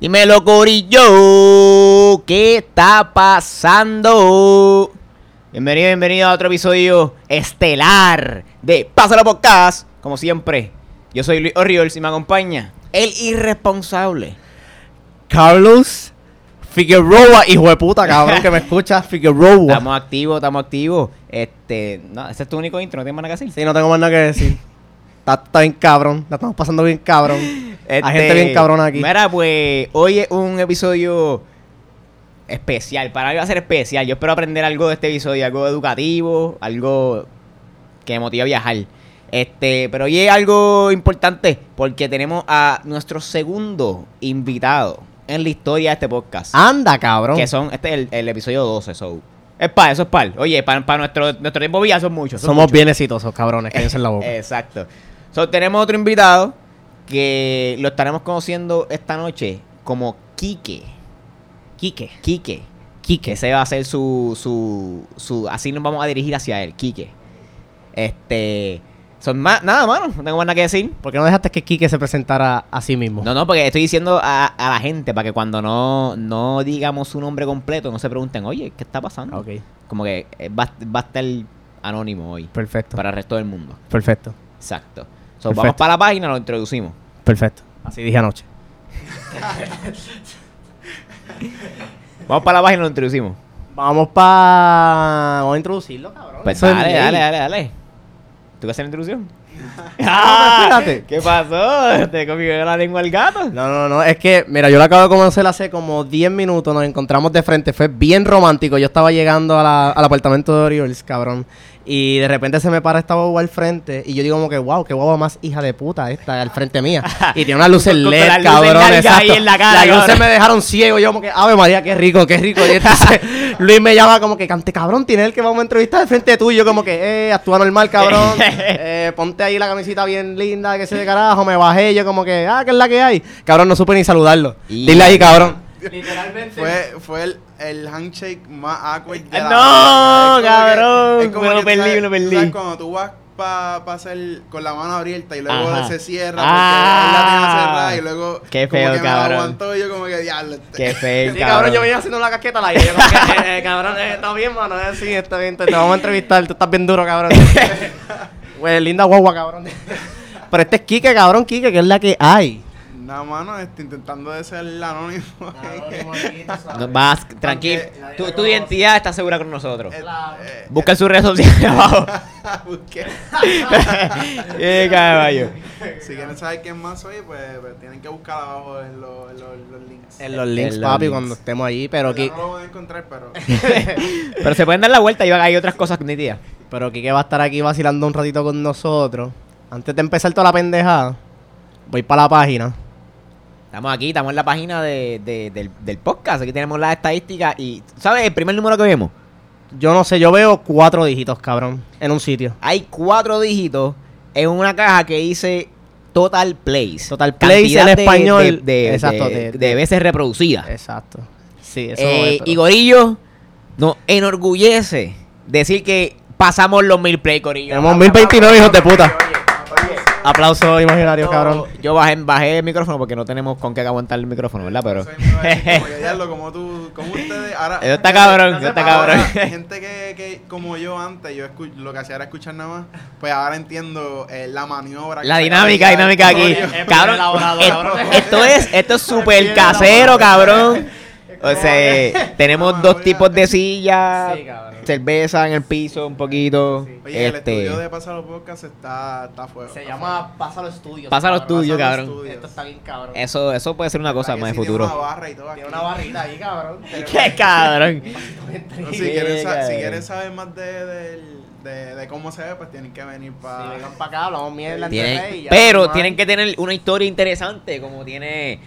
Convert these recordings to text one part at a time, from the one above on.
Dímelo, Corillo. ¿Qué está pasando? Bienvenido, bienvenido a otro episodio estelar de Pásalo Podcast. Como siempre, yo soy Luis Orioles y me acompaña el irresponsable. Carlos Figueroa, hijo de puta, cabrón, que me escucha, Figueroa. Estamos activos, estamos activos. Este, no, ese es tu único intro, no tienes más nada que decir. Sí, no tengo más nada que decir. Está, está bien cabrón, la estamos pasando bien cabrón. Hay Este, gente bien cabrona aquí. Mira, pues hoy es un episodio especial. Para mí va a ser especial. Yo espero aprender algo de este episodio, algo educativo, algo que me motive a viajar. Este, pero hoy es algo importante porque tenemos a nuestro segundo invitado en la historia de este podcast. Anda, cabrón. Que son, este es el, el episodio 12, so. Es para, eso es para. Oye, para, nuestro, nuestro tiempo vía son muchos. son Somos muchos. bien exitosos, cabrones, cállense en la boca. Exacto. So, tenemos otro invitado que lo estaremos conociendo esta noche como Quique. Quique. Quique. Quique. Ese va a ser su, su, su... Así nos vamos a dirigir hacia él, Quique. Este... Son más, nada, mano. No tengo más nada que decir. ¿Por qué no dejaste que Quique se presentara a sí mismo? No, no, porque estoy diciendo a, a la gente para que cuando no, no digamos su nombre completo, no se pregunten, oye, ¿qué está pasando? Ok, Como que eh, va, va a estar anónimo hoy. perfecto. Para el resto del mundo. Perfecto, Exacto. So, vamos para la página, lo introducimos. perfecto. Así dije anoche. Vamos para la página y lo introducimos. Vamos pa... Vamos a introducirlo, cabrón. Pues dale, dale, dale, dale. ¿Tú qué hacer la introducción? espérate. ¿Qué pasó? ¿Te comió la lengua al gato? No, no, no, es que, mira, yo lo acabo de conocer hace como 10 minutos, nos encontramos de frente, fue bien romántico, yo estaba llegando a la- al apartamento de Orioles, cabrón, y de repente se me para esta guagua al frente, y yo digo como que, wow, qué guagua más hija de puta esta al frente mía, y tiene unas luces LED, las luces cabrón, ahí en la cara, Las luces me dejaron ciego, yo como que, ave María, qué rico, qué rico, y entonces Luis me llama como que, cante cabrón, tiene el que vamos a entrevistar de frente tuyo, como que, eh, actúa normal, cabrón, eh, ponte ahí la camisita bien linda, que se de carajo, me bajé, yo como que, ah, ¿qué es la que hay? Cabrón, no supe ni saludarlo. Y- Dile ahí, cabrón. Literalmente. Fue, fue el, el handshake más awkward de Ah, la no, cabrón, es como me lo perdí, sabes- me lo tú perdí. sabes cuando tú vas para pa hacer con la mano abierta y luego Ajá. se cierra Ah. porque él la tiene cerrada y luego Qué como feo, que me cabrón. la aguantó y yo como que diablo. este- Qué feo, Sí, cabrón, yo venía haciendo la casqueta la y yo como que, eh, eh, cabrón, eh, está bien, mano, eh, sí, está bien, te, te vamos a entrevistar, tú estás bien duro, cabrón. Güey, linda guagua, cabrón. Pero este es Kike, cabrón, Kike, que es la que hay. Nada, mano, este, intentando de ser el anónimo. No, vas, tranquilo. Aunque- Tu, tu identidad está segura con nosotros. Eh, eh, Busca en sus redes sociales abajo. busqué. Eh, caballo. si quieren saber quién más soy, pues, pues tienen que buscar abajo en, los- en los, los links. En los links, los papi, links. cuando estemos allí, pero Kike, no lo van a encontrar, pero... Pero se pueden dar la vuelta y hay otras cosas nítidas. pero Kike va a estar aquí vacilando un ratito con nosotros. Antes de empezar toda la pendejada, voy para la página. Estamos aquí, estamos en la página de, de- del, del podcast. Aquí tenemos las estadísticas y, ¿sabes? El primer número que vemos. Yo no sé, yo veo cuatro dígitos, cabrón, en un sitio. Hay cuatro dígitos en una caja que dice Total Plays. Total Plays en de- español. De, Exacto, veces reproducidas. Exacto. Sí, eso Eh, y Gorillo nos enorgullece decir que pasamos los mil play, Gorillo. Tenemos 1029 hijos de puta. Aplausos imaginarios, cabrón. Yo bajé, bajé el micrófono porque no tenemos con qué aguantar el micrófono, ¿verdad? Pero. Como como tú, como ustedes, ahora... Eso está cabrón, eso está ahora, cabrón. Gente que, que, como yo antes, yo escu- lo que hacía era escuchar nada más, pues ahora entiendo eh, la maniobra. La dinámica, dinámica aquí. Es Cabrón, elaborado, et- cabrón. esto es, esto es súper casero, cabrón. O sea, tenemos dos tipos de sillas, Sí, cabrón. Cerveza en el piso un poquito. Oye, el este, estudio de Pasar los Podcast está, está a fuego. Se llama Pásalo Estudios. Pásalo Pásalo cabrón. Estudios. Esto está bien cabrón. Eso, eso puede ser una cosa más de sí tiene futuro. una barra y todo aquí. Tiene una barrita ahí, cabrón. ¡Qué cabrón! No, si, quieren si saber más de, del- de, de cómo se ve, pues tienen que venir Si para... vengan para acá, hablamos mierda pero tienen que tener una historia interesante, como tiene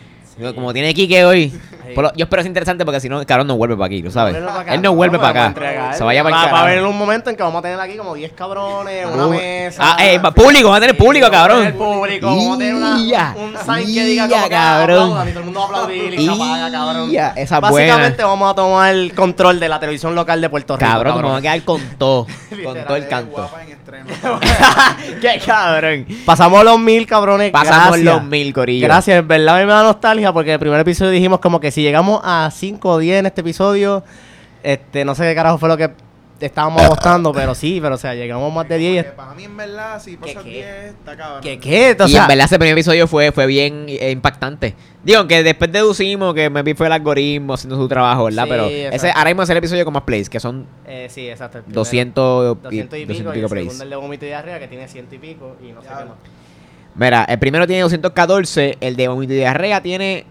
como tiene Kike hoy. Lo- yo espero que sea interesante porque si no, cabrón no vuelve para aquí, ¿tú sabes? Acá. Él no vuelve Vamos, para vamos acá. entregar. Se vaya para el Va a haber un momento en que vamos a tener aquí como 10 cabrones, una Uh, mesa. ah, eh, público, va a tener público, vamos cabrón. tener público, vamos a tener una- un sign que diga ya, como que cabrón. todo el mundo va a aplaudir y se apaga, cabrón. Esa Básicamente buena. vamos a tomar el control de la televisión local de Puerto Rico. Cabrón, me voy a quedar con todo. con todo el es canto. ¡Qué cabrón! Pasamos los mil, cabrones. Pasamos gracias. los mil, corillo. Gracias, en verdad a mí me da nostalgia porque el primer episodio dijimos como que si llegamos a 5 o 10 en este episodio, este, no sé qué carajo fue lo que estábamos apostando, pero sí, pero o sea, llegamos más de 10 y es- Que Para mí, en verdad, si pasas qué? 10, está cabrón. ¿Qué qué? O y en verdad ese primer episodio fue, fue bien eh, impactante. Digo, que después deducimos que me fue el algoritmo haciendo su trabajo, ¿verdad? Sí, Pero exacto. ese, ahora mismo es el episodio con más plays, que son eh, sí, exacto. el primero. 200, y, 200 y 200 pico, y y pico el plays. segundo el de vómito y diarrea que tiene 100 y pico y no sé qué más. Mira, el primero tiene 214, el de vómito y diarrea tiene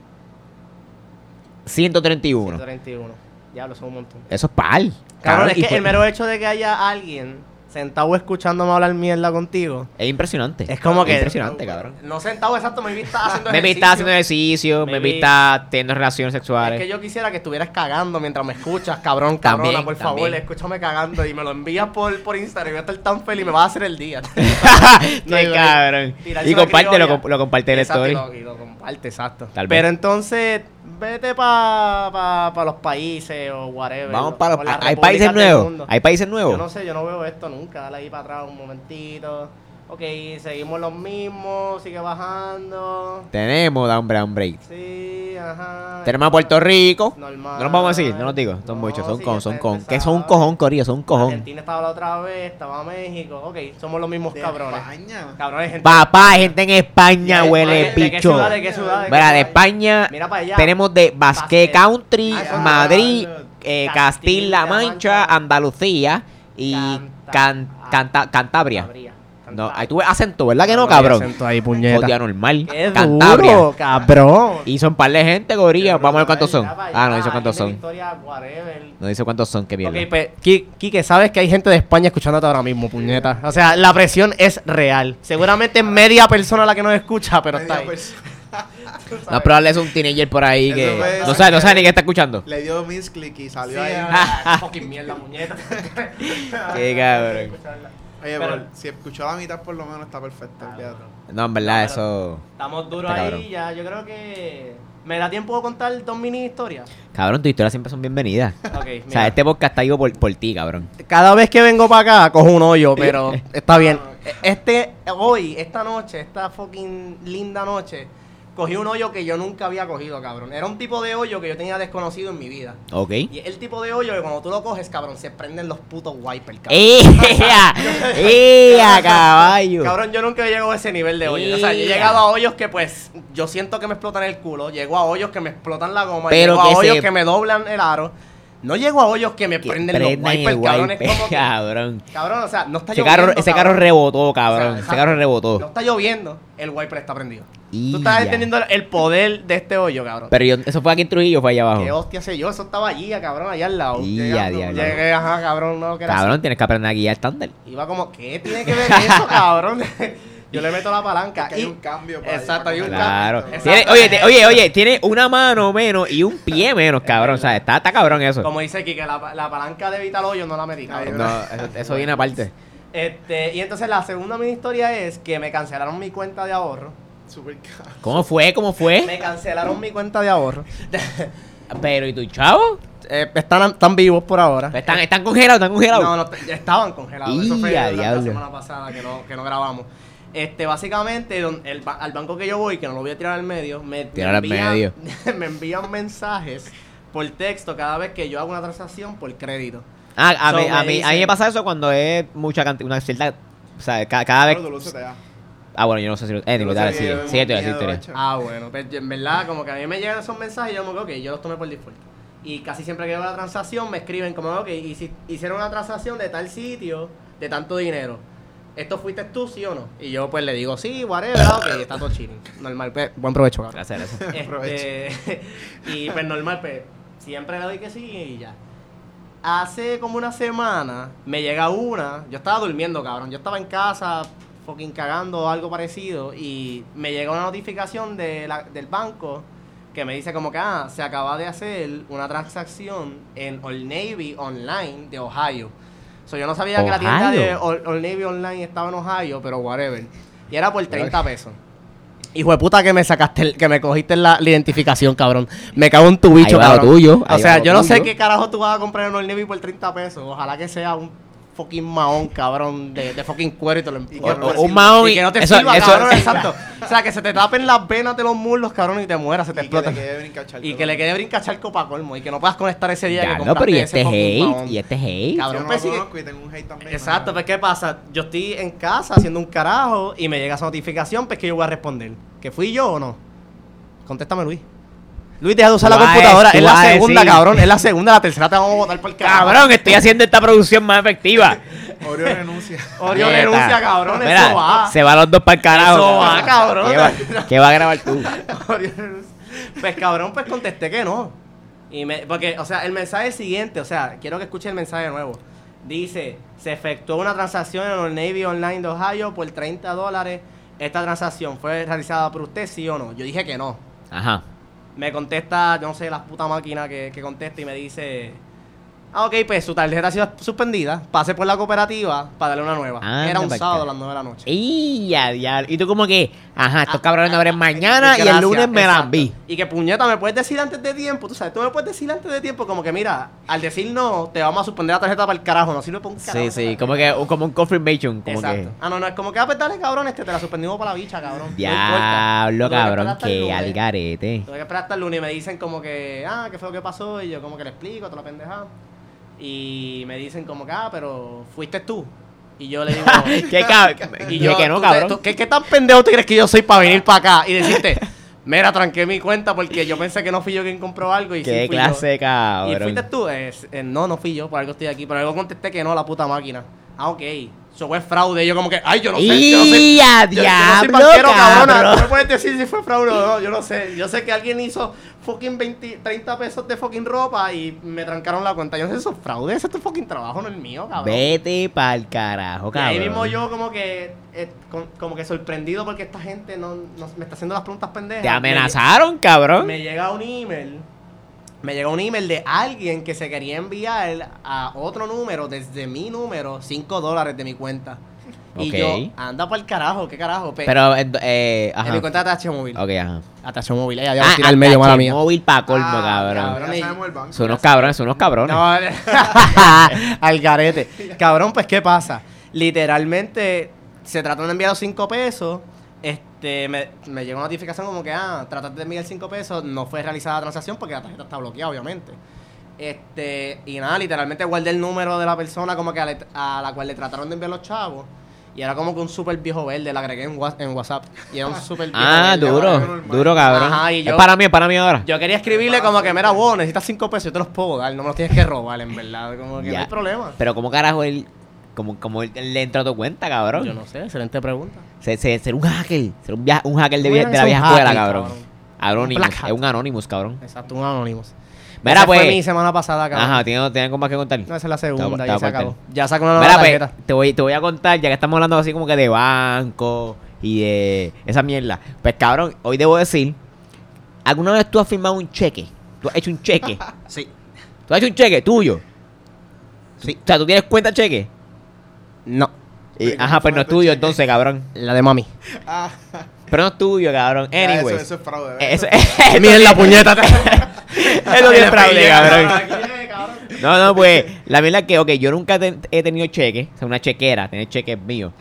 131. 131. Diablo, son un montón. Eso es par. Cabrón, Cabrón, es y que fue- el mero hecho de que haya alguien sentado escuchándome hablar mierda contigo, Es impresionante. es como que... impresionante, cabrón. No sentado exacto, me viste haciendo Me ejercicio. estás haciendo ejercicio, me Me vi vi- estás teniendo relaciones Es sexuales. que yo quisiera que estuvieras cagando mientras me escuchas, cabrón, cabrona, También, por favor, escúchame cagando y me lo envías por, por Instagram y voy a estar tan feliz, me vas a hacer el día. Qué cabrón. Y compártelo, lo, lo comparte en la Exacto, y story. lo, y lo comparte, exacto. Tal vez. Pero entonces, vete para pa, pa los países o whatever. Vamos para los... las ¿Hay repúblicas países del nuevos? ¿Hay países Yo nuevos? no sé, yo no veo esto nunca. Dale ahí para atrás un momentito. Ok, seguimos los mismos, sigue bajando. Tenemos, da un break. Sí, ajá. Tenemos a Puerto Rico. Normal. No los vamos a decir, no los digo. Son No, muchos, son sí, con, son con. Que son un cojón, Corillo, son un cojón. Argentina estaba la otra vez, estaba México. Ok, somos los mismos De cabrones. España. Cabrones, gente. Papá, hay gente en España, ¿De- huele de- de qué bicho. ciudad, de qué ciudad, de Mira, de? España Mira para allá. tenemos de Basque Basque. Country, Ah, Madrid, eh, Castilla-La Mancha, Mancha, Andalucía y Canta- Can- Canta- Cantabria. Cantabria. No, ahí tuve acento, ¿verdad que no, cabrón? acento ahí, puñeta. Jodía normal. Qué Cantabria. duro, cabrón. Y son par de gente, Gorilla. Vamos a ver cuántos son. Ah, no dice cuántos son. No dice cuántos son, qué mierda. Ok, pues, Ki- Kike, sabes que hay gente de España escuchándote ahora mismo, puñeta. O sea, la presión es real. Seguramente es media persona la que nos escucha, pero está Media ahí. No, probable es un teenager por ahí Eso que fue- no sabe, no sabe ni qué está escuchando. Le dio misclick y salió Sí, ahí. ah, fucking mierda, puñeta. Qué cabrón. Oye, Pero- pero si escuchó la mitad, por lo menos está perfecto. olvídate. No, en verdad, No, eso. Estamos duros ahí cabrón. ya. Yo creo que. ¿Me da tiempo de contar dos mini historias? Cabrón, tus historias siempre son bienvenidas. Ok, O mira. sea, este podcast está vivo por, por ti, cabrón. Cada vez que vengo para acá, cojo un hoyo, pero está bien. Este, hoy, esta noche, esta fucking linda noche, cogí un hoyo que yo nunca había cogido, cabrón. Era un tipo de hoyo que yo tenía desconocido en mi vida. Ok. Y es el tipo de hoyo que cuando tú lo coges, cabrón, se prenden los putos wipers, cabrón. ¡Ea! ¡Ea, caballo! Cabrón, yo nunca he llegado a ese nivel de hoyo. O sea, yo he llegado a hoyos que, pues, yo siento que me explotan el culo. Llego a hoyos que me explotan la goma. Pero llego a hoyos se- que me doblan el aro. No llego a hoyos que me Que prenden prendan los wipers, el cabrón. Es como que, cabrón. cabrón, o sea, no está Ese lloviendo, carro, ese carro rebotó, cabrón. O sea, ese carro No rebotó. está lloviendo, el wiper está prendido. Y Tú estás ya. entendiendo el poder de este hoyo, cabrón. Pero yo, eso fue aquí en Trujillo, fue allá abajo. ¿Qué hostia sé yo? Eso estaba allí, cabrón, allá al lado. Y Llegando. ya, diablo. Llegué, ajá, cabrón, no, que Cabrón, tienes que aprender a guiar estándar. Iba como, ¿qué tiene que ver eso, cabrón? Yo le meto la palanca. Es que hay y- un cambio para- Exacto, hay un Claro. Tiene- oye, te- oye, oye, tiene una mano menos y un pie menos, cabrón. O sea, está, está cabrón eso. Como dice Kike, la, la palanca de evitar hoyo no la metí, cabrón. No, eso, eso viene aparte. Este, y entonces la segunda mini historia es que me cancelaron mi cuenta de ahorro. Súper caro. ¿Cómo fue? ¿Cómo fue? Me cancelaron mi cuenta de ahorro. Pero, ¿y tu chavo? Eh, están, están vivos por ahora. ¿Están, están congelados? ¿Están congelados? No, no, ya estaban congelados. Eso fue Y la, la semana pasada que no, que no grabamos. Este, básicamente, don- el ba- al banco que yo voy, que no lo voy a tirar al medio, me, me Tirar al envían- medio. me envían mensajes por texto cada vez que yo hago una transacción por crédito. Ah, a, So, mí, me a, mí, a mí dicen- me pasa eso cuando es mucha cantidad, una cierta... O sea, ca- cada vez... Ah, bueno, yo no sé si lo... Eh, Yo dale, sigue. Sigue tu historia. Ah, bueno, pues en verdad, como que a mí me llegan esos mensajes y yo me digo, ok, yo los tomé por default. Y casi siempre que veo la transacción me escriben como, ok, y si hicieron una transacción de tal sitio, de tanto dinero. ¿Esto fuiste tú, sí o no? Y yo pues le digo, sí, whatever, ah, ok, está todo chilling. Normal, pues, buen provecho, cabrón. Gracias, gracias. Este, y pues normal, pues siempre le doy que sí y ya. Hace como una semana me llega una, yo estaba durmiendo, cabrón, yo estaba en casa fucking cagando o algo parecido y me llega una notificación de la- del banco que me dice como que, ah, se acaba de hacer una transacción en Old Navy Online de Ohio. So, yo no sabía que la tienda de. Old, Old Navy Online estaba en Ohio, pero whatever. Y era por 30 pesos. Hijo de puta que me sacaste, el- que me cogiste la, la identificación, cabrón. Me cago en tu bicho, cabrón. tuyo, O sea, yo no sé qué carajo tú vas a comprar en Old Navy por 30 pesos. Ojalá que sea un fucking mahón, cabrón, de, de fucking cuero y te lo que empujas. no O- te un mahón Y que no te eso- sirva, eso- cabrón, exacto. O sea, que se te tapen las venas de los muslos, cabrón, y te mueras, se te Y que le explota. quede. Y que le quede brincacharco para colmo. Y que no puedas conectar ese día Ya, que no, pero y ese este hate, mahón. y este hate. Cabrón, no pues tengo un hate también. Exacto, pues ¿qué pasa? Yo estoy en casa haciendo un carajo y me llega esa notificación, pues que yo voy a responder. ¿Que fui yo o no? Contéstame, Luis. Luis, deja de usar la computadora. Es la segunda, cabrón. Es la segunda, la tercera te vamos a votar por el carajo. Cabrón, estoy haciendo esta producción más efectiva. Oreo renuncia. Oreo renuncia, cabrón. Mira, eso va. Se van los dos para el carajo. Eso va, cabrón. ¿Qué va, qué va a grabar tú? Oreo renuncia. Pues cabrón, pues contesté que no. Y me, porque, o sea, el mensaje es siguiente, o sea, quiero que escuchen el mensaje de nuevo. Dice, se efectuó una transacción en el Navy Online de Ohio por 30 dólares. Esta transacción fue realizada por usted, sí o no. Yo dije que no. Ajá. Me contesta, yo no sé, la puta máquina que, que contesta y me dice, ah, ok, pues su tarjeta ha sido suspendida. Pase por la cooperativa para darle una nueva. Anda Era un sábado a las 9 de la noche. Y ya, ya. Y tú como que, ajá, estos Ah, cabrones no abren mañana y el lunes me las vi. Y que puñeta, me puedes decir antes de tiempo, tú sabes, tú me puedes decir antes de tiempo como que mira, al decir no, te vamos a suspender la tarjeta para el carajo, no sirve para un carajo. Sí, sí, como que como un confirmation, como Exacto. Ah, no, no, es como que, ah, pues dale, cabrón, este te la suspendimos para la bicha, cabrón. No diablo, que cabrón, que algarete. Tuve que esperar hasta el lunes y me dicen como que, ah, ¿qué fue lo que pasó? Y yo como que le explico, toda la pendeja. Y me dicen como que, ah, pero fuiste tú. Y yo le digo, ¿Qué cabrón? y yo, que no, ¿tú te- cabrón. ¿qué, ¿Qué tan pendejo crees que yo soy para venir para acá y decirte, mira, tranqué mi cuenta porque yo pensé que no fui yo quien compró algo y Qué sí fui clase yo. cabrón. ¿Y fuiste tú? Eh, eh, no, no fui yo, por algo estoy aquí. Pero luego contesté que no, la puta máquina. Ah, ok. Eso fue fraude. Y yo como que, ay, yo no sé. Yo no sé. ¡Y a Yo- yo no soy diablo, banquero, cabrona. me puedes decir si fue fraude o no. Yo no sé. Yo sé que alguien hizo fucking 20, 30 pesos de fucking ropa y me trancaron la cuenta. Yo no sé si eso es fraude. Ese es tu fucking trabajo, no el mío, cabrón. Vete pa'l carajo, Y cabrón. ahí mismo yo como que eh, con- como que sorprendido porque esta gente no, no- me está haciendo las preguntas pendejas. Te Me- amenazaron, cabrón. Me, llega un email. Me llega un email de alguien que se quería enviar a otro número desde mi número 5 dólares de mi cuenta. Y yo, anda para el carajo, ¿qué carajo? Pe- Pero, eh, eh, en ajá. mi cuenta de ATH móvil. Ok, ajá. ATH móvil, ella había Ah, tirado al medio, mala mía. móvil pa' colmo, Ah, cabrón. cabrón. Ya sabemos el banco. Son unos ya cabrones, son unos cabrones. No, al garete. Cabrón, pues, ¿qué pasa? Literalmente, se tratan de enviar los 5 pesos. Este, me, me llegó una notificación como que, ah, trataste de enviar 5 pesos, no fue realizada la transacción porque la tarjeta está bloqueada, obviamente. Este, y nada, literalmente guardé el número de la persona como que a, le- a la cual le trataron de enviar los chavos. Y era como que un super viejo verde, la agregué en, en WhatsApp. Y era un super viejo Ah, verde. duro, duro, cabrón. Ajá, y Es para mí, es para mí ahora. Yo quería escribirle como que, mira, wow, necesitas 5 pesos, yo te los puedo dar, no me los tienes que robar, en verdad. Como que Ya. no hay problema. Pero ¿cómo carajo él, como, como él, él le entró a tu cuenta, cabrón? Yo no sé, excelente pregunta. Ser, ser- ser un hacker, ser un, un hacker de, ¿Cómo vie- era de la vieja escuela, cabrón. Anonymous, es un Anonymous, cabrón. Exacto, un Anonymous. Mira, Esa pues. fue mi semana pasada, cabrón. Ajá, ¿tiene, ¿tiene algo más que contar? No, esa es la segunda, ya se acabó. Ya sacó una nueva Mira, pues, te voy, te voy a contar, ya que estamos hablando así como que de banco y de esa mierda. Pues cabrón, hoy debo decir, ¿alguna vez tú has firmado un cheque? ¿Tú has hecho un cheque? Sí. ¿Tú has hecho un cheque tuyo? Sí. O sea, ¿tú tienes cuenta cheque? No. Y- Pero ajá, ¿cómo pues no es tu tuyo entonces, cabrón. La de mami. Ah, Pero no es tuyo, cabrón. ya, Anyways. Eso, eso es fraude. ¿verdad? Eso, Miren la puñeta. Eso es fraude, cabrón. No, no, pues, la verdad es que, ok, yo nunca te- he tenido cheque, o sea, una chequera, tener cheques míos.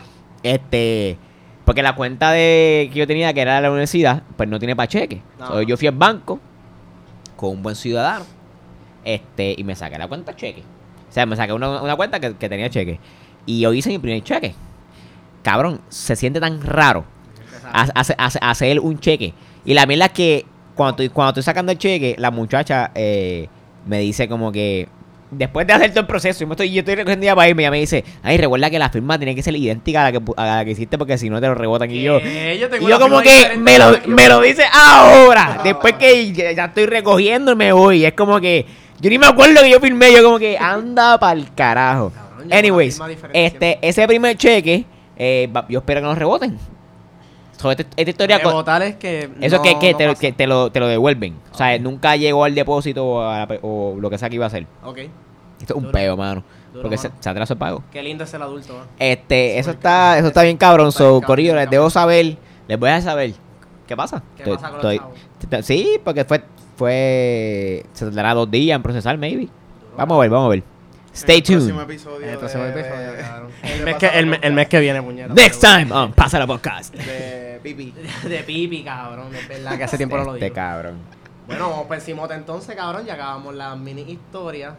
Este, porque la cuenta de que yo tenía, que era de la universidad, pues no tiene para cheque. No. So, yo fui al banco con un buen ciudadano, este, y me saqué la cuenta cheque. O sea, me saqué una, una cuenta que, que tenía cheque. Y hoy hice mi primer cheque. Cabrón, se siente tan raro ha- hace- hace- hacer un cheque. Y la mierda es que cuando estoy, cuando estoy sacando el cheque, la muchacha eh, me dice como que después de hacer todo el proceso, yo, me estoy, yo estoy recogiendo ya para irme, ella me dice, ay, recuerda que la firma tiene que ser idéntica a la que, a la que hiciste porque si no te lo rebotan. Y yo. Yo y yo como que me lo, yo- me lo dice ahora, después que ya estoy recogiendo y me voy. Es como que yo ni me acuerdo que yo firmé, yo como que anda pa'l carajo. Cabrón, Anyways, este, ese primer cheque, eh, va- yo espero que nos reboten. So, esta, esta historia... Rebotar es que. eso no- que, que, no te, pasa. que te lo, te lo devuelven. O sea, nunca llegó al depósito o, a la pe- o lo que sea que iba a hacer. Ok. Esto es un Duro. peo, mano. Duro, porque se, mano. se atrasó el pago. Qué lindo es el adulto. Este, eso está, eso está bien cabrón. Está bien So, cabrón, Corillo, bien les debo saber. Les voy a saber. ¿Qué pasa? ¿Qué Estoy- pasa con los estoy- chavos? t- Sí, porque fue, fue, se tardará dos días en procesar, maybe. Vamos a ver, vamos a ver. Stay el próximo tuned. episodio. El próximo episodio, de- cabrón. de El mes que, el, el mes que viene, puñeta. Next time on Pasa la Podcast. De Pipi. De pipi, cabrón. Es verdad que hace tiempo no lo Este digo. cabrón. Bueno, vamos por encima entonces, cabrón. Ya acabamos la mini historia.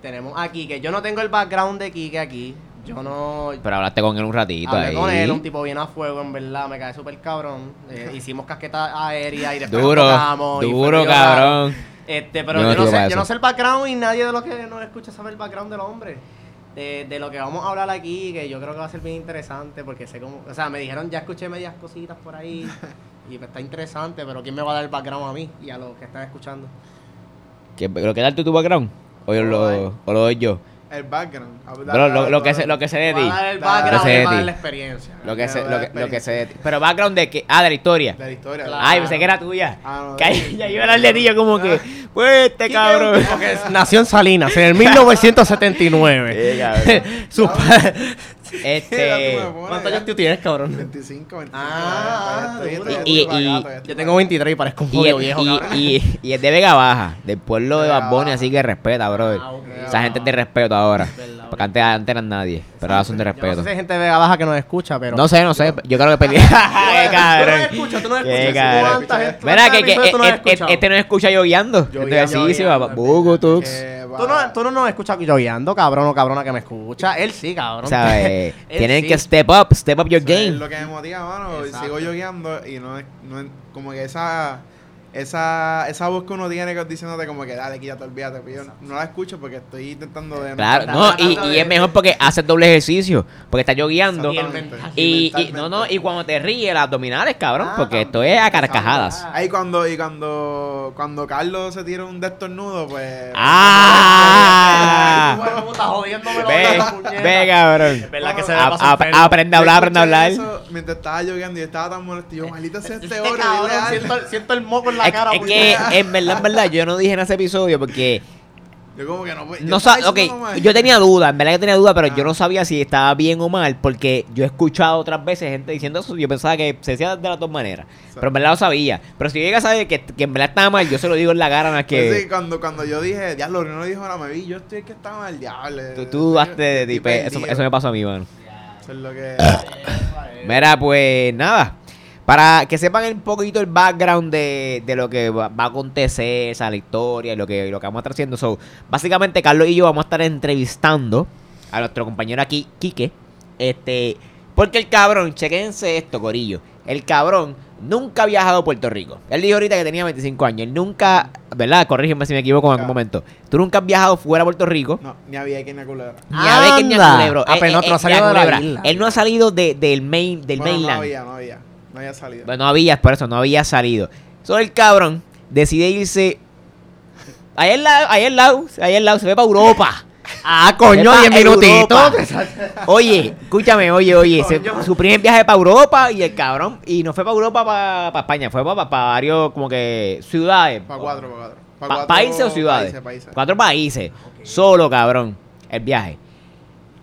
Tenemos aquí que yo no tengo el background de Kike aquí. Yo no. Pero hablaste con él un ratito Hablé ahí. con él, un tipo bien a fuego, en verdad, me cae súper cabrón. Eh, hicimos casqueta aérea y después nos Duro, tocamos, duro, cabrón. Este, pero Yo no yo, sé, yo no sé el background y nadie de los que nos escucha sabe el background del hombre. De, de lo que vamos a hablar aquí, que yo creo que va a ser bien interesante, porque sé cómo, o sea, me dijeron, ya escuché medias cositas por ahí, y está interesante, pero ¿quién me va a dar el background a mí y a los que están escuchando? ¿Qué- ¿Lo que darte tu background? ¿O, yo lo, o lo doy yo? El background. Bro, lo, lo que sé, lo que sé de ti. el background, de ti. la experiencia. Lo que, da lo, que, lo que sé de ti. experiencia. Pero background de que. Ah, de la historia. De la historia. Claro. Ay, pensé que era tuya. Ah, no, Que ahí- ya iba a hablar de ti, yo como que. Pues este cabrón. Porque nació en Salinas en el 1979. Sí, cabrón. Sus padres- Este. ¿Cuántos años tú tienes, cabrón? 25, 25. Ah, Y- Yo tengo 23 y parezco un jodido viejo, y, cabrón. y- y es de Vega Baja, del pueblo de Baja. así que respeta, brother. Ah. Esa gente de respeto ahora. Porque antes, antes eran nadie, pero ahora son de Yo no sé respeto. si hay gente de Vega Baja que nos escucha, pero... No sé, no sé. Yo creo que perdí. Qué Tú no cabrón. escuchas, tú no Qué escuchas. cabrón. ¿Cuánta gente- Mira, que, que e- e- escuchado? este no escucha yo guiando. Guiando, sí, sí, guiando, va. Bugu, Tux. Que va- Tú no, tú no nos escuchas yogueando, cabrón o cabrona que me escucha. Él sí, cabrón. ¿Sabes? Tienen sí. que step up, step up your Eso es game. lo que me motiva, mano. Exacto. Sigo yo guiando y no es, no es como que esa, esa, esa voz que uno tiene que es diciéndote como que dale, quítate, olvídate. Pero yo no la escucho porque estoy intentando de... Claro, no, y, es mejor porque haces doble ejercicio. Porque estás yo guiando. Y, no, no, y cuando te ríes, las abdominales, cabrón, Ah, porque esto es a carcajadas. Ah. Ahí cuando, y cuando, cuando Carlos se tira un destornudo, pues... ¡Ah! Ve, ve, cabrón. Aprende a hablar, aprende a hablar. Mientras estaba lloviendo y estaba tan molesto, yo, maldita sea este oro, cabrón, dile algo". siento, siento el moco en la Es, cara. es que, en verdad, en verdad, yo no dije en ese episodio porque Yo como que no... yo no estaba sa- ok, diciendo nomás. yo tenía dudas, en verdad que tenía dudas, pero yo Ah. no sabía si estaba bien o mal porque yo he escuchado otras veces gente diciendo eso yo pensaba que se decía de las dos maneras, pero en verdad lo sabía. Pero si yo llegué a saber que, que en verdad estaba mal, yo se lo digo en la cara, no es que... Pues sí, cuando, cuando yo dije, diablo, no dijo nada, me vi, yo estoy que estaba mal, diablo. Tú, tú dudaste de pues, eso, eso me pasó a mí, mano. Eso es lo que... Mira, pues nada. Para que sepan un poquito el background de, de lo que va, va a acontecer, o sea, la historia y lo que, lo que vamos a estar haciendo. So, básicamente, Carlos y yo vamos a estar entrevistando a nuestro compañero aquí, Quique. Este, porque el cabrón, chequense esto, Corillo. El cabrón nunca ha viajado a Puerto Rico. Él dijo ahorita que tenía 25 años. Él nunca, ¿verdad? Corrígeme si me equivoco en algún Nunca. momento. Tú nunca has viajado fuera de Puerto Rico. No, ni había que ni a culebra. Ni a Becker ni a Anda. Culebro. Ah, Eh, pero no, eh, no ha eh, salido de la Culebra. isla. Él no ha salido de- del main, del Bueno, mainland. No había, no había. No había salido. Pues no había, por eso no había salido. Solo el cabrón decide irse. Ahí al lado, ahí al lado, ahí al lado, se ve para Europa. Ah, coño, Epa, 10 minutitos. Oye, escúchame, oye, oye, se- su primer viaje para Europa y el cabrón, y no fue para Europa, para España, fue para varios, como que, ciudades. Para cuatro, para cuatro. Pa' cuatro ¿Países o ciudades? Países, países. Cuatro países. Solo, cabrón. El viaje.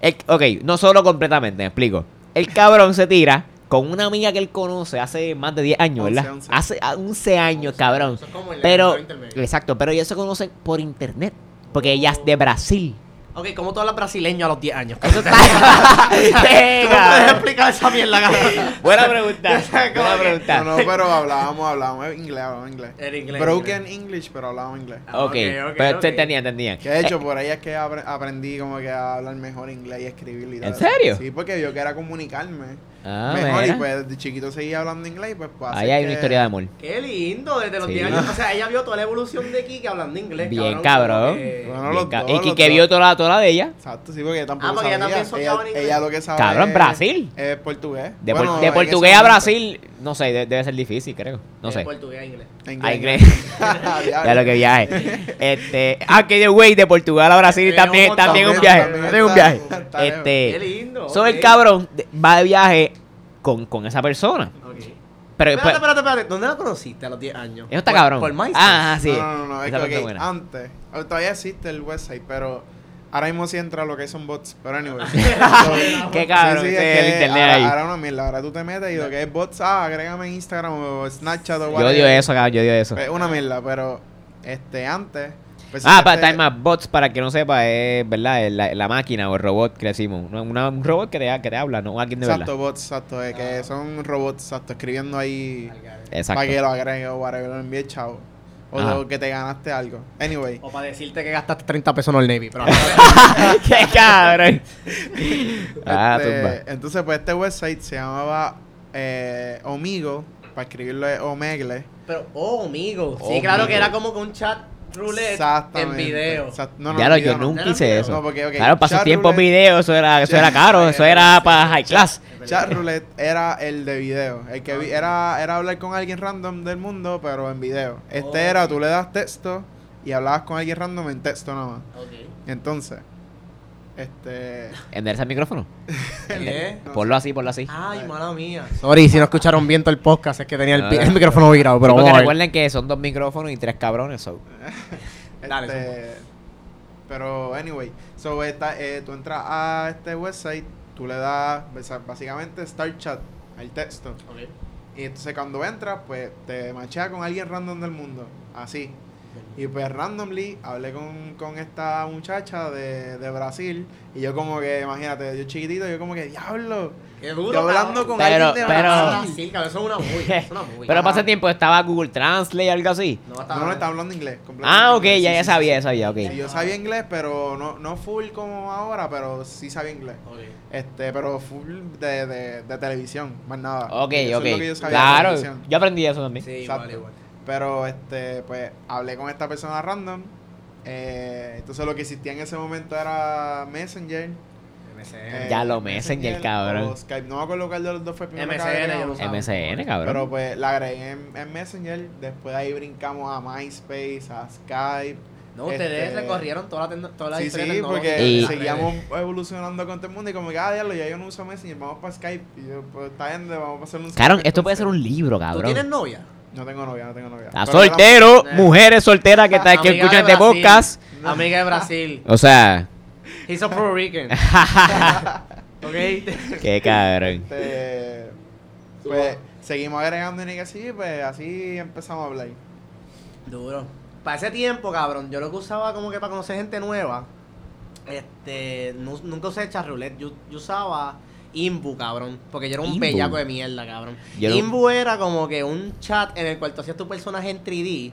El- ok, no solo completamente, me explico. El cabrón se tira con una amiga que él conoce hace más de 10 años, 11, ¿verdad? 11. Hace a- 11 años, cabrón. Eso es como el Pero, exacto, pero ellos se conocen por internet. Porque ella es de Brasil. Ok, ¿cómo tú hablas brasileño a los 10 años? Eso está. ¿Tú no puedes explicar esa mierda, cabrón? Buena pregunta. Buena Como pregunta. No, no, pero hablábamos, hablábamos inglés, hablábamos inglés. En inglés. Broken English, pero hablábamos inglés. Ok, ok, ok, pero ok. te entendían, entendían. Que de hecho, por ahí es que apre- aprendí como que a hablar mejor inglés y escribirlo y ¿En tal. serio? Sí, porque yo quería comunicarme Ah, mejor y pues de chiquito seguía hablando inglés y pues, pues Ahí hay una historia de amor. Qué lindo, desde los Sí. 10 años. O sea, ella vio toda la evolución de Kike hablando inglés. Bien, cabrón. como que- Bueno, Bien ca- dos, y dos. vio toda la, toda la de ella. Exacto, sí, porque tampoco Ah, porque ella sabía. también soñaba en inglés. ella lo que sabe Cabrón, es- Brasil. Es portugués. De, Bueno, por- de portugués a momento. Brasil, no sé, de- debe ser difícil, creo. No sé. Portugués a inglés. Ah, inglés. Ya lo que viaje. Este, ah, que de güey, de Portugal a Brasil también, un también un viaje. también un viaje. lejos. Qué Este, lindo. so el cabrón va de viaje con, con esa persona. Ok. Pero Espérate, después, espérate, espérate. ¿Dónde la conociste a los 10 años? eso está Por- cabrón. Por MySpace. Ah, ah, sí. No, no, no, es que parte ok, buena. antes, todavía existe el website, pero ahora mismo sí entra lo que son bots, pero anyway. Qué cabrón, Sí, es que internet ahora, ahí. ahora una mierda, ahora tú te metes y lo que es bots, ah, agrégame en Instagram o Snapchat o Yo odio eso, cabrón, yo odio eso. Es una mierda, pero este antes Pues, ah, este- para Time Out Bots, para que no sepa, es verdad, es la, la máquina o el robot que le decimos. Una- una- un robot que te, que te habla, no alguien de Exacto, verdad. bots, exacto, eh, que son robots, exacto, escribiendo ahí Exacto. para que lo agregue o whatever, lo envíe chavo. O Ajá. que te ganaste algo. Anyway. O para decirte que gastaste 30 pesos en el Navy. Pero ¡Qué cabrón! ah, Este, tumba. entonces, pues este website se llamaba eh, Omigo, para escribirlo es Omegle. Pero, oh, amigo. Sí, Oh, claro que era como que un chat roulette en Exactamente. video. No, ya en yo no. nunca ¿Era hice eso. No, porque, ok, claro, sus tiempos roulette- video, eso era, eso era caro, eso era para high class. Chat roulette era el de video. El que vi- era, era hablar con alguien random del mundo, pero en video. Este Ok. era, tú le das texto y hablabas con alguien random en texto nada más. Ok. Entonces, este. ¿Endereza el micrófono? ¿Qué? Ponlo así, ponlo así. Ay, mala mía. Sorry, si no escucharon bien todo el podcast, es que tenía el, pi- Ah. el micrófono virado, pero Porque vamos a ver. recuerden que son dos micrófonos y tres cabrones. so. Dale, Este, pero, anyway, so esta, eh, tú entras a este website, tú le das básicamente Start Chat, el texto. Ok. Y entonces cuando entras, pues te machea con alguien random del mundo, así. Y pues randomly hablé con, con esta muchacha de, de Brasil y yo como que, imagínate, yo chiquitito, yo como que, diablo, Qué duro, yo hablando con Pero- alguien de pero- Brasil. Sí, cabrón, eso es una movie. Es una movie. Pero Ajá. pasa tiempo, estaba Google Translate o algo así. No, No, no, está hablando inglés. Ah, ok, inglés, ya, sí, ya sí, sabía, ya sabía, ok. Sí, yo sabía inglés, pero no, no full como ahora, pero sí sabía inglés. Este, pero full de, de, de televisión, más nada. Ok, Eso ok. es lo que yo sabía de Claro, yo aprendí eso también. Sí, igual. Pero, este, pues, hablé con esta persona random. Eh, entonces, lo que existía en ese momento era Messenger. eh, Ya lo Messenger, cabrón. o Skype. No me acuerdo cuál de los dos fue el primero que MSN. MSN, cabrón. Pero, pues, la agregué en, en Messenger. Después de ahí brincamos a MySpace, a Skype. No, ustedes Este, recorrieron toda la, toda la Sí, historia sí, porque Y- seguíamos evolucionando con todo el mundo y como que, ah, diablo, ya yo no uso Messenger, vamos para Skype. Y yo, pues, está bien, vamos a hacer un Cabrón, Skype, esto puede ser un libro, ¿Tú cabrón. tienes novia? No tengo novia, no tengo novia. Está Pero soltero, mujeres solteras que, está, que escuchan de este podcast. Amiga de Brasil. O sea, He's a Puerto Rican. ok. qué cabrón. Este, pues seguimos agregando y que sí, pues así empezamos a hablar. Duro. Para ese tiempo, cabrón, yo lo que usaba como que para conocer gente nueva, este, nu- nunca usé charroulette, yo, yo usaba Imbu, cabrón, porque yo era un Imbu. bellaco de mierda, cabrón. Yo no- Imbu era como que un chat en el cual tú hacías tu personaje en 3D.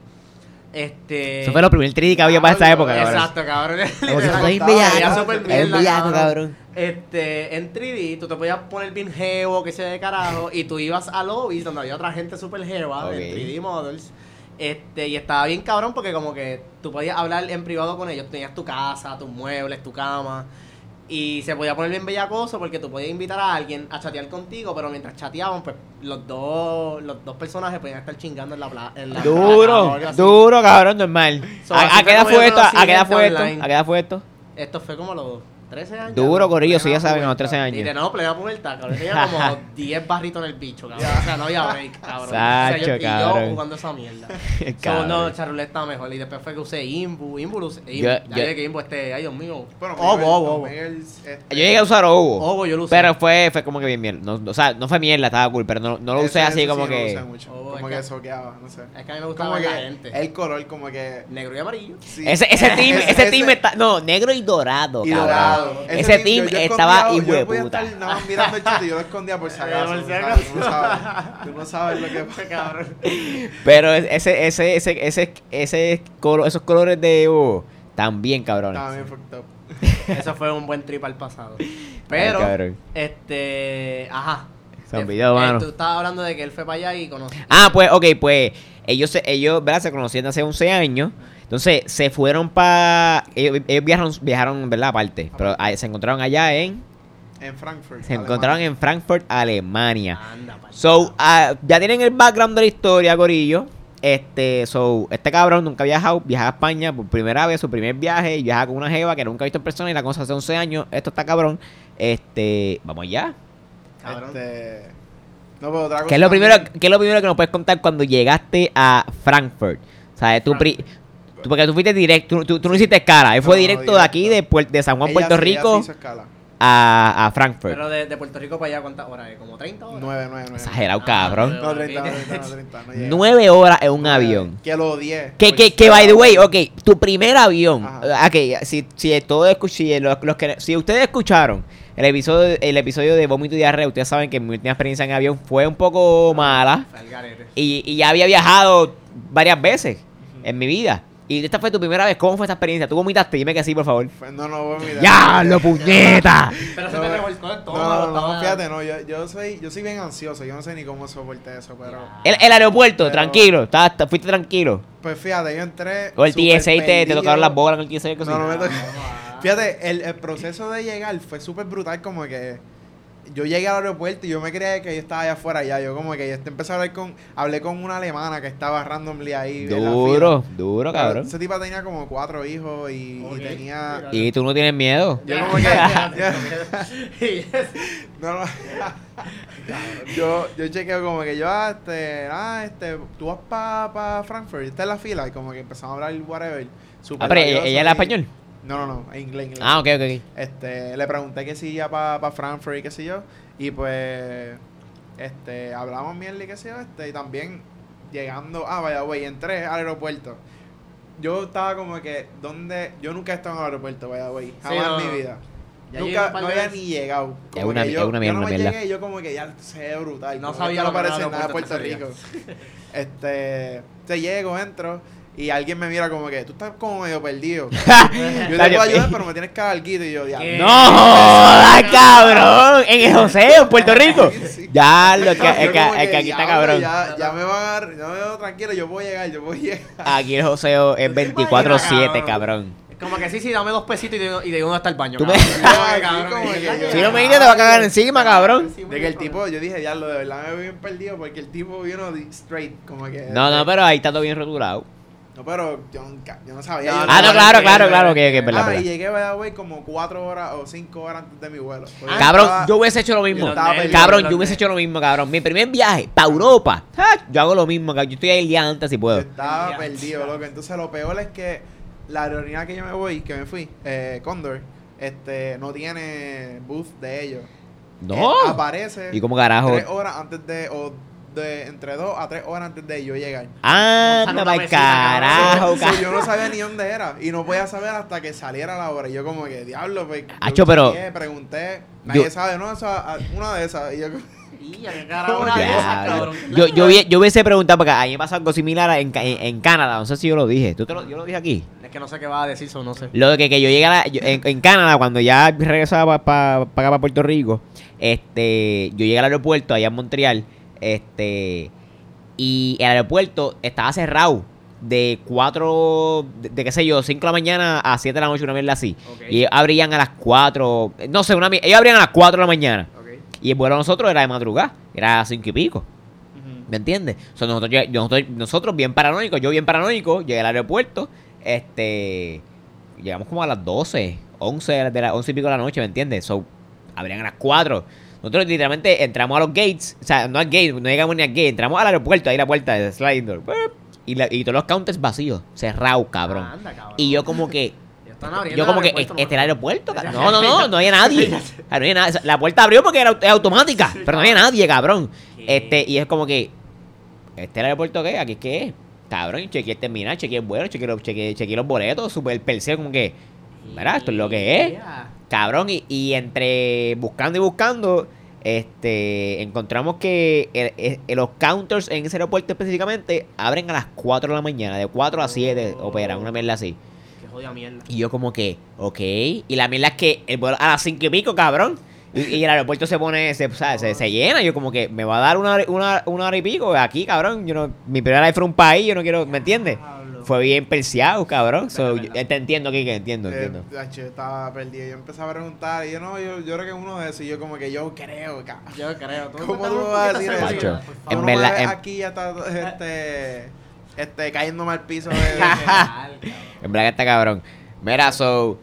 Este. Eso fue lo primer 3D que había para esa época, cabrón. Exacto, cabrón. Era bellaco. cabrón. Este, en 3D, tú te podías poner bien geo, que sea de carajo, y tú ibas a lobbies donde había otra gente super geva Ok. en 3D models. Este, y estaba bien cabrón porque como que tú podías hablar en privado con ellos, tenías tu casa, tus muebles, tu cama. Y se podía poner bien bellacoso porque tú podías invitar a alguien a chatear contigo, pero mientras chateaban, pues los dos, los dos personajes podían estar chingando en la plaza. En la Duro, duro, cabrón, normal. So, ¿A, a qué edad fue esto? ¿A qué edad fue esto? ¿A qué edad fue esto? Esto fue como los 13 años. Duro, sí, Plena ya saben, a los pubertad. 13 Y de años. no, plena pubertad, cabrón. Tenía como 10 barritos en el bicho, cabrón. O sea, no había break, cabrón. Sacho, o sea, yo, y cabrón. yo jugando esa mierda. so, no, Charroulette estaba mejor. Y después fue que usé Imbu. Imbu lo usé. Imbu. Yo- Ya yo- que Imbu este, ay Dios mío. Bueno, Obo, Obo. Miguel, este, Yo llegué a usar Obo. Obo yo lo usé. Pero fue, fue como que bien mierda. No, o sea, no fue mierda, estaba cool, pero no, no lo usé ese- así ese como sí no lo que. usé mucho, como que que- soqueaba, no sé. Es que a mí me gustaba que la gente. el color como que... Negro y amarillo. sí. Ese, ese team, Ese- ese, team está. No, negro y dorado, y cabrón. Dorado. Ese, team yo- yo estaba hijo de Yo podía puta. estar nada más mirando el chat y yo lo escondía por si acaso. por ¿no si sabes? acaso. Tú no sabes. Tú no sabes lo que pasa. cabrón. Pero ese, ese, ese, ese, ese colo- esos colores de Obo también, cabrones. Estaba bien fucked up. Eso fue un buen trip al pasado. Pero, cabrón. este. Ajá. Eh, videos, eh, mano. Tú estabas hablando de que él fue para allá y conoció. Ah, pues, ok, pues ellos, se- ellos ¿verdad? Se conocían hace 11 años. Entonces se fueron para. Ellos, ellos viajaron, viajaron, ¿verdad? Aparte. Pero se encontraron allá en. En Frankfurt. Se encontraron en Frankfurt, Alemania. Anda, So, ah, ya tienen el background de la historia, Gorillo. Este, so, este cabrón nunca ha viajado, viaja a España por primera vez, su primer viaje, y viaja con una jeva que nunca ha visto en persona y la cosa hace 11 años. Esto está cabrón. Este, vamos allá. Cabrón. Este... No, pero otra cosa ¿Qué es lo primero, qué es lo primero que nos puedes contar cuando llegaste a Frankfurt? O sea, tú, pri- tú- porque tú fuiste directo, tú, tú- tú no hiciste escala, él fue No, directo, directo. de aquí, de, de San Juan, Ella Puerto sí, Rico. hizo escala. a, a Frankfurt. Pero de, de Puerto Rico para allá, ¿cuántas horas? es? ¿Como 30 horas? 9, 9, 9. Exagerado, Ah, cabrón. No, 30, no, 30, no, 30. No llega. Nueve horas en un avión. Que lo odié. Que, que, que, by the way, ok, tu primer avión. Ajá. Ok, si, si todo si, los, los que, si ustedes escucharon el episodio, el episodio de Vómito y Diarrea, ustedes saben que mi última experiencia en avión fue un poco mala. Al garete. Y, y ya había viajado varias veces en mi vida. Y esta fue tu primera vez. ¿Cómo fue esta experiencia? ¿Tú vomitaste? Dime que sí, por favor. Fue- No, no, voy a mirar. ¡Ya, lo puñeta! Pero se No, te no, revolcó el No, todo. no, no, estaba- fíjate, no, yo, yo soy, yo soy bien ansioso, yo no sé ni cómo soporté eso, pero... El, el aeropuerto, Pero- tranquilo. estás- fuiste tranquilo. Pues fíjate, yo entré... O el TSA te, te tocaron las bolas en el TSA. No, no me tocó. Fíjate, el, el proceso de llegar fue súper brutal, como que yo llegué al aeropuerto y yo me creía que yo estaba allá afuera ya. Yo como que yo empecé a hablar con, hablé con una alemana que estaba randomly ahí. en la Duro, fila. duro, cabrón. Ese tipo tenía como cuatro hijos y, tenía... Y tú no tienes miedo. Yo como que... No, no. yo, yo chequeo como que yo, ah, este, ah, este, tú vas para pa Frankfurt, esta es la fila, y como que empezamos a hablar whatever. súper Ah, pero valioso ella, ella era y- español. No, no, no, en inglés, inglés. Ah, ok, ok. ok. Este, le pregunté que si iba para pa Frankfurt y qué sé yo, y pues, este, hablamos mierda y qué sé yo, este, y también llegando, ah, vaya, güey, entré al aeropuerto. Yo estaba como que, ¿dónde? Yo nunca he estado en el aeropuerto, vaya, güey, jamás no, en no. mi vida. Ya Nunca, no había ni llegado. Es Como una- que es yo, una yo mierda, nomás una mierda. llegué y yo como que ya se ve brutal. No sabía lo que nada de Puerto Rico. este, te llego, entro y alguien me mira como que tú estás como medio perdido. yo te puedo ayudar, pero me tienes que dar algo y yo ya. ¿Qué? ¡No jodas, cabrón! En el José, en Puerto Rico. Sí. Ya, lo que, es que, como es que aquí está ya, cabrón. Ya, ya me van a dar, ya me veo tranquilo, yo puedo llegar, yo puedo llegar. Aquí el joseo es 24-7, cabrón. Como que sí, sí, dame dos pesitos y de, y de uno hasta el baño. Tú me- cabrón. Sí, como que yo- Si no me dices, te va a cagar encima, cabrón. De que el tipo, yo dije, diablo, de verdad me veo bien perdido porque el tipo vino straight, como que. No, no, pero ahí está todo bien rotulado. No, pero yo, nunca- yo no sabía. No, yo no, Ah, no, claro, claro, claro, que que es verdad, Ah, y llegué, vaya, güey, como cuatro horas o cinco horas antes de mi vuelo. Yo Cabrón, estaba- yo hubiese hecho lo mismo. Cabrón, yo hubiese hecho lo mismo, cabrón. Mi primer viaje para Europa. ah, Yo hago lo mismo, cabrón. Yo estoy ahí el día antes si yo puedo. estaba perdido, loco. Entonces, lo peor es que la aerolínea que yo me voy, que me fui, eh, Condor, este, no tiene booth de ellos. No. Eh, aparece ¿Y cómo carajo? tres horas antes de, o de, entre dos a tres horas antes de yo llegar. Anda para carajo, So, cabrón. yo no sabía ni dónde era y no podía saber hasta que saliera la hora. Y yo como que, diablo, pues. yo Acho, pero- pregunté, nadie Yo- sabe, no, esa, una de esas. Y yo carajo, yo, yo, hubiese- yo hubiese preguntado porque a mí me pasó algo similar en, en, en Canadá. No sé si yo lo dije. ¿Tú te lo, yo lo dije aquí? Es que no sé qué va a decir, eso no sé. Lo de que, que yo llegué a la- yo- en, en Canadá, cuando ya regresaba para acá, para Puerto Rico, este, yo llegué al aeropuerto allá en Montreal, este, y el aeropuerto estaba cerrado de 4, de, de qué sé yo, 5 de la mañana a 7 de la noche, una mierda así. Ok. Y ellos abrían a las 4, no sé, una, ellos abrían a las 4 de la mañana. Ok. Y el vuelo de nosotros era de madrugada, era a 5 y pico. Ujú. ¿Me entiendes? O sea, nosotros, nosotros, nosotros bien paranoicos, yo bien paranoico, llegué al aeropuerto, este, llegamos como a las 12, 11 de la, de la- 11 y pico de la noche, ¿me entiendes? So, abrían a las 4. Nosotros literalmente entramos a los gates, o sea, no al gate, no llegamos ni al gate, entramos al aeropuerto, ahí la puerta de sliding door, y, la- y todos los counters vacíos, cerrados, cabrón. Anda, cabrón. Y yo como que, yo como el que, este es el aeropuerto. No, no, no, no había nadie. Sea, no había sea, La puerta abrió porque era automática, pero no había nadie, cabrón. ¿Qué? Este, y es como que, ¿este es el aeropuerto qué? ¿Aquí qué es? Cabrón, chequeé el terminal, chequeé el vuelo, chequeé los, chequeé, chequeé los boletos, super perse, como que, mira, esto es lo que es. Cabrón, y, y entre buscando y buscando, este, encontramos que el- el- los counters en ese aeropuerto específicamente abren a las 4 de la mañana, de 4 a 7 Oh. operan, una mierda así. Qué jodida mierda. Y yo como que, ok. Y la mierda es que el vuelo a las 5 y pico, cabrón. Y, y el aeropuerto se pone, se, ¿sabes? se, se llena. Yo como que me va a dar una, hora- una, una hora y pico aquí, cabrón. Yo no, mi primera vez fue un país, yo no quiero, ¿me entiendes? Diablo. Fue bien perseado, cabrón. So, yo- te entiendo, Kike, entiendo, Eh, entiendo. yo estaba perdido. Yo empecé a preguntar y yo no, yo, yo creo que uno de esos. Y yo como que yo creo, cabrón. Yo creo. ¿Tú ¿Cómo tú vas a decir eso? En verdad, en- aquí ya está este, este, cayéndome al piso de... Real, cabrón. En verdad que está cabrón. Mira, so.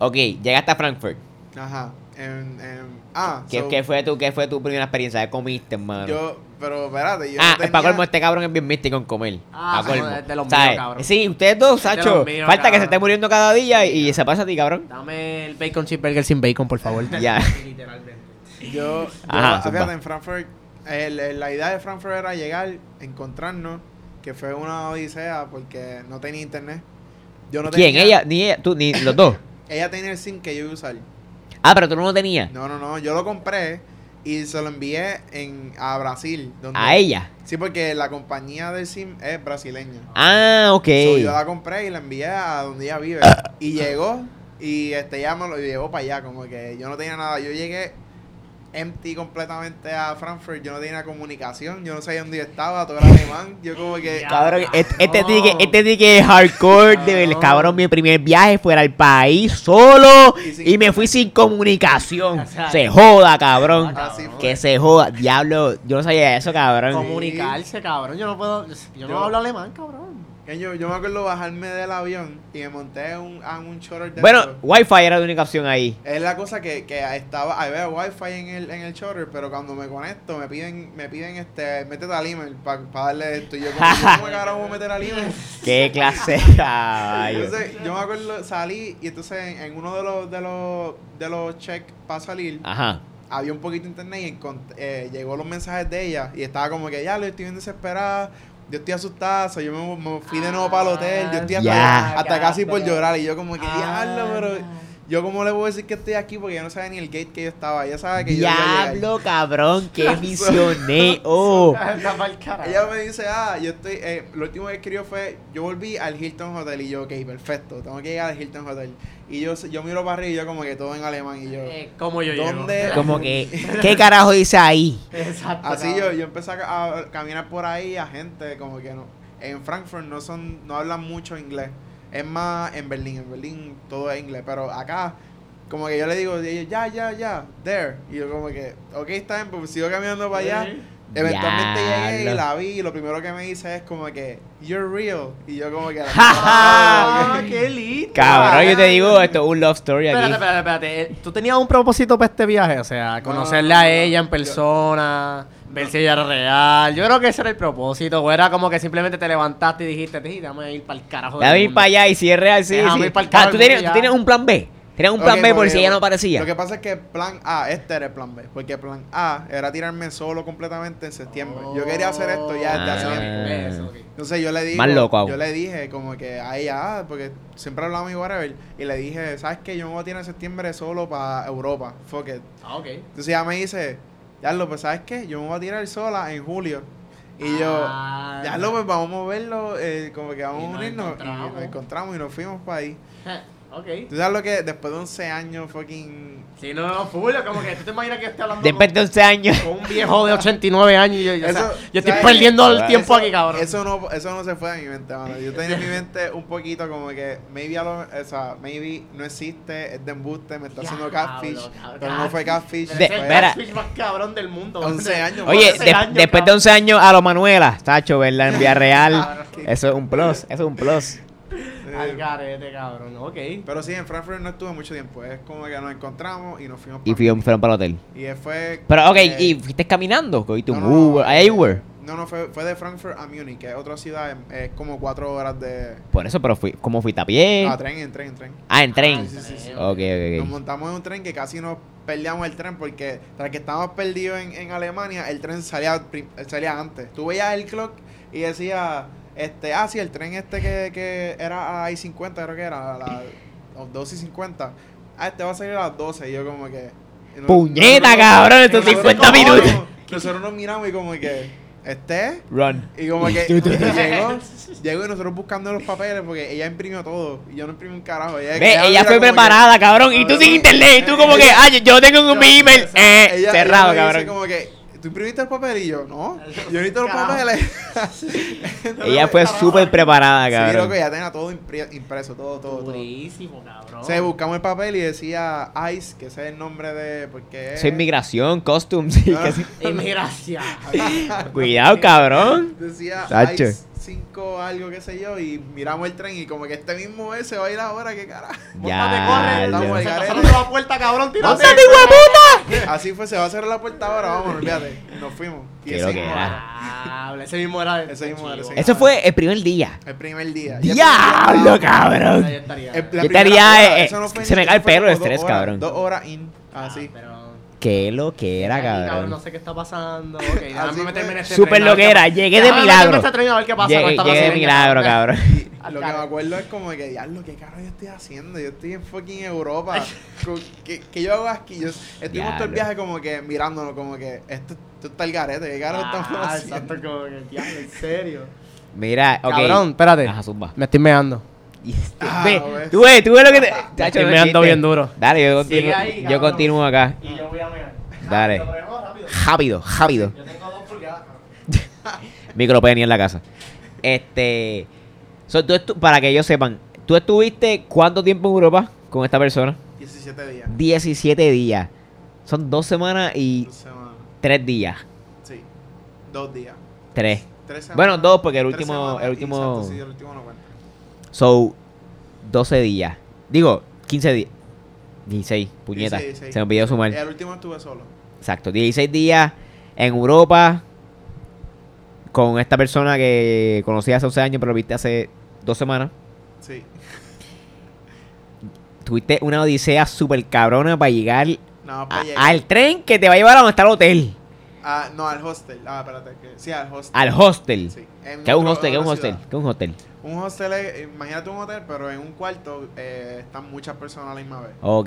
Ok, llegaste a Frankfurt. Ajá. En, en- ah, ¿Qué, so, qué fue tu, ¿Qué fue tu primera experiencia? ¿Qué comiste, hermano? yo, pero espérate, yo Ah, no es tenía... para colmo, este cabrón es bien místico en comer. Ah, Pa' colmo. es de los míos, cabrón. Sí, ustedes dos, Sacho. míos, falta que se esté muriendo cada día y, y se pasa a ti, cabrón. Dame el bacon cheeseburger sin bacon, por favor. Ya. Literalmente. Yo, yo Ajá, fíjate, en Frankfurt, el- el- la idea de Frankfurt era llegar, encontrarnos, que fue una odisea porque no tenía internet. Yo no ¿Quién? tenía- ¿Ella? ¿Ni ella? ¿Tú? ¿Ni los dos? Ella tenía el SIM que yo iba a usar. Ah, pero tú no lo tenías. No, no, no, yo lo compré y se lo envié en, a Brasil. Donde, A ella. Sí, porque la compañía del SIM es brasileña. Ah, ok. So, yo la compré y la envié a donde ella vive. y llegó y este ya me lo llevó para allá. Como que yo no tenía nada. Yo llegué empty completamente a Frankfurt. Yo no tenía comunicación. Yo no sabía dónde yo estaba. Todo era alemán. Yo como que... Cabrón, este, este No. ticket, este ticket es hardcore de No. cabrón, mi primer viaje fuera al país solo Y me fui sin comunicación. O sea, Se joda, cabrón. Así fue. Que se joda. Diablo, yo no sabía eso, cabrón. Comunicarse, cabrón. Yo no puedo. Yo, Yo- no hablo alemán, cabrón. Yo, yo me acuerdo bajarme del avión y me monté un, a un de Bueno. Wi-Fi era la única opción ahí. Es la cosa que, que estaba, había wifi en el, en el shuttle, pero cuando me conecto me piden, me piden este, métete al email para darle esto. Y yo como, "¿Yo ¿cómo carajo voy a meter al email? Qué clase. Entonces, yo me acuerdo, salí y entonces en, en uno de los, de los, de los checks para salir, Ajá. había un poquito de internet y eh, llegó los mensajes de ella y estaba como que ya lo estoy bien desesperada. Yo estoy asustada, yo me, me fui de nuevo para el hotel, yo estoy hasta, hasta casi por llorar y yo como que Ah. diablo, pero yo como le voy a decir que estoy aquí porque yo no sabía ni el gate que yo estaba, ella sabe que yo a llegar. Diablo, cabrón, qué misioné. Oh. Ella me dice, ah, yo estoy, eh, lo último que escribió fue, yo volví al Hilton Hotel y yo, ok, perfecto, tengo que llegar al Hilton Hotel. Y yo, yo miro para arriba y yo como que todo en alemán y yo, Eh, ¿Cómo yo ¿Dónde? llego? Como que, ¿qué carajo dice ahí? Exacto. así yo, yo empecé a, a caminar por ahí a gente como que no, en Frankfurt no son, no hablan mucho inglés, es más en Berlín, en Berlín todo es inglés, pero acá, como que yo le digo, ya, ya, ya, there, y yo como que, ok, está bien, pues sigo caminando para allá. Eventualmente llegué y la vi y lo primero que me dice es como que You're real y yo como que Ah, como que- qué lindo. Cabrón, yo te digo, esto es un love story Espérate, aquí. espérate, espérate. Eh, ¿Tú tenías un propósito para este viaje? O sea, conocerle no, a no, ella en yo- persona, ver si ella era real. Yo creo que ese era el propósito. O era como que simplemente te levantaste y dijiste, "Sí, déjame ir para el carajo. Déjame ir mundo". para allá y si es real, sí. Déjame sí. ir pa'l Ah, carajo ¿tú del tienes, mundo tú tienes un plan B. Tienes un plan B por porque si ella no aparecía. Lo que pasa es que plan A, este era el plan B, porque plan A era tirarme solo completamente en septiembre. Yo quería hacer esto ya desde hace Ah. tiempo. Eso. Entonces yo le digo, Más loco aún. yo le dije como que a ella, ah, porque siempre hablamos y whatever, y le dije, ¿sabes qué? Yo me voy a tirar en septiembre solo para Europa, fuck it. Ah, ok. Entonces ella me dice, ya lo, pues ¿sabes qué? Yo me voy a tirar sola en julio. Y yo, Ah, ya lo, pues vamos a moverlo, eh, como que vamos a nos unirnos. Y nos encontramos y nos fuimos para ahí. Ok. ¿Tú sabes lo que? Después de 11 años, fucking... Si no, no, full, como que tú te imaginas que estoy hablando Después de 11 años. con, un viejo de 89 años y yo, yo, o sea, Eso, yo estoy ¿sabes? perdiendo el tiempo Eso- aquí, cabrón. Eso no, eso no se fue de mi mente, mano. Yo tenía en mi mente un poquito como que maybe, a lo, o sea, maybe no existe, es de embuste, me está haciendo Diablo, catfish. cabrón, Pero no fue catfish. De- fue el catfish más cabrón del mundo. 11 años. Oye, 11 de- años, después de cabrón. 11 años a lo Manuela, Tacho, ¿verdad? En Vía Real. Cabrón. Eso es un plus, eso es un plus. Al garete, cabrón. Ok. Pero sí, en Frankfurt no estuve mucho tiempo. Es como que nos encontramos y nos fuimos Y pa' fueron, fueron para el hotel. Y él fue. Pero, ok, eh, ¿y fuiste caminando? ¿Cogiste un no, no, Uber? ¿Hay Uber? No, no, fue, fue de Frankfurt a Múnich, que es otra ciudad. Es como cuatro horas de. Por eso, pero fui, ¿cómo fuiste a pie? Ah, tren, en tren, en tren. Ah, en tren. sí, sí, sí. Ok, Nos ok, ok. montamos en un tren que casi nos perdíamos el tren porque tras que estábamos perdidos en, en Alemania, el tren salía, salía antes. Tú veías el clock y decía, este, ah, sí, el tren este que, que era a I-50, creo que era, a las 12 y 50. Ah, este va a salir a las 12. Y yo como que... no- ¡Puñeta, cabrón! Estos nosotros 50 como- minutos. Nosotros nos miramos y como que, ¿este? Run. Y como que llegó, llegó y nosotros buscando los papeles porque ella imprimió todo y yo no imprimí un carajo. Ella, Ve, ella fue que- preparada, cabrón. Y tú sin internet. Y tú como que, ay, yo tengo en mi email. Eh, cerrado, cabrón. como que, ¿tú imprimiste el papel? Y yo, no, yo necesito los papeles. Ella fue súper preparada, Sí, cabrón. loco, ya tenía todo impreso, todo, todo, todo. Durísimo, cabrón. O sea, buscamos el papel y decía ICE, que ese es el nombre de... Porque Eso es inmigración, costumes. que. Inmigración. Cuidado, cabrón. Decía. ICE 5 algo, qué sé yo, y miramos el tren y como que este mismo es, se va a ir ahora, qué cara. Móntate, corre. Ya, Se garete. cerrando la puerta, cabrón. Así fue, se va a cerrar la puerta ahora, vamos, olvídate. Nos fuimos. Y Qué ese que mismo era. Ese mismo era. Ese mismo era, ese Eso fue el primer día. El primer día. El ¡Diablo, cabrón! Ahí estaría. El- Yo estaría, hora, eh, eso no se me cae el pelo dos estrés, cabrón. Dos horas in, así. Pero. Qué lo que era, cabrón. No sé qué está pasando. Ok, déjame Así meterme en este Súper lo que era. Llegué de milagro. en tren a ver qué pasa con Llegué, de milagro, cabrón. Lo que me acuerdo es como que, diablo, ¿qué carajo yo estoy haciendo? Yo estoy en fucking Europa. ¿Qué, qué yo hago aquí? Yo, estuvimos todo el viaje como que mirándonos, como que esto, esto está el garete, ¿qué carajo estamos Ah, haciendo? exacto, como que, diablo, en serio. Mira, ok. Cabrón, espérate. Ajá, zumba. Me estoy meando. Y este- Ah, Ve, ves. tú ves, tú ves lo que te. Me estoy no meando existe. bien duro. Dale, yo continúo, ahí, yo cabrón. continúo acá. Y yo voy a mear. Dale. Rápido, rápido. Yo tengo dos pulgadas. Micropenia en la casa. Este. so, tú estu- para que ellos sepan, ¿tú estuviste cuánto tiempo en Europa con esta persona? 17 días. 17 días. Son dos semanas y Dos semanas. tres días. Sí. Dos días. Tres. Tres semanas. Bueno, dos, porque el último- semanas, el último- Exacto, sí, el último no cuenta. So, 12 días. Digo, 15 días. 16, puñeta. 16, 16. Se me olvidó sumar. El último estuve solo. Exacto, 16 días en Europa con esta persona que conocí hace 11 años, pero viste hace dos semanas. Sí. Tuviste una odisea súper cabrona para llegar a- al tren que te va a llevar a donde está el hotel. Ah, no, al hostel. Ah, espérate. Que, sí, al hostel. Al hostel. Sí. ¿Qué es un hostel? ¿Qué es un hostel? ¿Qué es un hostel? Un hostel es, imagínate un hotel, pero en un cuarto eh, están muchas personas a la misma vez. Ok.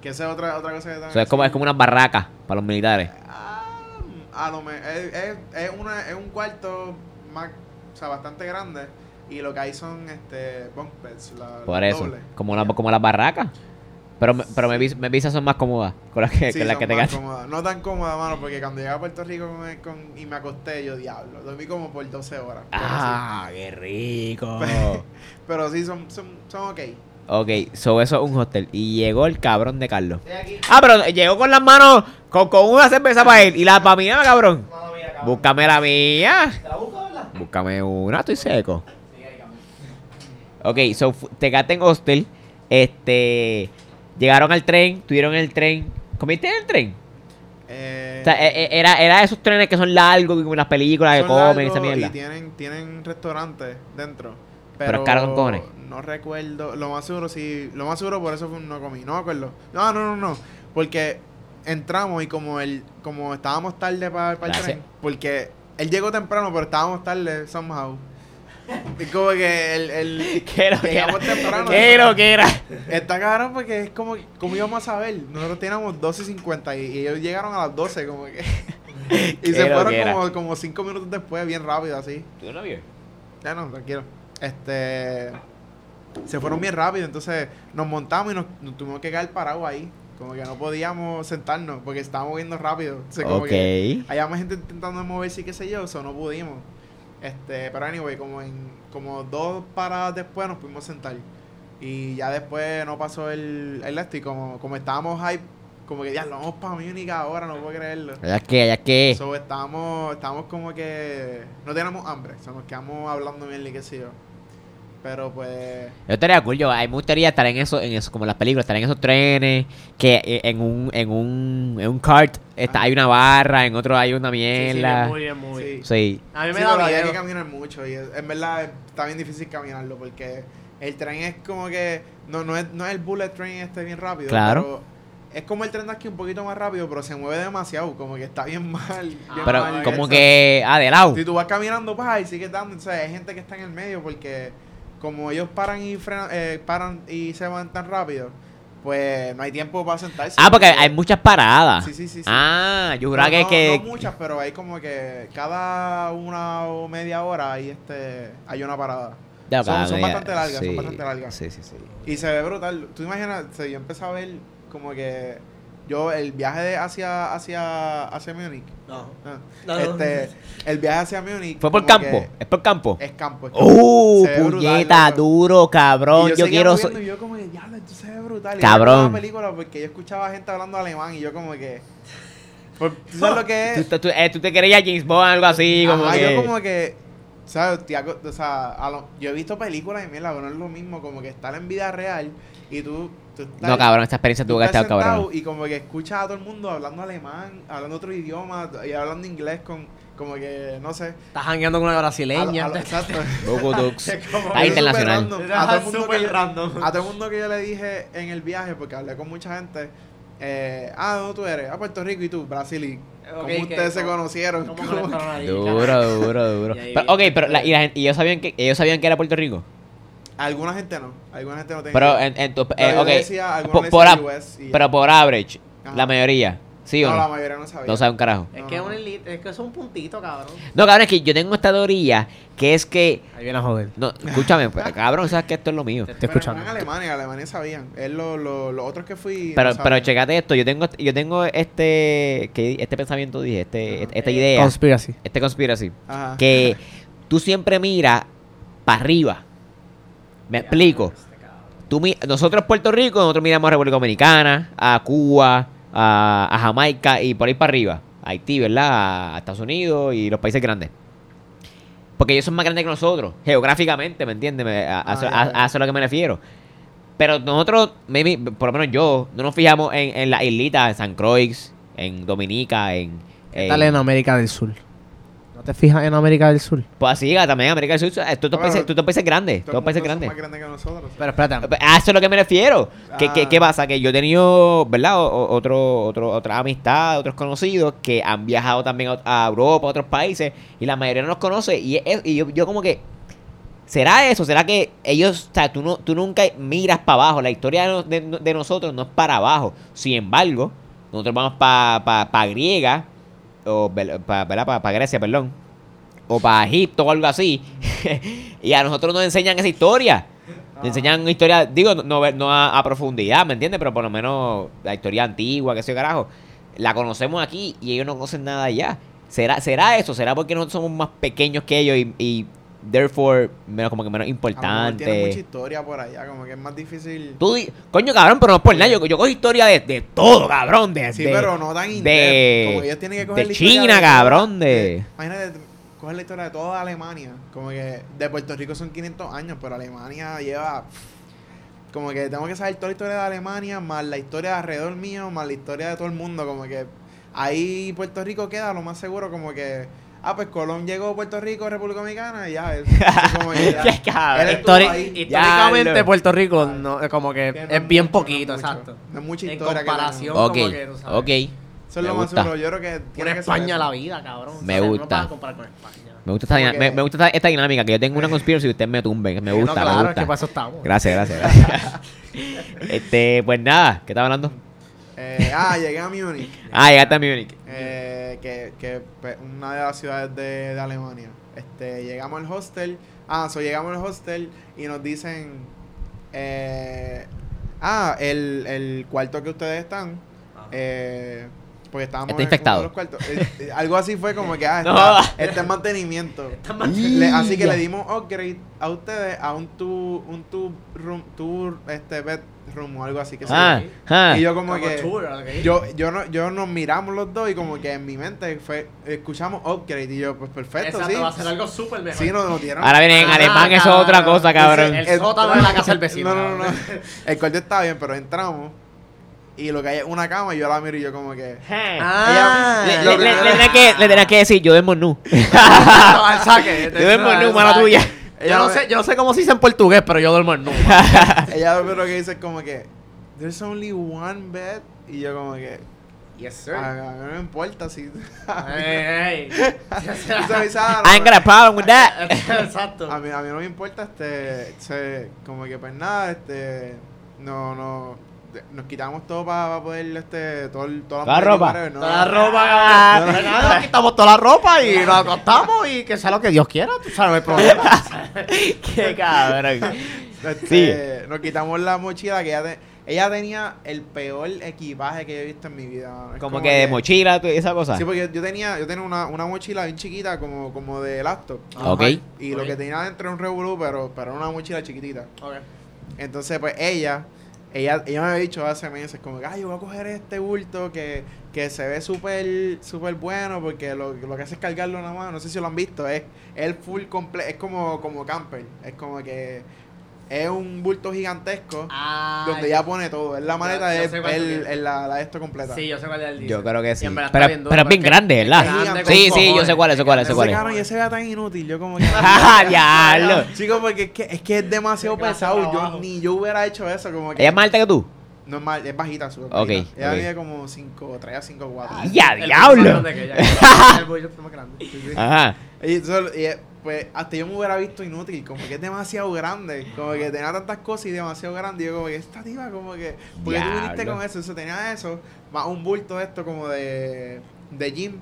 Que esa es otra, otra cosa que también. Eso es como, es como unas barracas para los militares. Ah, a lo me- es, es, es una, es un cuarto más, o sea, bastante grande. Y lo que hay son este bunk beds. La, Por las eso. dobles. Como, la- como las barracas. Pero, me- pero me, me visas son más cómodas con las que, Sí, con las son que te más gastas. No tan cómodas, mano, porque cuando llegué a Puerto Rico con, con- y me acosté, yo diablo. Dormí como por 12 horas. Ah, qué rico. pero sí, son, son, son ok. ok, so eso es un hostel. Y llegó el cabrón de Carlos. Ah, pero llegó con las manos, con, con una cerveza para él. Y la para mí, ah, cabrón. Mano mía, cabrón. Búscame la mía. ¿Te la busco, verdad? Búscame una, estoy seco. Sí, ahí. Ok, so te quedaste en hostel. Este. Llegaron al tren, tuvieron el tren. ¿Comiste en el tren? Eh, O sea, e- e- era, era esos trenes que son largos, como las películas que comen, esa mierda. Y tienen, tienen restaurantes dentro. Pero Pero, es caro con cojones. No recuerdo. Lo más seguro, sí. Lo más seguro por eso fue- no comí. No me acuerdo. No, no, no, no. Porque entramos y como el, como estábamos tarde para el Gracias. tren. Porque él llegó temprano, pero estábamos tarde somehow. Es como que el, el ¿Qué lo que era? temprano. ¿Qué lo que era? Está cabrón porque es como, ¿cómo íbamos a saber? Nosotros teníamos 12 y 50 y, ellos llegaron a las 12 como que... y se fueron como, como 5 minutos después, bien rápido así. ¿Tú no vio? Ya no, tranquilo. Este... Se fueron bien rápido, entonces nos montamos y nos, nos tuvimos que quedar parados ahí. Como que no podíamos sentarnos porque estábamos moviendo rápido. O sea, como Ok. que había más gente intentando moverse y qué sé yo, eso no pudimos. Este, pero anyway, como en como dos paradas después nos pudimos sentar. Y ya después no pasó el, el esto y como, como estábamos hype, como que ya lo vamos para Múnich ahora, no puedo creerlo. Ya que, ya que. So, estábamos, estábamos como que no teníamos hambre, o sea, nos quedamos hablando bien y qué sé yo. Pero pues Yo estaría cool, yo, a mí me gustaría estar en eso, en eso, como en las películas, estar en esos trenes, que eh, en un, en un, en un cart está, Ah. hay una barra, en otro hay una Sí, sí, mierda. muy bien, muy bien. sí. Sí. A mí me Sí, da pero había que miedo. caminar mucho y es- en verdad está bien difícil caminarlo porque el tren es como que no, no, es, no es el bullet train este bien rápido. Claro. Pero es como el tren de aquí un poquito más rápido, pero se mueve demasiado, como que está bien mal. bien Pero mal como que, ah, de lado. Si tú vas caminando, pues y sigues dando, entonces hay gente que está en el medio porque como ellos paran y frenan, eh, paran y se van tan rápido, pues no hay tiempo para sentarse. Ah, porque hay muchas paradas. Sí, sí, sí. sí. Ah, yo juraba No, que, no, que- no muchas, pero hay como que cada una o media hora hay este hay una parada. Ya, son- son bastante largas, son bastante largas. Sí, sí, sí. Y se ve brutal. Tú imaginas, yo empecé a ver como que yo el viaje de hacia hacia hacia Múnich. No. ah, No, no. este, el viaje hacia Múnich ¿Fue por campo? ¿Es por campo? Es campo. es campo. ¡Uh! Brutal, puñeta, loco. duro, cabrón. Y Yo, seguía quiero... so- y yo como que, diablo, esto se ve brutal. Y Cabrón. yo veía la película porque yo escuchaba gente hablando alemán y yo como que... Por- ¿Tú sabes lo que es? Tú, tú- eh, tú te querías James Bond, algo así, como Ajá, que... yo como que ¿sabes? Te aco- o sea, lo- yo he visto películas y mierda, pero no es lo mismo como que estar en vida real y tú, tú estás- No, cabrón, esta experiencia tuvo que estar cabrón. Y como que escuchas a todo el mundo hablando alemán, hablando otro idioma y hablando inglés con, como que, no sé. Estás jangueando con una brasileña. exacto. Goku Dux. Es como que internacional. A todo, el mundo que yo, random. a todo el mundo que yo le dije en el viaje, porque hablé con mucha gente, eh, ah, ¿dónde tú eres? Ah, Puerto Rico y tú, Brasil. ¿Y ¿Cómo que- ustedes se ¿cómo- conocieron? Duro, duro, duro. Y ahí- Pero, ok, pero la, y, la gente, y ellos sabían que ellos sabían que era Puerto Rico. Alguna gente no, alguna gente no tenía. Pero en, en tu, Pero eh, decía, por, decían a- US y ya. pero por average, Ajá. la mayoría, ¿sí o no, no? la mayoría no sabía. No sabe un carajo. Es No, que es no. un elite, es que es un puntito, cabrón. No, cabrón, es que yo tengo esta teoría que es que Ahí viene a joder. no, escúchame, pues, cabrón, sabes que esto es lo mío. Te estoy Pero escuchando. En Alemania, en Alemania sabían. Es lo, lo, los otros que fui. Pero, no pero checate esto, yo tengo yo tengo este que este pensamiento dije, este Ajá. esta Eh, idea, Conspiracy. este conspiracy, Ajá. que tú siempre miras para arriba. Me explico. Tú, nosotros Puerto Rico, nosotros miramos a República Dominicana, a Cuba, a, a Jamaica y por ahí para arriba. Haití, ¿verdad? A Estados Unidos y los países grandes. Porque ellos son más grandes que nosotros, geográficamente, ¿me entiendes? Me- A, a Ah, a- eso es a lo que me refiero. Pero nosotros, maybe, por lo menos yo, no nos fijamos en, en la islita, en San Croix, en Dominica, en... en Dale en América del Sur. ¿No te fijas en América del Sur? pues así, también América del Sur, estos dos Bueno, países, estos países grandes, Todo todos países grandes. más grandes que nosotros. Pero espérate. A eso es lo que me refiero. ¿Qué, qué, Ah. qué pasa? Que yo he tenido, ¿verdad? O- otro, otro, otra amistad, otros conocidos que han viajado también a, Europa, a otros países, y la mayoría no los conoce. Y, es- y yo, yo como que, ¿será eso? ¿Será que ellos, o sea, tú, no, tú nunca miras para abajo? La historia de, no- de- de nosotros no es para abajo. Sin embargo, nosotros vamos para pa, pa griega, o para Grecia, perdón, o para Egipto o algo así, y a nosotros nos enseñan esa historia. Nos enseñan historia, digo, no, no, a, a profundidad, ¿me entiendes? Pero por lo menos la historia antigua, que sé yo, carajo, la conocemos aquí y ellos no conocen nada allá. ¿Será, ¿Será eso? ¿Será porque nosotros somos más pequeños que ellos y, y therefore menos, como que menos mejor Tiene mucha importante? historia por allá, como que es más difícil. Tú, coño, cabrón, pero no es por nada. Yo, yo cojo historia de, de todo, cabrón. De, Sí, de- pero no tan de- Como ellos tienen que coger de la historia China, cabrón, de- Imagínate, coger la historia de toda Alemania. Como que de Puerto Rico son 500 años, pero Alemania lleva. Como que tengo que saber toda la historia de Alemania, más la historia de alrededor mío, más la historia de todo el mundo. Como que ahí Puerto Rico queda lo más seguro, como que. Ah, pues Colón llegó a Puerto Rico, República Dominicana, y ya. es- es como que ya. Histori- históricamente Ya, Puerto Rico no, es como que Que no es bien mucho, no poquito, mucho. exacto. No es mucha En historia que comparación, como que, tú sabes. ok. Eso es Me lo más gusta. seguro. Yo creo que tiene que ser España la vida, cabrón. Me gusta. No con España. Me gusta, esta, que- me, me gusta esta, esta dinámica, que yo tengo una conspiracy y ustedes me tumben. Me gusta, no, claro, me es gusta. que para eso estamos. Gracias, gracias, gracias. este, pues nada, ¿qué estaba hablando? Eh, ah, llegué a Múnich. Ah, llegaste a Múnich. Eh, que, que pues, una de las ciudades de, de Alemania. Este, llegamos al hostel. Ah, so llegamos al hostel y nos dicen, eh, ah, el, el cuarto que ustedes están, eh, porque estábamos Está en infectado. uno de los cuartos. Eh, eh, algo así fue como que, ah, No. está, está en mantenimiento. Le- así que le dimos upgrade a ustedes a un two, un two room, two, este bedroom o algo así que se Ah, llama. ah. Y yo como, Como que yo, yo no, yo nos miramos los dos y como que en mi mente fue, escuchamos upgrade y yo, pues perfecto, Exacto, sí. va a ser algo súper mejor. Sí, nos, nos dieron. Ahora viene en Ah, alemán, eso es otra cosa, cabrón. El sótano de la casa del vecino, No, no, no. El cuarto está bien, pero entramos y lo que hay es una cama y yo la miro y yo como que. Ah, Le, le- le- primero- le tenés que, le tenés que decir, yo duermo nu. No, al saque. Yo duermo nu, mala tuya. Yo no sé, yo no sé cómo se dice en portugués, pero yo duermo en nu. Ella lo primero que dice es como que. There's only one bed. Y yo como que. Yes, sir. A, a mí no me importa si. Hey, hey. I ain't got a problem with that. Exacto. A mí, a mí no me importa, este, se, como que pues nada, este, no, no, nos quitamos todo para poder, este, todo, toda la ropa. ¿no? Toda la ropa, No, no. Nada, quitamos toda la ropa y nos acostamos y que sea lo que Dios quiera, tú sabes, no hay problema. Qué cabrón. Este, Sí. Nos quitamos la mochila que ella, te- ella tenía el peor equipaje que yo he visto en mi vida. Como que de mochila, tú- esa cosa. Sí, porque yo tenía, yo tenía una, una mochila bien chiquita, como, como de laptop. Ok. Y lo que tenía dentro era un revolú, pero, pero era una mochila chiquitita. Ok. Entonces, pues ella ella, ella me había dicho hace meses, como ay, yo voy a coger este bulto que, que se ve súper súper bueno porque lo, lo que hace es cargarlo nada más. No sé si lo han visto, es el full completo, es como, como camper, es como que es un bulto gigantesco Ah, donde ya pone todo. Es la maleta, yo es, el, dices. el- la, la de esto completa. Sí, yo sé cuál es el dice. Yo creo que sí. Pero, duro, pero es bien grande, es ¿verdad? grande Sí, sí, yo cojones. sé cuál es, sé cuál es, sé Ese cuál es. y ese ve tan inútil, yo como que... ¡Ah, diablo! Chicos, porque es que, es que es demasiado pesado. Yo ni yo hubiera hecho eso. Como que ¿Ella es más alta que tú? No es mal, es bajita, súper Ok, bajita. Ella ok. mide como 5, 3 a 5, 4. ¡Ya, diablo! El bulto más grande. Ajá. Y, pues hasta yo me hubiera visto inútil, como que es demasiado grande, como que tenía tantas cosas y demasiado grande. Y yo como que esta tipa como que, porque tú viniste con eso, eso tenía eso, más un bulto de esto como de, de gym,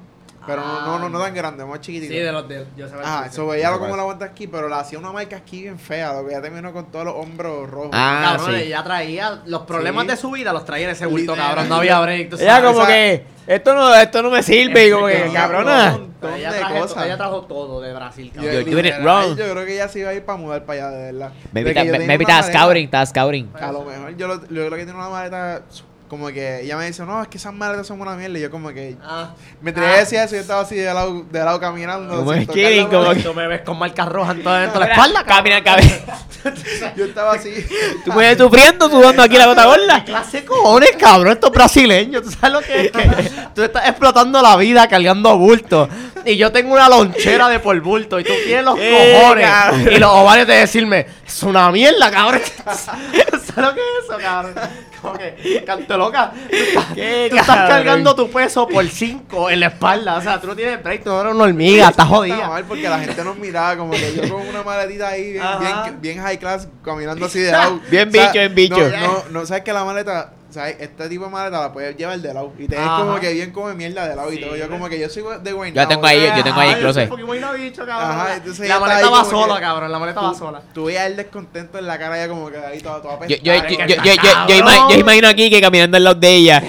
pero no, no, no, no tan grande, más chiquitito. Sí, de los de. Yo cuál Ajá, eso veía como la aguanta aquí, pero la hacía una marca aquí bien fea, lo que ya terminó con todos los hombros rojos. Ah, Cabrón, sí. ella traía los problemas Sí. de su vida, los traía en ese bulto, cabrón. No había break. Ella sabes. como esa- que, esto no, esto no me sirve, y como que, cabrona. Un montón Ella de trajo, cosas. ella trajo todo de Brasil, Yo, cabrón. You're doing it literal, wrong. yo creo que ella se iba a ir para mudar para allá, de verdad. Maybe yo estaba scouting, estaba scouting. A lo mejor yo, lo, yo creo que tiene una maleta como que ella me dice, no, es que esas maletas son una mierda. Y yo como que, Ah, me tenía Ah. que decir eso y yo estaba así de lado, de lado caminando. Como es como maleta. tú me ves con marcas rojas en toda, en toda la espalda, Camina, camina. Yo estaba así. Tú puedes sufriendo, sudando aquí la gota gorda. clase de cojones, cabrón, estos brasileños. ¿Tú sabes lo que es? Que tú estás explotando la vida cargando bultos. Y yo tengo una lonchera de por bulto. Y tú tienes los Eh, cojones. y los ovarios de decirme, es una mierda, cabrón. ¿Sabes lo que es eso, cabrón? Como que, canto loca. Tú Qué tú estás cargando tu peso por cinco en la espalda. O sea, tú no tienes break, tú no eres una hormiga, estás jodida. mal porque la gente nos miraba como que yo con una maletita ahí bien, bien, bien high class caminando así de lado. Bien bicho, bien bicho. No, no, no, sabes que la maleta, sabes, este tipo de maleta la puedes llevar de lado y te ves Ajá. como que bien come mierda de lado y Sí, todo. Yo como que yo soy de Wayne. Yo tengo ahí, yo tengo ahí el closet. Porque muy bicho, cabrón. Ajá, entonces la maleta va sola, que- cabrón. La maleta va sola. Tú veías el descontento en la cara ya como que ahí toda, toda Yo, yo, yo, apestada. yo, yo, yo, yo ima- yo imagino aquí que caminando al lado de ella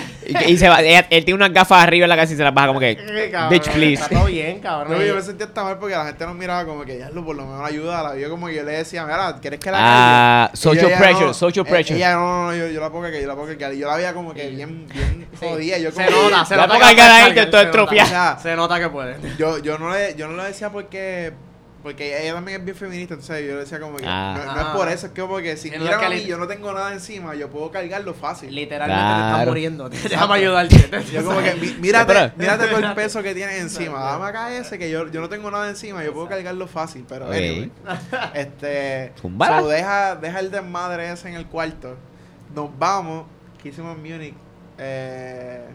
y, y se va, ella- él tiene unas gafas arriba en la casa y se las baja como que, Eh, cabrón, bitch, please. Está todo bien, cabrón. No, yo me sentía hasta mal porque la gente nos miraba como que ya lo por lo menos ayuda. La vio como que yo le decía, mira, ¿quieres que la Ah, cargue?" Y social ella, pressure, no, social eh, pressure. Ella, no, no, no, yo, yo la puedo que yo la puedo que Yo la veía como que bien, bien Sí. jodida. Yo se como nota, se La nota. poca que cara puede ahí, cargar, todo se nota. estropeado. O sea, Se nota que puede. yo, yo, no le, yo no lo decía porque porque ella también es bien feminista, entonces yo le decía como que Ah. no, no es por eso, es que porque si miran a mí, yo no tengo nada encima, yo puedo cargarlo fácil. Literalmente te Claro. estás muriendo. Déjame ayudarte. Yo como que, mi- mírate, mírate todo el peso que tienes encima. Dame acá ese que yo, yo no tengo nada encima, yo puedo cargarlo fácil, pero Ok. anyway. Este, so, deja, deja el desmadre ese en el cuarto. Nos vamos, que hicimos en Múnich. Eh,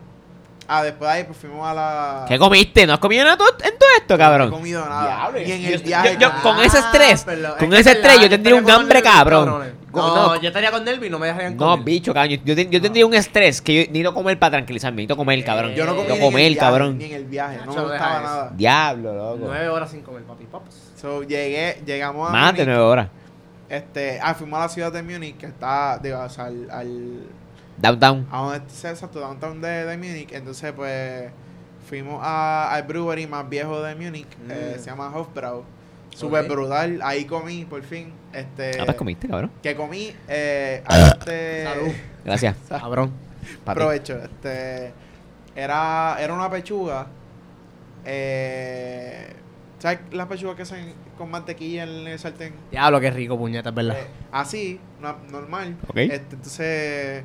ah, después de ahí pues fuimos a la ¿Qué comiste? ¿No has comido nada en todo esto, No he cabrón? comido nada. Diablo, y en yo- el yo- viaje yo- con ese estrés, pero con es ese estrés, yo tendría un hambre, cabrón. No, no. yo estaría con nervio y no me dejarían No, comer. bicho, cabrón. Yo, yo, ten- yo tendría un estrés que yo necesito comer para tranquilizarme. Necesito comer, cabrón. yo no comí Yo ni en el comer, viaje, cabrón. Ni en el viaje, no me gustaba nada. Diablo, loco. Nueve horas sin comer, papi. Paps. So, llegué, llegamos a Más de nueve horas. Este, ah, fuimos a la ciudad de Múnich, que está, digo, o sea, al, al Downtown. a donde está exacto, downtown de, de Múnich. Entonces, pues, fuimos a, al brewery más viejo de Múnich, eh, Mm. se llama Hofbrau. Súper Ok. brutal, ahí comí, por fin. Este, Ah, pues comiste, cabrón. Que comí, eh, este... Salud. Gracias. Cabrón. Provecho, este... Era, era una pechuga, eh... ¿Sabes las pechugas que hacen con mantequilla en el sartén? Diablo, qué rico, puñeta, es verdad. Eh, así, no- normal. Ok. Este, entonces,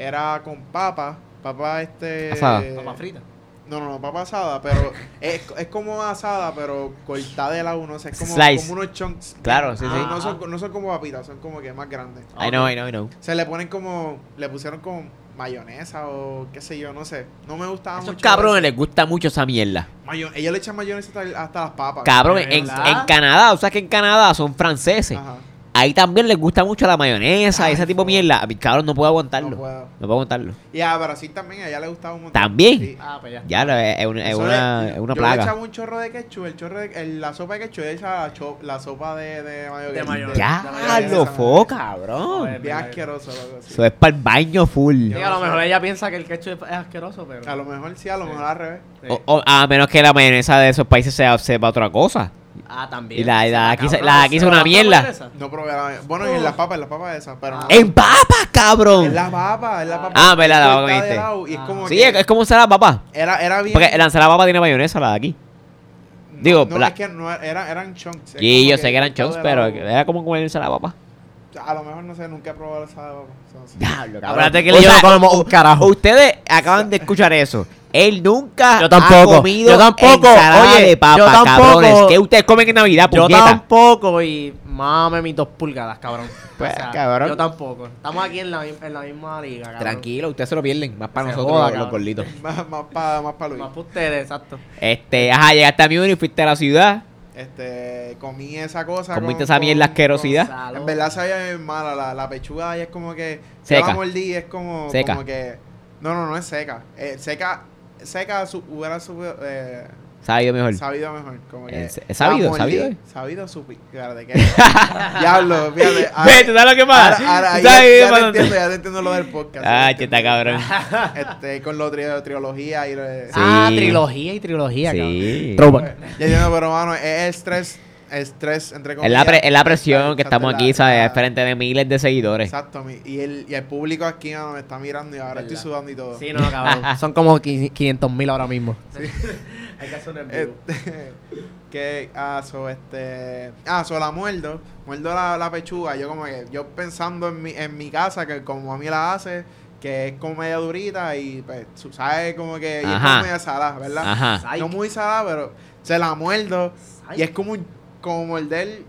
era con papa, papa este... Asada. Papa frita. No, no, no, papa asada, pero es, es como asada, pero cortada de lado, no sé, es como, Slice. como unos chunks. Claro, sí, No, sí. No son, no son como papitas, son como que más grandes. I know, I know, I know. Se le ponen como, le pusieron como mayonesa o qué sé yo, no sé. No me gustaba esos mucho. cabrones eso. les gusta mucho esa mierda. Mayo- ellos le echan mayonesa hasta, hasta las papas. Cabrón, ¿de en, en Canadá, o sea que en Canadá son franceses. Ajá, Ahí también les gusta mucho la mayonesa, Ay, ese tipo de mierda. A mi cabrón no puedo aguantarlo. no No puedo. puedo aguantarlo. Y a Brasil también, a ella le gustaba un montón. ¿También? Sí. Ah, pues ya. Ya, es, es una, es una, le- es una yo le echaba plaga. un chorro de ketchup, el chorro de, el- la sopa de ketchup, echaba la, la sopa de, de mayonesa. De mayonesa. Ya, de mayonesa, lo fo, cabrón. Joder. Bien asqueroso, loco, sí. Eso es para el baño full. Sí, a lo mejor ella piensa que el ketchup es asqueroso, pero. A lo mejor sí, a lo Sí. mejor al revés. Sí. O- o- a menos que la mayonesa de esos países sea sepa otra cosa. Ah, también. Y la- y la de aquí se- cabrón, la de aquí es una ¿se la mierda. No probé la. Bueno, y en las papas, en las papas esas, pero no. ¡En papa, Es cabrón! la papa, es la papa. Ah, verdad, la papa de comiste. lado Y es Ah. como Sí, que es, como ensalada papa. Era, era bien. Porque la ensalada papa tiene mayonesa, la de aquí. No, digo, no, la- es que no era, eran chunks. Sí, yo sé que eran chunks, pero era como comer ensalada papa. A lo mejor no sé, nunca he probado esa papa. Diablo, Acuérdate que O yo sea, un carajo. Ustedes acaban de escuchar eso. Él nunca Yo tampoco, ha comido yo tampoco, ensalada oye, de papa, yo tampoco. cabrones. ¿Qué ustedes comen en Navidad, Yo puñeta? tampoco y mame mis dos pulgadas, cabrón. Pues, cabrón. Yo tampoco. Estamos aquí en la, mi- en la misma liga, cabrón. Tranquilo, ustedes se lo pierden. Más para Se nosotros, joda, los, los gorditos. Más, más para más pa Luis. Más para ustedes, exacto. Este, ajá, llegaste a Múnich, fuiste a la ciudad. Este, comí esa cosa. Comiste con- esa con- mierda asquerosidad. En verdad sabía bien mala. La, la pechuga ahí es como que. Seca. Yo la mordí y es como, Seca. como que. No, no, no es seca. Eh, seca. Seca su, hubiera su, eh, Sabido mejor. sabido mejor. Como que, Es- es sabido, sabido. Sabido supi. Que. Diablo, fíjate. Ve, ¿tú sabes lo que pasa? Ahora, ahora, ahí ¿Sabes ya, te entiendo, ya te entiendo lo del podcast. Ah, cheta, entiendo. cabrón. Este, con lo de trilogía y lo de- Sí. Ah, trilogía y trilogía, Sí. cabrón. Ya entiendo, pero mano, es estrés. Estrés, entre Es comillas. la, pre- es la presión que estamos la- aquí, ¿sabes? la- Frente de miles de seguidores. Exacto, y el, y el público aquí mano, me está mirando y ahora estoy sudando y todo. Sí, no, cabrón. Son como 500 mil ahora mismo. Hay que hacer un vivo. Este, que, ah, so, este, ah, so la muerdo, muerdo la, la pechuga, yo como que, yo pensando en mi, en mi casa, que como a mí la hace, que es como media durita y, pues, sabe como que, y es como media salada, ¿verdad? Ajá. No muy salada, pero se la muerdo y es como, un- como morder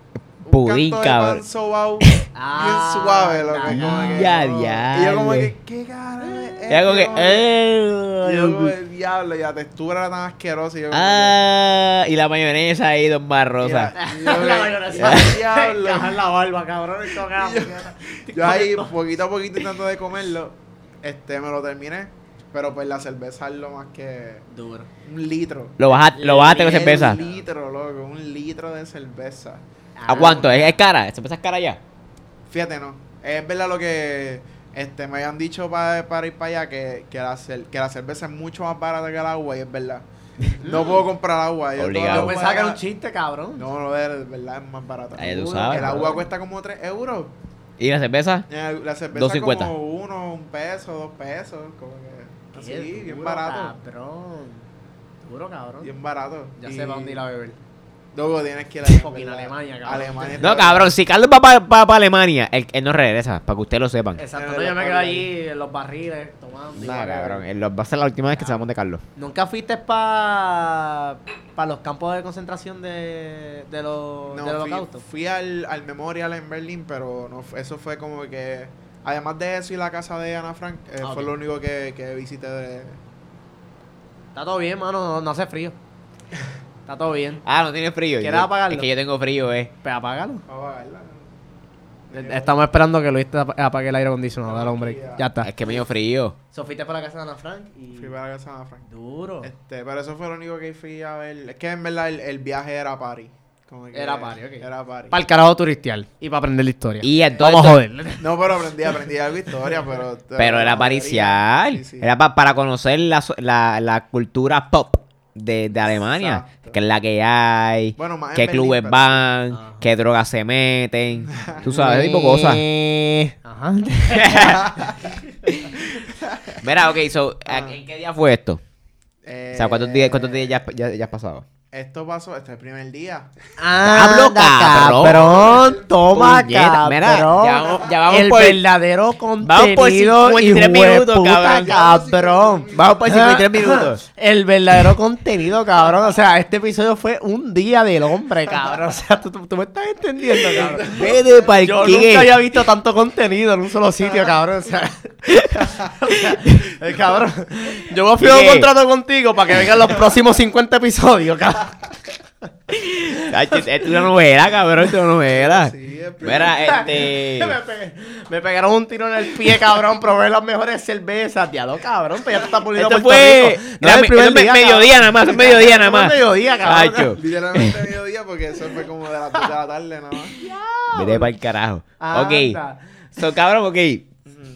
un Pudín, canto de cabrón. pan sobao Ah, bien suave, lo que anda. como que, Ya, no. ya, Y yo como que, ¿qué cara es Ya como que, eh, Y yo como el diablo, y la textura era tan asquerosa. Y yo como Ah, y la mayonesa ahí, don Barrosa. que, y yo, La como mayonesa. diablo. Encajar la barba, cabrón. y yo-. Yo ahí, poquito a poquito intentando de comerlo, este, me lo terminé. Pero pues la cerveza es lo más que Duro. un litro. Lo bajaste, lo bajaste con cerveza. Un litro, loco, un litro de cerveza. ¿A cuánto? ¿Es, es cara? ¿Cerveza es cara ya? Fíjate, no. Es verdad lo que este, me habían dicho pa- para ir para allá, que, que, la, cer- que la cerveza es mucho más barata que el agua, y es verdad. No puedo comprar agua. Yo Obligado. Yo pensaba que era un chiste, cabrón. No, no, de verdad es más barata. Ahí tú sabes, El agua cuesta como 3 euros. ¿Y la cerveza? Eh, La cerveza 2.50. como uno, un peso, dos pesos. Como que Qué bien duro, barato. Cabrón. Duro, cabrón. Bien barato. Ya Y sé para dónde ir a beber. Luego tienes que ir a. Alemania, cabrón. Alemania No, cabrón, si Carlos va para Alemania, él, él no regresa, para que ustedes lo sepan. Exacto. No, yo me quedo allí en los barriles tomando. Nah, whatever. cabrón, él va a ser la última vez que se de Carlos. ¿Nunca fuiste para pa los campos de concentración de, de los No, del fui, holocausto? fui al, al Memorial en Berlín, pero no, eso fue como que. Además de eso y la casa de Ana Frank, eh, Ah, fue lo único que, que visité de. Está todo bien, mano. No, no hace frío. Está todo bien. Ah, no tiene frío. ¿Quieres Yo- apagarlo? Es que yo tengo frío, eh. Pues apágalo. Vamos a verla. Estamos esperando que Luis apague el aire acondicionado. Dale, hombre. Ya está. Es que me dio frío. So, fuiste para la casa de Ana Frank y... Fui para la casa de Ana Frank. Duro. Este, pero eso fue lo único que fui a ver. Es que en verdad el, el viaje era. Como que Era party, ok. Era party. Para el carajo turistial. Y para aprender la historia. Y entonces. Vamos a joder. No, pero aprendí, aprendí algo de historia, pero... Pero era paricial. Sí, sí. Era pa- para conocer la, so- la, la cultura pop de, de Alemania. Exacto. Que es la que hay. Bueno, más en qué Berlín, clubes pero- van. Qué drogas se meten. Tú sabes, ese tipo de cosas. Eh, Ajá. Mira, ok, so, Ah. ¿en qué día fue esto? Eh, O sea, ¿cuántos días, cuántos días ya, ya, ya has pasado? Esto pasó, este es el primer día. Hablo, Anda, cabrón. cabrón. Toma, Puñeta, cabrón. mira, ya vamos- ya vamos el por- verdadero contenido. Vamos por 53 minutos, cabrón. cabrón. Vamos por 53 minutos. El verdadero contenido, cabrón. O sea, este episodio fue un día del hombre, cabrón. O sea, tú, tú- tú me estás entendiendo, cabrón. Vete para Yo nunca había visto tanto contenido en un solo sitio, cabrón. O sea, o sea, cabrón. Yo voy a firmar un contrato contigo para que vengan los próximos 50 episodios, cabrón. Esto es una novela, cabrón, esto es una novela. Sí, Mira, este... me, pegaron un tiro en el pie, cabrón. Probé las mejores cervezas. Diablo, cabrón. Pues ya te está puliendo Esto fue... Rico. Era el primer día, mediodía cabrón. nada más, es mediodía nada más. mediodía, cabrón. Literalmente mediodía porque eso fue como de las 2 de la tarde nada más. Vete para el carajo. Ok. Anda. So, cabrón, ok.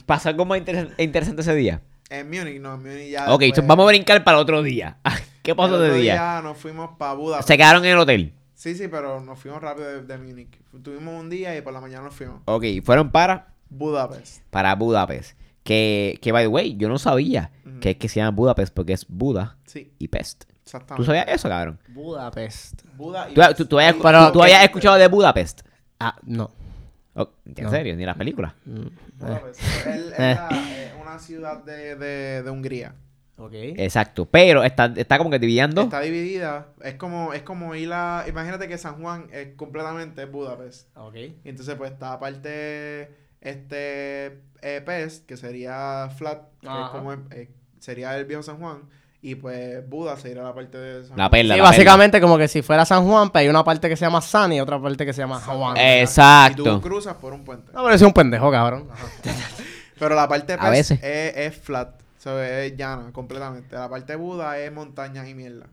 Pasó algo más interes- interesante ese día. En Múnich, no, en Múnich ya. Ok, después- so vamos a brincar para otro día. ¿Qué pasó otro ese día? Nos fuimos para Budapest. Se quedaron en el hotel. Sí, sí, pero nos fuimos rápido de, de Múnich. Tuvimos un día y por la mañana nos fuimos. Ok, fueron para, Budapest. para Budapest. Que, que, by the way, yo no sabía que es que se llama Budapest porque es Buda Sí, y Pest. exactamente. ¿Tú sabías eso, cabrón? Budapest. Buda y ¿Tú, tú, tú habías, Pero- tú habías escuchado de Budapest? Ah, no. Oh, ¿En No. serio? ¿Ni las películas? Mm. Él- es Eh. la- eh, una ciudad de, de, de Hungría. Ok. Exacto. Pero está, está como que dividiendo. Está dividida. Es como, es como ir a... Imagínate que San Juan es completamente Budapest. Ok. Y entonces pues está aparte este eh, Pest, que sería Flat, que es como eh, sería el viejo San Juan. Y pues Buda sería la parte de San La Juan. perla. Sí, la básicamente como que si fuera San Juan, pero hay una parte que se llama San y otra parte que se llama Juan. Eh, Y Exacto. tú cruzas por un puente. No, pero es un pendejo, cabrón. Pero la parte de A Pest veces. es, es flat. So, es llana completamente. La parte de Buda es montañas y mierda.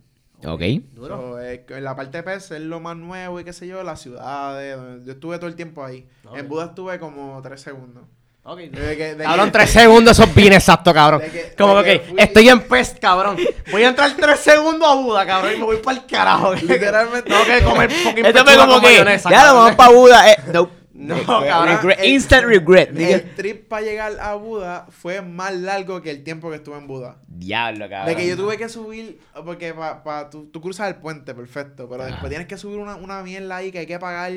Ok. Duro. So, que la parte de es lo más nuevo y qué sé yo, las ciudades. Yo estuve todo el tiempo ahí. En Buda estuve como tres segundos. Ok. De que- de Cabrón, que- tres segundos, eso es bien exacto, cabrón. De que- Como de que, que ok, fui- estoy en pest, cabrón. Voy a entrar tres segundos a Buda, cabrón, y me voy para el carajo. Literalmente. Tengo que comer fucking Esto como que, mayonesa, ya lo vamos para Buda. Eh, no, No, Regret- cabrón. regret- El- instant regret. nigga. El trip para llegar a Buda fue más largo que el tiempo que estuve en Buda. Diablo, cabrón. De que yo tuve que subir, porque pa, pa- tú, tú cruzas el puente, perfecto, pero después tienes que subir una, una mierda ahí que hay que pagar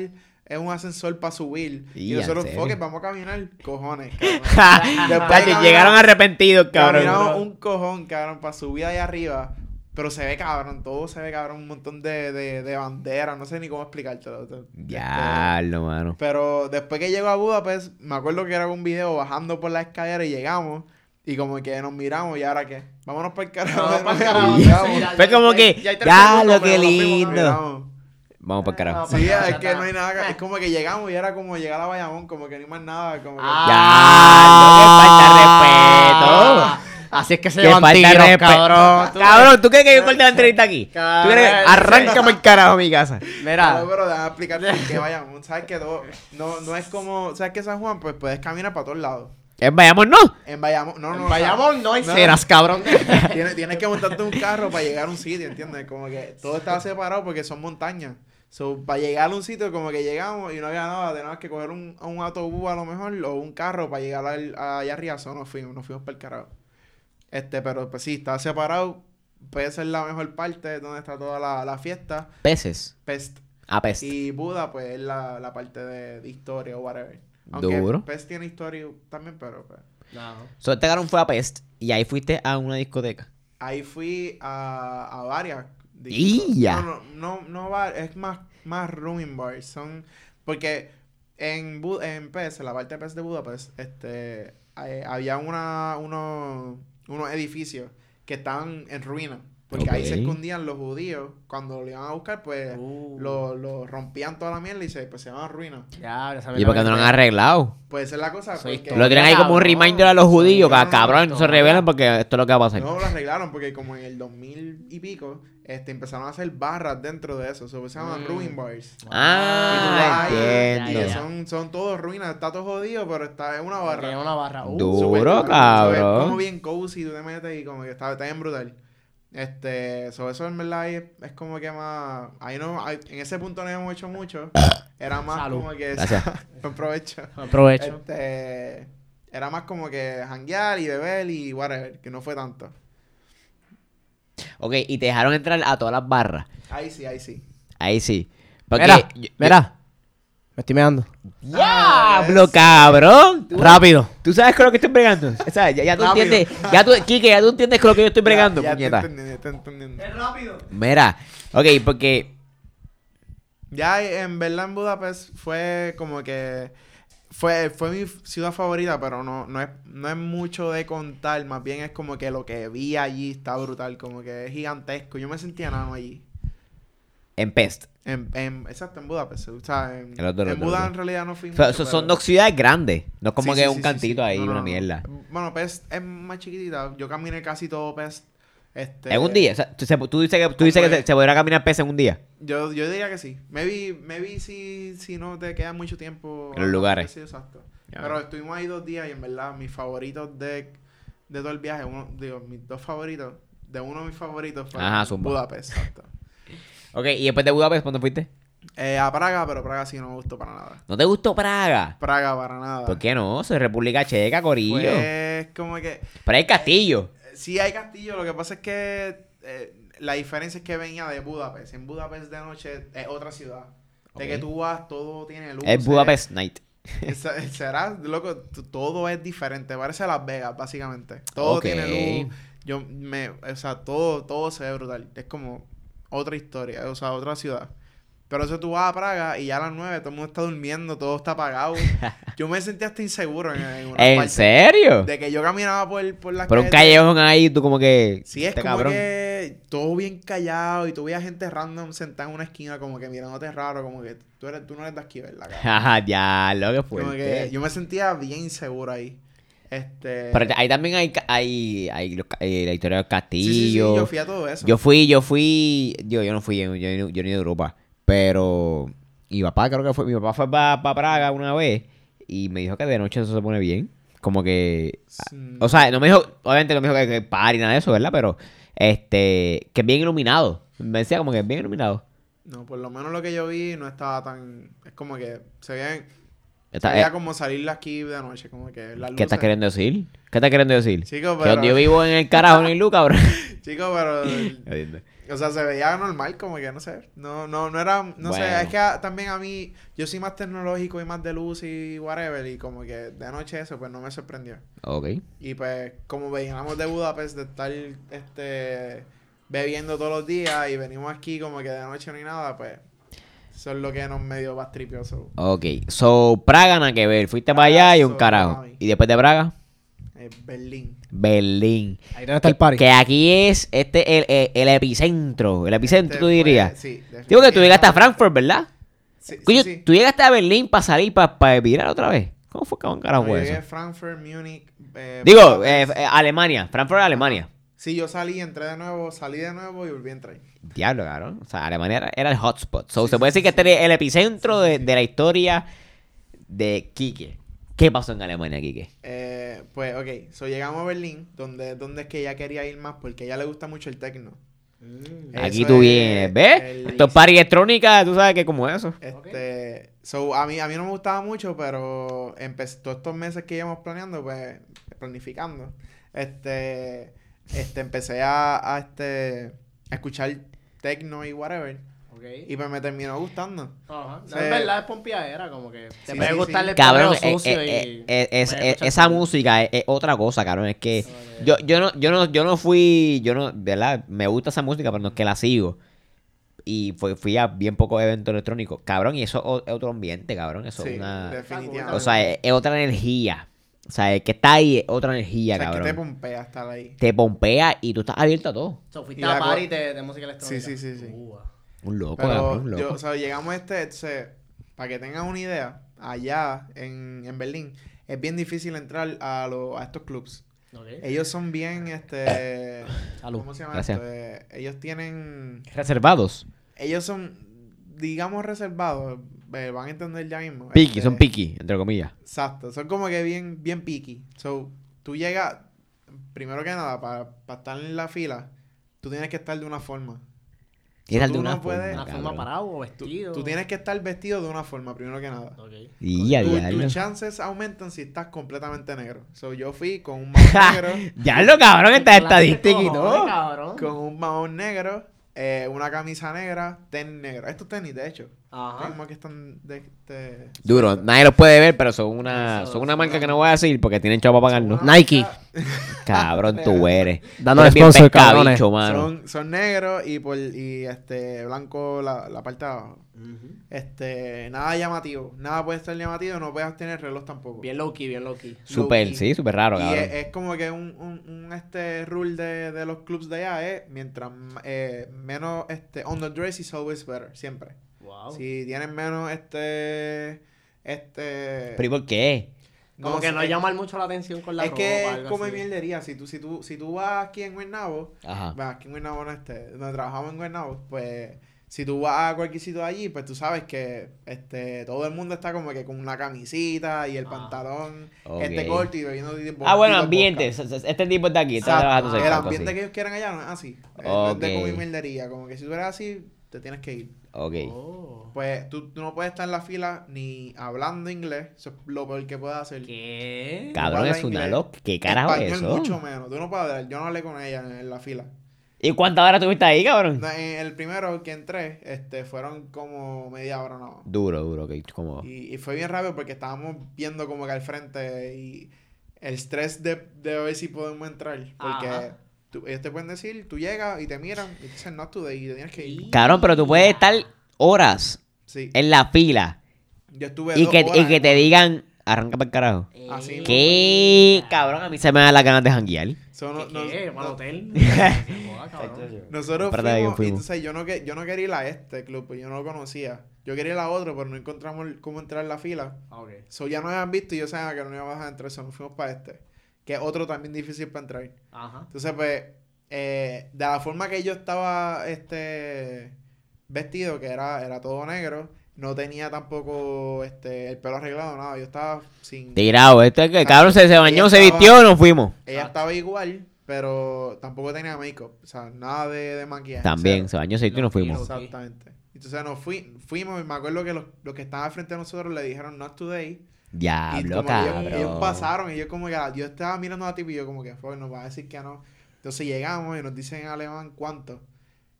es un ascensor para subir. Y, Y, ¿en nosotros, it, vamos a caminar, cojones, cabrón. Llegaron arrepentidos, cabrón. Caminamos un cojón, cabrón, para subir ahí arriba. Pero se ve cabrón, todo se ve cabrón, un montón de, de, de banderas, no sé ni cómo explicártelo. Este, Diablo, mano. Pero después que llego a Budapest, me acuerdo que era un video bajando por la escalera y llegamos. Y como que nos miramos, ¿y ahora qué? Vámonos para el carajo. Ya- Fue como ya- que, ya ya segundos, lo que lindo. Vamos para el carajo. No, Sí, Ya es está. que no hay nada. que- Es como que llegamos y era como llegar a Bayamón, como que no hay más nada. Como que, Ah, Así es que se Que llevan falta tiros, respeto. cabrón. Tú- Cabrón, ¿tú crees que yo corte la entrevista aquí? ¿Tú crees que Cabrón. arráncame el carajo a mi casa? Mira, No, pero déjame explicarte por qué Bayamón. ¿Sabes que todo- no, no es como. ¿Sabes que San Juan? Pues puedes caminar para todos lados. En Bayamón no. En Bayamón, no, no. en Bayamón no hay no. ceras, cabrón. Tienes, tienes que montarte un carro para llegar a un sitio, ¿entiendes? Como que todo estaba separado porque son montañas. So, para llegar a un sitio, como que llegamos y no había nada, teníamos que coger un, un autobús a lo mejor o un carro para llegar al- allá arriba. So, nos fuimos, nos fuimos para el carajo. Este, pero pues sí, estaba separado. Puede ser la mejor parte donde está toda la, la fiesta. Peces. Pest. A pest. Y Buda, pues es la, la parte de, de historia o whatever. Aunque Duro. Pest tiene historia también, pero pues. So, este fue a Pest y ahí fuiste a una discoteca. Ahí fui a, a varias. ¡Y ya! No, no, no, no va- es más, más rooming bars. Son, porque en, Bu- en PES, en la parte de PES de Budapest, este, eh, había una, unos, unos edificios que estaban en ruina. Porque ahí se escondían los judíos. Cuando lo iban a buscar, pues Uh. lo, lo rompían toda la mierda y se, pues, se llaman ruinas. Ya, esa ¿Y por qué no lo han arreglado? Puede ser la cosa. Soy porque- historia. Lo tienen ahí como un reminder a los judíos, que cabrón, no, se revelan porque esto es lo que va a pasar. No, lo arreglaron porque como en el 2000 y pico, este, empezaron a hacer barras dentro de eso. So, se llaman Mm. ruin bars. Ah, Y tú vas ahí, entiendo. y son, son todos ruinas, está todo jodido, pero está en una barra. Barra. una barra. Uh, Duro, cabrón. es como bien cozy, tú te metes y como que está, está bien brutal. Este, so, eso en verdad es, es como que más, ahí no, ahí- en ese punto no hemos hecho mucho, era más Salud. como que, Gracias. buen provecho. Aprovecho. Este, era más como que janguear y beber y whatever, que no fue tanto. Ok, y te dejaron entrar a todas las barras. Ahí sí, ahí sí. Ahí sí. Porque Mira, yo- yo- mira. Me estoy meando. ¡Diablo, cabrón! ¿Tú, Rápido. tú sabes con lo que estoy bregando. O sea, ya, ya tú Rápido. entiendes. Ya tú, Kike, ya tú entiendes con lo que yo estoy bregando, ya, ya puñeta. te entendí, ya te entendí. rápido. Mira, ok, porque. Ya en verdad en Budapest fue como que fue, fue mi ciudad favorita, pero no, no, es, no es mucho de contar, más bien es como que lo que vi allí está brutal, como que es gigantesco. Yo me sentía nano allí. En Pest. En, en, exacto, en Budapest. O sea, en, El otro, el en otro, Buda el otro. en realidad no fui O sea, mucho, son, pero- dos ciudades grandes. No es como Sí, que sí, un sí, cantito ahí, No, una mierda. Bueno, Pest es más chiquitita. Yo caminé casi todo Pest. Este, En un día. O sea, tú, dices que, tú dices que se, se podrá caminar Pest en un día. Yo, yo diría que sí. Maybe, maybe si, si no te queda mucho tiempo. En los lugares. Sí, exacto. Pero estuvimos ahí dos días y en verdad mis favoritos de, de todo el viaje, uno, digo, mis dos favoritos, de uno de mis favoritos fue Ajá. Budapest, exacto. Ok, y después de Budapest, ¿cuándo fuiste? Eh, a Praga, pero Praga sí no me gustó para nada. ¿No te gustó Praga? Praga para nada. ¿Por qué no? Soy República Checa, Corillo. Pues como que... Pero hay castillo. Sí hay castillo, lo que pasa es que eh, la diferencia es que venía de Budapest. En Budapest de noche es otra ciudad. De que tú vas, todo tiene luz. Es Budapest Night. Será, loco, todo es diferente. Parece Las Vegas, básicamente. Todo tiene luz. Yo me, o sea, todo, todo se ve brutal. Es como otra historia, o sea, otra ciudad. Pero eso tú vas a Praga y ya a las 9 todo el mundo está durmiendo, todo está apagado. yo me sentía hasta inseguro en, en una ¿En parte. serio? De que yo caminaba por, por las Por un callejón ahí, tú como que... Sí, es este como cabrón. que todo bien callado y tú veías gente random sentada en una esquina como que mirándote raro, como que tú, eres, tú no eres de aquí, ¿verdad? Ajá, ya, lo que Como que yo me sentía bien inseguro ahí. Este... Pero ahí también hay, hay, hay los ca- eh, la historia del sí, sí, sí, castillo. yo fui a todo eso. Yo fui, yo fui, yo, yo no fui, yo, yo, yo ni de Europa, pero mi papá creo que fue, mi papá fue para Praga una vez y me dijo que de noche eso se pone bien, como que, o sea, no me dijo, obviamente no me dijo que, que party nada de eso, ¿verdad? Pero, este, que es bien iluminado, me decía como que es bien iluminado. No, por lo menos lo que yo vi no estaba tan... Es como que se veía, se Está- veía eh, como salir aquí de noche, como que las ¿Qué estás queriendo decir? ¿Qué estás queriendo decir? Chico, Que pero... donde yo vivo en el carajo, no hay luz, cabrón. Chico, pero... O sea, se veía normal, como que no sé. No, no, no era, no sé, es que a- también a mí, yo soy más tecnológico y más de luz y whatever, y como que de noche eso, pues no me sorprendió. Ok. Y pues, como veníamos de Budapest, de estar, este, bebiendo todos los días y venimos aquí como que de noche no hay nada, pues, eso es lo que nos medio más tripioso. Ok. So, Praga nada que ver. Fuiste para allá y un carajo. mami. Y después de Praga, Eh, Berlín. Berlín. Ahí donde está el party. Que aquí es este el, el, el epicentro. El epicentro, Este tú fue- dirías. sí, Digo que tú llegaste a Frankfurt, ¿verdad? Sí, sí. tú llegaste a Berlín para salir, para pa virar otra vez. ¿Cómo fue que carajo No, eso? Frankfurt, Múnich. eh, Digo, eh, eh, Alemania. Frankfurt, Alemania. Sí, yo salí, entré de nuevo, salí de nuevo y volví a entrar. Diablo, cabrón. O sea, Alemania era, era el hotspot. So, se puede decir que este es el epicentro de, de la historia de Quique. ¿Qué pasó en Alemania, Quique? Eh, pues, ok, so llegamos a Berlín, donde, donde es que ella quería ir más, porque a ella le gusta mucho el techno. Mm. Aquí tú es vienes, ¿ves? el- Esto es party electrónica, tú sabes que como eso. Este, so, a mí, a mí no me gustaba mucho, pero empecé, todos estos meses que íbamos planeando, pues, planificando, este, este, empecé a, a, este, a escuchar techno y whatever, Ok. y pues me terminó gustando. Ajá. Sí. Es verdad, es pompeadera, como que te Sí, puede sí, gustar sí. el Cabrón, eh, sucio eh, y... eh, eh, es- escuchar esa todo. música es, es otra cosa, cabrón. Es que yo, yo no, yo no, yo no fui, yo no, ¿verdad? Me gusta esa música, pero no es que la sigo. Y fue, fui a bien pocos eventos electrónicos. Cabrón, y eso o- es otro ambiente, cabrón. Eso Sí, es una. definitivamente. O sea, es, es otra energía. O sea, el que está ahí es otra energía, o sea, es que te pompea estar ahí. Te pompea y tú estás abierto a todo. So, fuiste Y a party de, de música electrónica. Sí, sí, sí, sí. Uh, Un loco, Pero cabrón, un loco. yo, o sea, llegamos a este, entonces, para que tengan una idea, allá en, en Berlín, es bien difícil entrar a, lo- a estos clubs. ok. Ellos son bien, este... Salud. ¿Cómo se llama Gracias. esto? Eh, ellos tienen... Reservados. Ellos son, digamos, reservados. Eh, van a entender ya mismo. Piqui, Este, son piqui, entre comillas. Exacto. Son como que bien, bien picky. So, tú llegas, primero que nada, para estar en la fila, tú tienes que estar de una forma. Tienes tú de una no puedes- forma, Una forma parado o vestido. tú tienes que estar vestido de una forma, primero que nada. Ok. Y ya, Tu- diablo. tus chances aumentan si estás completamente negro. So, yo fui con un mahón negro, Ya lo cabrón, esta estadística y todo. con un mahón negro, eh, una camisa negra, tenis negro. Estos tenis, de hecho. Ajá. Mismo que están de, de- Duro, nadie los puede ver, pero son una, Eso, son una marca que no voy a decir porque tienen chavo para pagarnos. Una Nike. Cabrón, tú eres. Dando bien sponsor, cabrones. mano. Son, son negros y por y este blanco la, la parte de abajo. Este, nada llamativo. Nada puede estar llamativo, no puedes tener reloj tampoco. Bien low key, bien low key. Súper, sí, súper raro, Y cabrón. es, es como que un, un, un, este rule de, de los clubs de allá es mientras eh, menos este underdress is always better, siempre. Wow. Si tienen menos este este ¿Pero y por qué? Como que no llamar mucho la atención con la es ropa. que es como así. mierdería, si tú si tú si tú vas aquí en Ajá. Bueno, aquí en Guaynabo no este, donde trabajamos en Guaynabo, pues si tú vas a cualquier sitio de allí, pues tú sabes que este todo el mundo está como que con una camisita y el Ah. pantalón este corto y bebiendo tipo Ah, bueno, ambiente. Este tipo está aquí, está Exacto. trabajando El ambiente que ellos quieren allá no es así. No es de comer mierdería. Como que si tú eres así, te tienes que ir. Ok. Oh. Pues tú, tú no puedes estar en la fila ni hablando inglés, eso es lo peor que puedes hacer. ¿Qué? Cabrón, es una loca. ¿Qué carajo es eso? mucho menos, tú no puedes hablar, yo no hablé con ella en, en la fila. ¿Y cuántas horas tuviste ahí, cabrón? No, en el primero que entré, este, fueron como media hora no. Duro, duro, ok. Como... Y, y fue bien rápido porque estábamos viendo como que al frente y el estrés de, de ver si podemos entrar. Porque Ajá. Tú- ellos te pueden decir, tú llegas y te miran y te dicen not today y te tienes que ir. Cabrón, pero tú puedes estar horas Sí. en la fila Yo estuve y dos que, horas y que te digan, arranca para el carajo. Así mismo. ¿Qué? Cabrón, a mí se me da las ganas de janguear. So, no- ¿Qué? no- ¿Qué? no- ¿Para el hotel? Nosotros fuimos, y fuimos. entonces yo no, que, yo no quería ir a este club, pues yo no lo conocía. Yo quería ir a otro, pero no encontramos cómo entrar en la fila. Ah, ok. So ya nos habían visto y yo sabía que no íbamos a dejar entrar, so nos fuimos para este. Que es otro también difícil para entrar. Ajá. Entonces, pues, eh, de la forma que yo estaba este vestido, que era, era todo negro, no tenía tampoco este el pelo arreglado, nada. Yo estaba sin. Tirado, este que cabrón se, se bañó, se estaba- vistió, nos fuimos. Ella estaba igual, pero tampoco tenía make-up. O sea, nada de, de maquillaje. También, se bañó, se vistió y nos fuimos. Exactamente. Entonces nos fui, fuimos y me acuerdo que los, los que estaban al frente de nosotros le dijeron not today. Y Diablo, como ellos, cabrón. ellos pasaron y yo como que yo estaba mirando a ti y yo como que fue, nos va a decir que no. Entonces llegamos y nos dicen en alemán cuánto.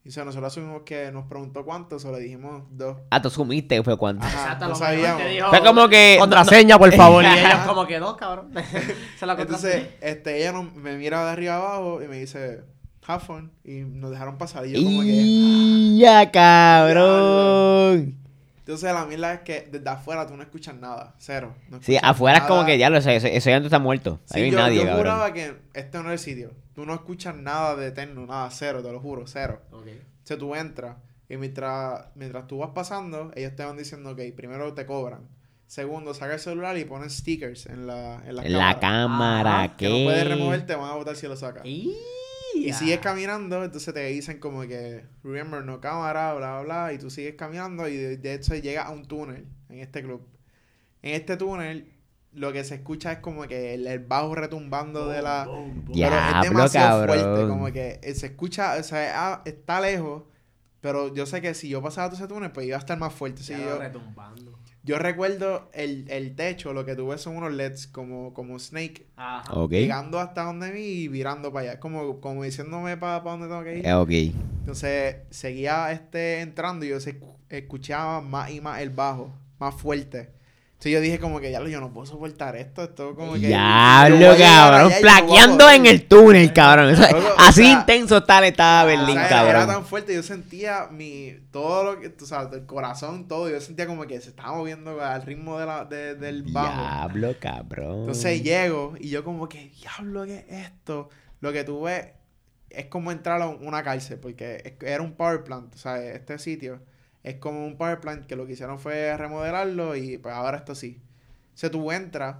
Y o sea, nosotros asumimos que nos preguntó cuánto, solo dijimos dos. Ah, tú sumiste, fue cuánto. Ajá, Exacto, no lo sabíamos. te dijo, Fue como que. Contraseña, por favor. Y ellos como que no, cabrón. Se la Entonces, este, ella me mira de arriba abajo y me dice, have fun. Y nos dejaron pasar. Y yo como que... Y ya, cabrón. Entonces la mierda es que desde afuera tú no escuchas nada. Cero. No Sí, escuchas afuera es como nada. que ya lo sé, ese, ese llanto está muerto. Sí, Ahí no yo, hay nadie, yo cabrón. juraba que este no era el sitio. Tú no escuchas nada de eterno, nada, cero, te lo juro, cero. Ok. O sea, tú entras y mientras, mientras tú vas pasando, ellos te van diciendo, ok, primero te cobran. Segundo, saca el celular y ponen stickers en la, en la En la cámara. cámara, Ajá, ¿qué? Que no puedes remover, te van a botar si lo sacas. Y, Y sigues caminando, entonces te dicen como que, remember, no cámara, bla, bla, bla, y tú sigues caminando y de, de hecho llegas a un túnel en este club. En este túnel, lo que se escucha es como que el, el bajo retumbando de la... Ya. Pero es demasiado fuerte, como que eh, se escucha, o sea, ah, está lejos, pero yo sé que si yo pasaba todo ese túnel, pues iba a estar más fuerte. Sí, yo, retumbando. Yo recuerdo el, el techo, lo que tuve son unos LEDs como, como Snake, Ajá. Llegando hasta donde mí y virando para allá, como, como diciéndome para donde tengo que ir. Eh, ok. Entonces seguía este entrando y yo se escu- escuchaba más y más el bajo, más fuerte. Entonces yo dije como que ya lo yo no puedo soportar esto, esto como que yo voy Diablo, a llegar cabrón. Plaqueando en el túnel, cabrón. O así sea, intenso tal estaba O Berlín, sea, cabrón. Era tan fuerte, yo sentía mi todo lo que, tú sabes, el corazón, todo, yo sentía como que se estaba moviendo al ritmo de la, de- del bajo. Diablo, cabrón. Entonces llego y yo como que, diablo, ¿qué es esto? Lo que tuve es como entrar a una cárcel, porque era un power plant, o sea, este sitio es como un power plant que lo que hicieron fue remodelarlo y pues ahora esto sí. O sea, tú entras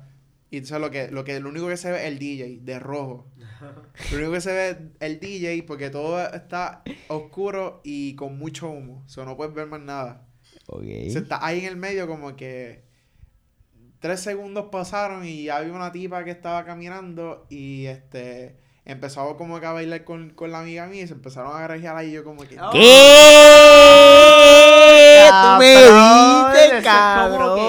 y entonces lo que, lo que, lo único que se ve es el DJ de rojo. Lo único que se ve es el DJ porque todo está oscuro y con mucho humo. O sea, no puedes ver más nada. Ok. Se está ahí en el medio como que tres segundos pasaron y había una tipa que estaba caminando y este empezó como que a bailar con, con la amiga mía y se empezaron a agarrar ahí y yo como que Oh. ¿Qué? Tú me dices, es cabrón. que,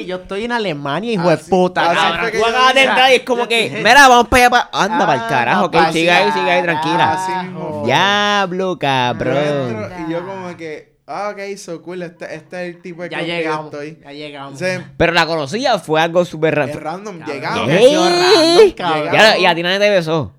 ok, yo estoy en Alemania, hijo de Así- puta. así cabrón. Tú yo acabas de entrar y es como que, mira, vamos para allá. pa- Anda para el Ah, carajo, que pa' siga ahí, siga ahí, tranquila. Así mismo. Diablo, cabrón. y yo como que, ah, ok, so cool, este, este es el tipo de Ya club que llegamos, estoy. ya llegamos. Entonces, Pero la conocía, fue algo súper es raro. random, llegamos. ¿Qué? ¿Qué? random, cabrón. Ya, y a ti nadie te besó.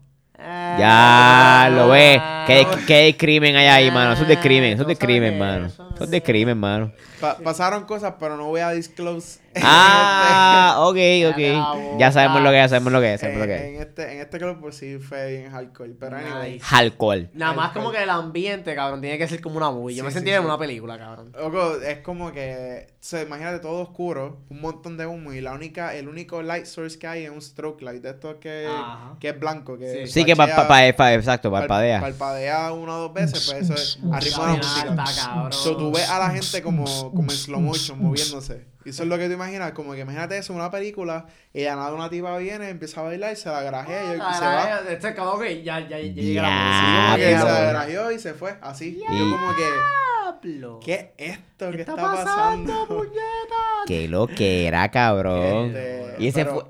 Ya lo ves. Qué, qué crimen hay ahí, mano. Eso es de crimen, eso es de crimen, mano. eso es de crimen, mano. Pa- pasaron cosas, pero no voy a disclose. Ah, ok, la ok. Ya sabemos lo que es, sabemos lo que es, sabemos lo que es. en, este, en este club, pues sí fue bien hardcore. Pero anyway. Nice. Alcohol. Nada más como que el ambiente, cabrón, tiene que ser como una movie. Yo Sí, me sí, sentía sí. en una película, cabrón. Loco, es como que, o sea, imagínate todo oscuro, un montón de humo y la única, el único light source que hay es un stroke light, de estos que, Ajá. que es blanco, que Sí. Sí, que pa, pa, pa- pa- exacto, pal- parpadea. Parpadea una o dos veces, pues eso es a ritmo de la Cabrón, música. cabrón. So, tú ves a la gente como, como en slow motion, moviéndose. Y eso es lo que tú imaginas, como que imagínate eso, una película, y de nada una tipa viene, empieza a bailar, se la grajea y, y se va. Este es como que ya, ya, ya llega Ya, la pero- se la grajeó y se fue, así. Y yo como que. ¿Qué es esto ¿Qué que está está, pasando? Qué lo que era, cabrón. Este, y ese pero- fue.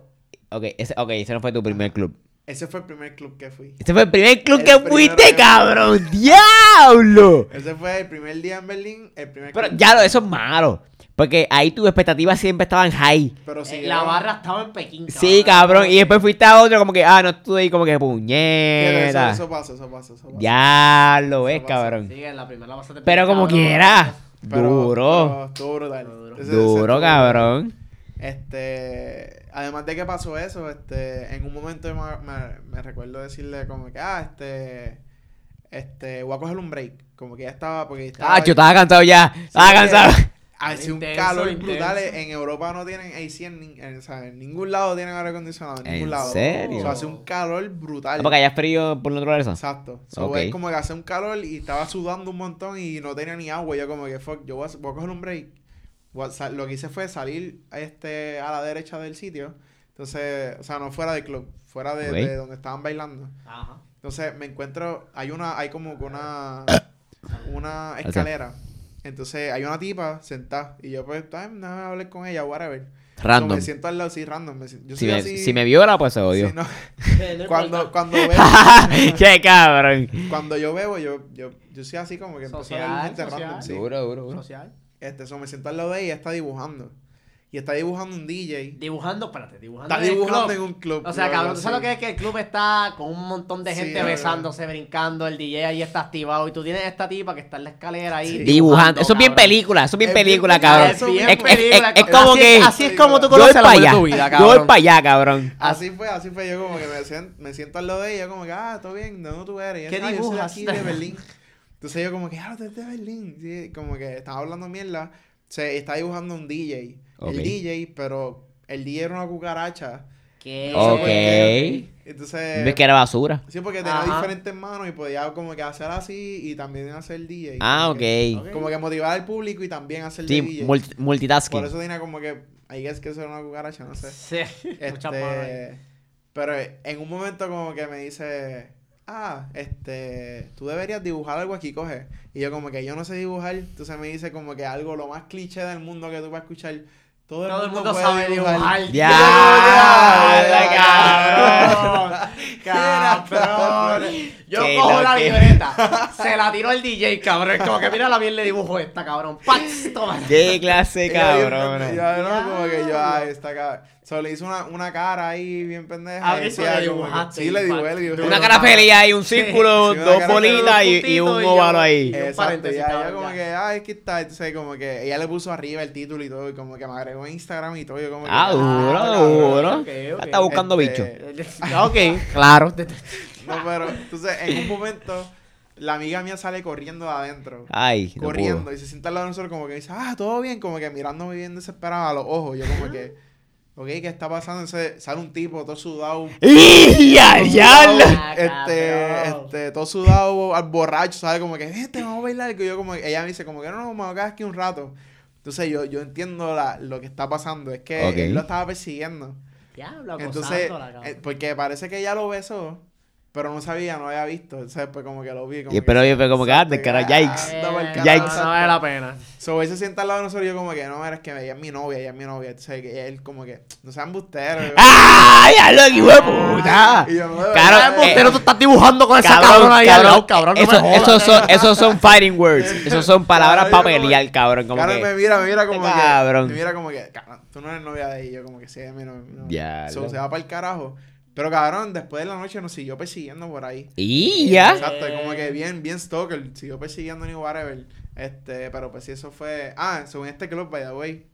Ok, ese, ok, ese no fue tu primer club. Ese fue el primer club que fui. Este fue el primer club El que fuiste, cabrón. ¡Diablo! Ese fue el primer día en Berlín, el primer Pero club. ya lo, eso es malo. Porque ahí tus expectativas siempre estaban high. Pero Eh, sí, la barra estaba en Pekín. Sí, cabrón. Y después fuiste a otro como que, ah, no estuve ahí como que puñeta. eso pasa, eso pasa, eso pasa. Ya lo ves, cabrón. Sí, en la primera la pasaste Pero como cabrón. quiera. Pero- Duro. Duro. Ese- ese Duro, cabrón. Este, además de que pasó eso, este, en un momento me, recuerdo decirle como que, ah, este, este, voy a coger un break. Como que ya estaba, porque estaba... Ah, yo estaba cansado ya. Estaba cansado. Hace un calor intenso. brutal. En Europa no tienen AC en, en- o sea, en ningún lado tienen aire acondicionado. En ningún ¿En lado. serio? O sea, hace un calor brutal. Ah, Porque allá es frío por naturaleza. Exacto. So, Ok. es como que hace un calor y estaba sudando un montón y no tenía ni agua. Yo como que, fuck, yo voy a, voy a coger un break. Lo que hice fue salir este, a la derecha del sitio. Entonces, o sea, no fuera del club, fuera de, donde estaban bailando. Ajá. Entonces me encuentro, hay una, hay como que una, una escalera. Entonces hay una tipa sentada y yo pues, ay, no voy a hablar con ella, whatever. Random. me siento al lado, sí, random. me si- yo Si soy me, así. si me viola, pues se sí, odio. no. No cuando, cuando veo, Qué cabrón. cuando yo bebo, yo, yo, yo soy así como que empiezo a Social, ver gente social. random, sí. Duro, duro, duro. Social. Este, so, me siento al lado de ella, está dibujando. Y está dibujando un DJ. Dibujando, espérate, dibujando. Está en el dibujando club. en un club. O sea, cabrón, ¿tú sabes sí. lo que es que el club está con un montón de Sí, gente no. besándose, brincando, el DJ ahí está activado y tú tienes esta tipa que está en la escalera ahí Sí. Dibujando. Eso es bien cabrón. película. Eso es bien Es película, película, cabrón. eso Es Es, película, es- es cabrón. como Así- que. Así es como tú conoces amor de allá. tu vida, Yo voy cabrón. para allá, cabrón. Así fue, así fue. Yo como que me, sien- me siento al lado de ella, como que, ah, todo bien, ¿de dónde tú eres? Y ¿Qué "Ah, yo soy de dibujas? aquí, de Berlín. Entonces yo como que, ah, tú eres de Berlín. Sí, como que estaba hablando mierda. Se está dibujando un DJ. Ok. El DJ, pero el DJ era una cucaracha. ¿Qué? Ok. Entonces... Ves que era basura. Sí, porque tenía Ajá. diferentes manos y podía como que hacer así y también hacer el DJ. Ah, Como ok. que- Como que motivar al público y también hacer el Sí, DJ. multi- Por multitasking. eso tenía como que, ahí es que eso era una cucaracha, no sé. Sí, muchas manos. Este, pero en un momento como que me dice, ah, este, tú deberías dibujar algo aquí, coge. Y yo como que yo no sé dibujar, entonces me dice como que algo lo más cliché del mundo que tú vas a escuchar. Todo el Todo el mundo, mundo puede sabe dibujar. Ya, cabrón. Cabrón. Yo cojo la lo que- libreta, se la tiro al DJ, cabrón. Como que mira la bien le dibujo esta, cabrón. ¡Pax! Toma. Qué clase, cabrón. yo, no, como que yo, ay, esta cara. Solo le hice una, una cara ahí bien pendeja. Ah, y eso le que- dibujaste, Sí, le dibujé, infarto. le dibujé. Una cara feliz ahí, un círculo, Sí, dos bolitas y, y un y óvalo ahí. un Exacto, cabrón, yo como que, ay, es que está, entonces como que ella le puso arriba el título y todo, y como que me agregó en Instagram y todo, yo como que, Ah, duro, cabrón. duro. ok, ok. Está buscando Este, bicho. ok, claro. No, pero, entonces, en un momento, la amiga mía sale corriendo de adentro. Ay, no corriendo pudo. y se sienta al lado de nosotros como que dice, ah, todo bien, como que mirándome bien desesperada a los ojos. Yo como que, ok, ¿qué está pasando? Entonces sale un tipo todo sudado. ¡Y ya, todo ya! sudado, la- este, este, todo sudado, al borracho, ¿sabes? Como que, este, vamos a bailar. Y yo como, ella me dice, como que no, no, me voy a quedar aquí un rato. Entonces yo, yo entiendo la, lo que está pasando. Es que él lo estaba persiguiendo. Diablo, Entonces, eh, porque parece que ella lo besó, pero no sabía, no había visto. Entonces, pues como que lo vi. Como Y que- pero yo fue como que, ah, de cara, Exacto, yikes. pa'l Eh, Yikes. No vale la pena. So, él se sienta al lado de nosotros y yo como que, no, mira, es que ella es mi novia, ella es mi novia. Entonces, que él como que, no sean busteros. ¡Ay, ya lo de puta! Y yo, no, Ah, Claro, eh, Pero tú estás dibujando con esa Cabrón, cabrona ahí al cabrón, lado, esos, son, esos son fighting words. Esos son palabras para pelear, cabrón. Como Cabrón, me que, mira, me mira como que, Cabrón. me mira como que, cabrón, tú no eres novia de ella. Yo como que sí, es mi novia. Ya, So, se va para el carajo. Pero cabrón, después de la noche nos siguió persiguiendo por ahí. y ya. Exacto, como que bien, bien stalker, siguió persiguiendo ni whatever. Este, pero pues sí, eso fue. Ah, según este club, by the way.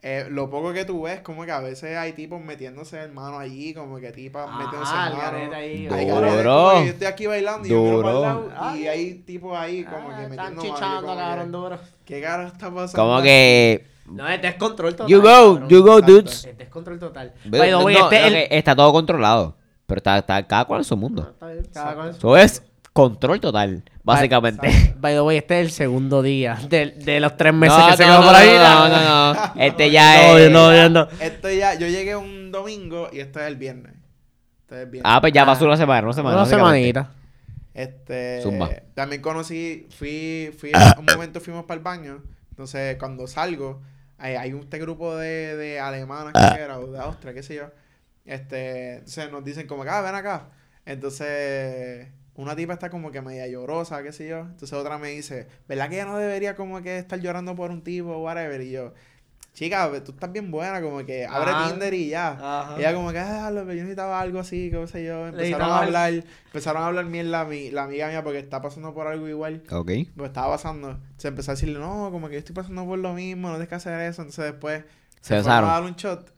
eh, lo poco que tú ves, como que a veces hay tipos metiéndose hermano allí, como que tipas metiéndose Ah, el hermano. garete ahí. Hay Duro. yo estoy aquí bailando y yo miro para el lado y hay tipos ahí como Ah, que Están metiendo mano, yo chichando, cabrón, duro. ¿Qué cara está pasando? Como que. No, es descontrol total. You go, cabrón. you go, dudes. Es descontrol total. Ve- By the way, no, este no, el- está todo controlado. Pero está, está cada cual en su mundo. Está bien, cada cual en su- Eso es control total, básicamente. By the way, este es el segundo día de, de los tres meses No, que se quedó no, por ahí. no, no, no. Este ya No, es. no, ya no. Esto ya, yo llegué un domingo y esto es el viernes. Esto es el viernes. Ah, pues ya Ah. pasó una semana, una semana. Una semanita. Este, Zumba. también conocí, fui, fui, un momento fuimos para el baño, entonces cuando salgo, hay, hay un este grupo de, de alemanas que era, o de Austria, qué sé yo, este, entonces nos dicen como que, ah, ven acá, entonces una tipa está como que media llorosa, qué sé yo, entonces otra me dice, ¿verdad que ella no debería como que estar llorando por un tipo o whatever? Y yo, chica, tú estás bien buena, como que abre Ajá. Tinder y ya. Ajá. Ella como que, ah, lo que yo necesitaba algo así, qué sé yo. Empezaron a hablar, empezaron a hablar mierda mi, la amiga mía porque está pasando por algo igual. Ok. Lo estaba pasando. Se empezó a decirle, no, como que yo estoy pasando por lo mismo, no tienes que hacer eso. Entonces después Se besaron. a dar un shot.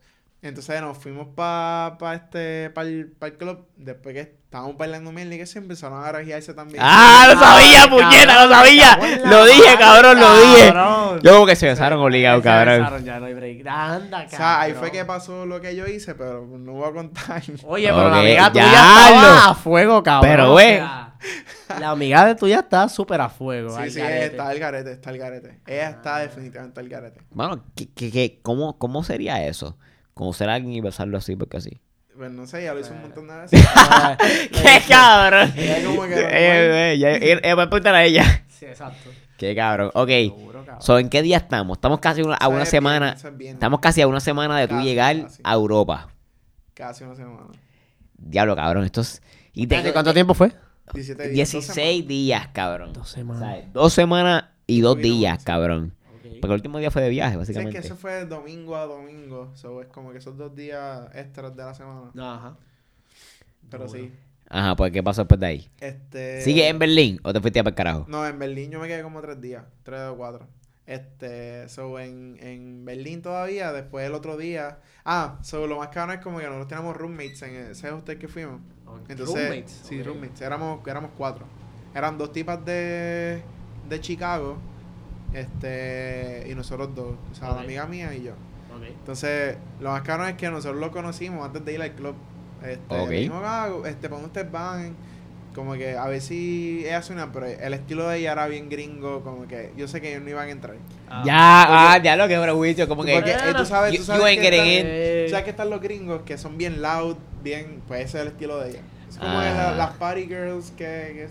Entonces nos fuimos para pa este, para el, pa el club. Después que estábamos bailando mierda y que se empezaron a arajearse también. ¡Ah, lo sabía, Ay, puñeta, cabrón, lo sabía! Lo dije, cabrón, lo dije. cabrón. Yo como que se besaron obligado, Se cabrón. besaron, ya no hay break. Anda, O sea, ahí fue cabrón. que pasó lo que yo hice, pero no voy a contar. Oye, pero la amiga tuya ya estaba lo- a fuego, cabrón. Pero, o güey. sea, La amiga de tuya está súper a fuego. Sí, al sí, garete. está el garete, está el garete. Ella está definitivamente el garete. Mano, ¿qué, qué, qué- cómo, ¿cómo sería eso? Conocer a alguien y besarlo así porque así. Pues no sé, ya lo hizo un montón de veces. ¡Qué cabrón! Ella como que Eh, eh, ya- eh, voy a preguntar a ella. Sí, exacto. ¡Qué cabrón! Ok. Seguro, cabrón. So, ¿En qué día estamos? Estamos casi una- a una es semana. bien, eso es bien. Estamos casi a una semana de tú Casi, llegar casi. a Europa. Casi una semana. Diablo, cabrón. Esto es. Y te- Espérate, ¿Cuánto tiempo fue? 17 días. dos 16 días, cabrón. Dos O semanas. sea, dos semanas y dos días, cabrón. Porque el último día fue de viaje, semanas. Sí, es básicamente. que eso fue domingo a domingo. So, es como que esos dos días extras de la semana. Ajá. Pero sí. Ajá, pues ¿qué pasó después de ahí? Este. ¿Sigue en Berlín o te fuiste a para el carajo? No, en Berlín yo me quedé como tres días. Tres o cuatro. Este. So, en, en Berlín todavía. Después el otro día. Ah, so, lo más cabrón es como que nosotros teníamos roommates en ese hostel que fuimos. Entonces, Roommates, sí, roommates. Éramos, éramos cuatro. Eran dos tipas de, de Chicago. Este. Y nosotros dos. O sea, la amiga mía y yo. Entonces, lo más caro es que nosotros lo conocimos antes de ir al club. Este, Ok. le dijimos, "Ah, este, ¿para dónde ustedes van? Como que a ver si ella suena, pero el estilo de ella era bien gringo, como que yo sé que ellos no iban a entrar. Ah. Ya, ah, ya lo que prejuicio, como que. Porque eh, tú sabes, You- tú sabes que están, sabes que están los gringos que son bien loud, bien, pues ese es el estilo de ella. Como Ah. la- las party girls que, que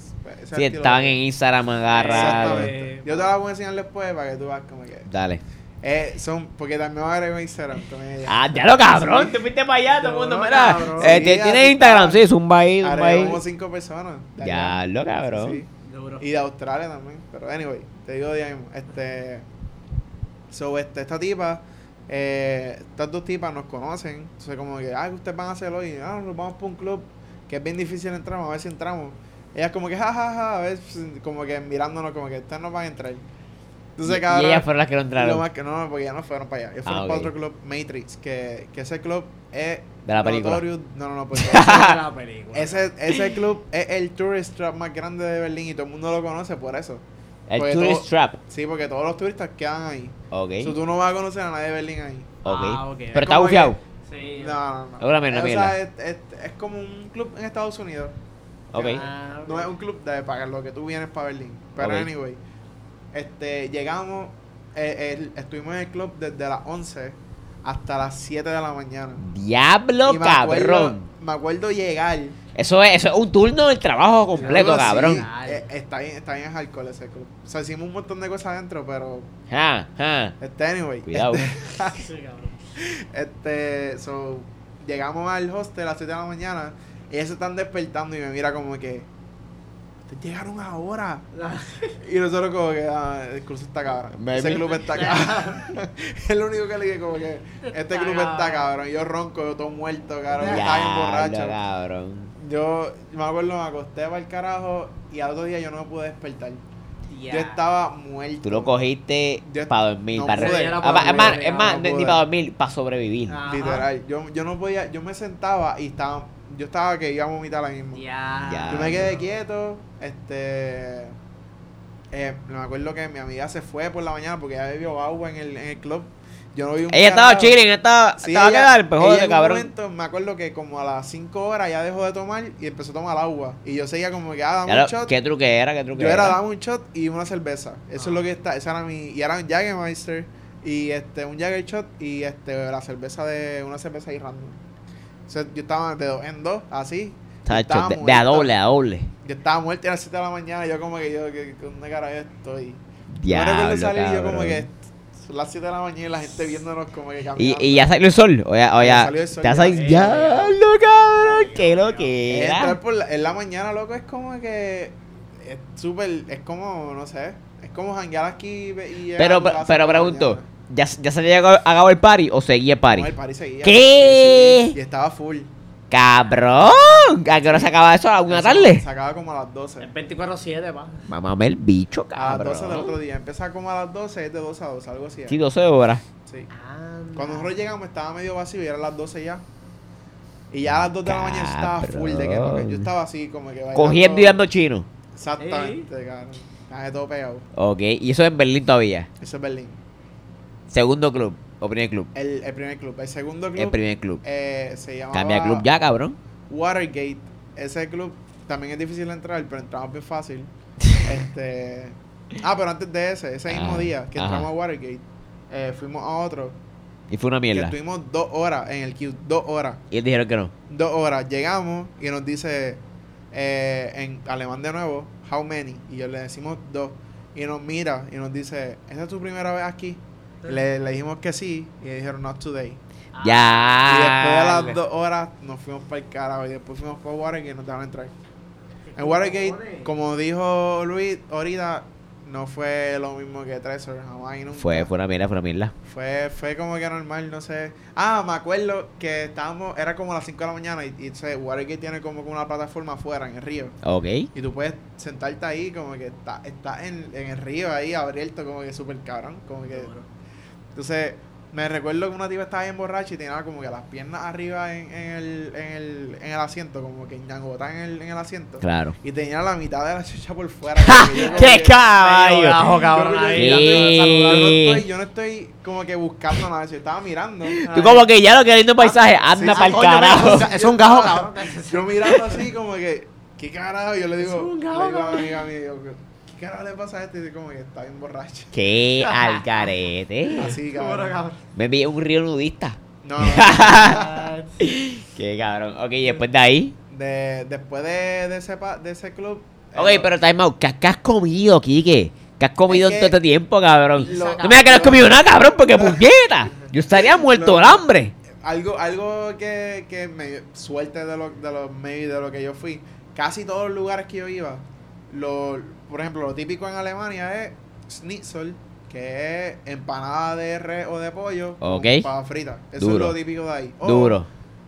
Sí, estaban en. Instagram. Exactamente. Eh, Yo te la voy a enseñar después para que tú veas como que Dale. eh, son, porque también me agrego Instagram con ella. Ah, ya lo cabrón, Sí. te fuiste para allá, todo el mundo, mira. Eh, Sí, ¿Tienes Instagram? Sí, zumba ahí, zumba ahí. como cinco personas. Ya allá. lo cabrón. Sí. Y de Australia también. Pero anyway, te digo de ahí mismo. Este. So, este, esta tipa. Eh, estas dos tipas nos conocen. Entonces, como que, ah, ¿qué ustedes van a hacer hoy? Ah, nos vamos para un club que es bien difícil entrar. Vamos a ver si entramos. Ellas, como que, jajaja, ja, ja, a ver, como que mirándonos, como que ustedes no van a entrar. Entonces, Y- cabrón. y ellas fueron las que no Lo entraron. más que no, porque ya no fueron para allá. Ellos fueron Ah, para otro club, Matrix, que, que ese club es. De la película. notorio- No, no, no, pues. la película. ese, ese club es el tourist trap más grande de Berlín y todo el mundo lo conoce por eso. El Porque Tourist todo- Trap. Sí, porque todos los turistas quedan ahí. Ok. So, tú no vas a conocer a nadie de Berlín ahí. Ok. Ah, ok. Pero Es está bufiado. Sí. No, no, no. Es una mierda, o mierda. sea, es, es, es como un club en Estados Unidos. Ok. Ah, No es un club de pagar lo que tú vienes para Berlín. Pero anyway, este, llegamos, eh, el- estuvimos en el club desde las 11 hasta las 7 de la mañana. Diablo, acuerdo- cabrón. me acuerdo llegar. Eso es, eso es un turno del trabajo completo, cabrón. eh, está bien, está bien hardcore ese club. O sea, hicimos un montón de cosas adentro, pero Ja, ja. este anyway. Cuidado. sí, cabrón. Este, so, llegamos al hostel a las 7 de la mañana y ellos se están despertando y me mira como que, ustedes llegaron ahora. Y nosotros como que, ah, el club está cabrón. Ese club está cabrón. es lo único que le dije como que, este Está club está cabrón. yo ronco, yo todo muerto, cabrón. yo estaba bien borracho. cabrón. Yo, me acuerdo, me acosté para el carajo y al otro día yo no me pude despertar. Yo estaba muerto. Tú lo cogiste para dormir, no para pude. re- Ah, Es más, no ni para dormir, para sobrevivir. Ajá. Literal. Yo, yo no podía, yo me sentaba y estaba, yo estaba que iba a vomitar ahora mismo. Ya. Ya. Yo me quedé quieto, este... Eh, me acuerdo que mi amiga se fue por la mañana porque ella bebió agua en el, en el club. Yo no vi un Ella estaba chilling, estaba, Sí, estaba a ella- quedar, pues joder, en un cabrón. momento, me acuerdo que como a las 5 horas ya dejó de tomar y empezó a tomar agua. Y yo seguía como que, ah, dame Ya un shot. ¿Qué truque era? ¿Qué truque Yo era era? dame un shot y una cerveza. Eso es lo que está, esa era mi, y era un Jägermeister y este, un Jäger shot y este, la cerveza de, una cerveza ahí random. O sea, yo estaba de dos en dos, así. Tacho, Estaba de, de a doble, a doble. Yo estaba muerto a las 7 de la mañana. Yo, como que yo, que, que ¿dónde carajo estoy? yo me Diablo, recuerdo salir y yo, como que son las 7 de la mañana y la gente viéndonos como que Y, caminando. y ya salió el sol. O ya, o Ya ya. salió el sol, ya ya. salió. Sí, Diablo, cabrón. Qué lo que Entrar por la- en la mañana, loco, es como que. Es súper. Es como, no sé. Es como janguear aquí y. y Pero, pero la pregunto. ¿ya, ¿ya se había acabado el party o seguía el party? No, el party seguía. ¿Qué? Sí, sí, Y estaba full. ¡Cabrón! ¿A qué hora se acaba eso? ¿A una tarde? Se acaba como a las 12. El 24-7, pa. Mamá, el bicho, A las 12 del cabrón. otro día. Empieza como a las 12, es de 12 a 12, algo así. Sí, 12 horas. Sí. Cuando nosotros llegamos estaba medio vacío y eran las 12 ya. Y ya a las 2 de la mañana estaba full de que no, que yo estaba así como que bailando. Cogiendo y dando chino. Exactamente, cabrón. Estaba todo pegado. Ok, y eso en Berlín todavía. Eso es Berlín. Segundo club o primer club. El, el primer club. El segundo club El primer club. eh, se llamaba Cambia club ya, cabrón. Watergate. Ese club también es difícil entrar, pero entramos bien fácil. este. Ah, pero antes de ese, ese mismo Ajá, día que ajá. entramos a Watergate, eh, fuimos a otro. Y fue una Que mierda. estuvimos dos horas en el queue. Dos horas. Y ellos dijeron que no. Dos horas. Llegamos y nos dice eh, en alemán de nuevo, how many? Y yo le decimos dos. Y nos mira y nos dice, ¿esta es tu primera vez aquí? Le, le dijimos que sí. Y dijeron, not today. Ya. Y después de las dos horas nos fuimos para el carajo. Y después fuimos para Watergate y nos dejaron entrar. En Watergate, como dijo Luis ahorita, no fue lo mismo que Treasure, jamás y nunca. Fue, fue una mierda, fue una mierda. Fue, fue como que normal, no sé. Ah, me acuerdo que estábamos, era como las 5 de la mañana y, y se- Watergate tiene como que una plataforma afuera en el río. Ok. Y tú puedes sentarte ahí como que está, está en, en el río ahí abierto como que súper cabrón. Como que... Entonces, me recuerdo que una tipa estaba bien borracha y tenía como que las piernas arriba en, en el, en, el, en el asiento, como que ñangota en el, en el asiento. Claro. Y tenía la mitad de la chucha por fuera. ¡Qué caballo! Bajo, cabrón, yo- yo- ahí. yo- Sí. yo no estoy- yo no estoy como que buscando nada, yo estaba mirando. Tú como que ya lo que lindo paisaje, anda para el carajo. Es un gajo, cabrón. Yo mirando así como que, ¿qué carajo? Yo le digo, Es un le gajo, digo a cabrón. mi amiga mía, digo, ¿qué carajo le pasa a este? Y dice como que está bien borracho. Qué al carete. Así, cabrón. Me vi un río nudista. No, no. Qué cabrón. Ok, y después de ahí. De, después de, de, ese, pa- de ese club. Ok, eh, pero time out. ¿Qué, qué has comido, Kike? ¿Qué has comido Es en que todo este tiempo, cabrón? lo- no me digas que no has comido nada, cabrón, porque puñeta. Yo estaría muerto de hambre. Algo, algo que, que me suerte de lo, de lo maybe de lo que yo fui. Casi todos los lugares que yo iba, lo, por ejemplo, lo típico en Alemania es Schnitzel, que es empanada de res o de pollo Ok. con papa frita. Eso Duro. es lo típico de ahí. O- Duro.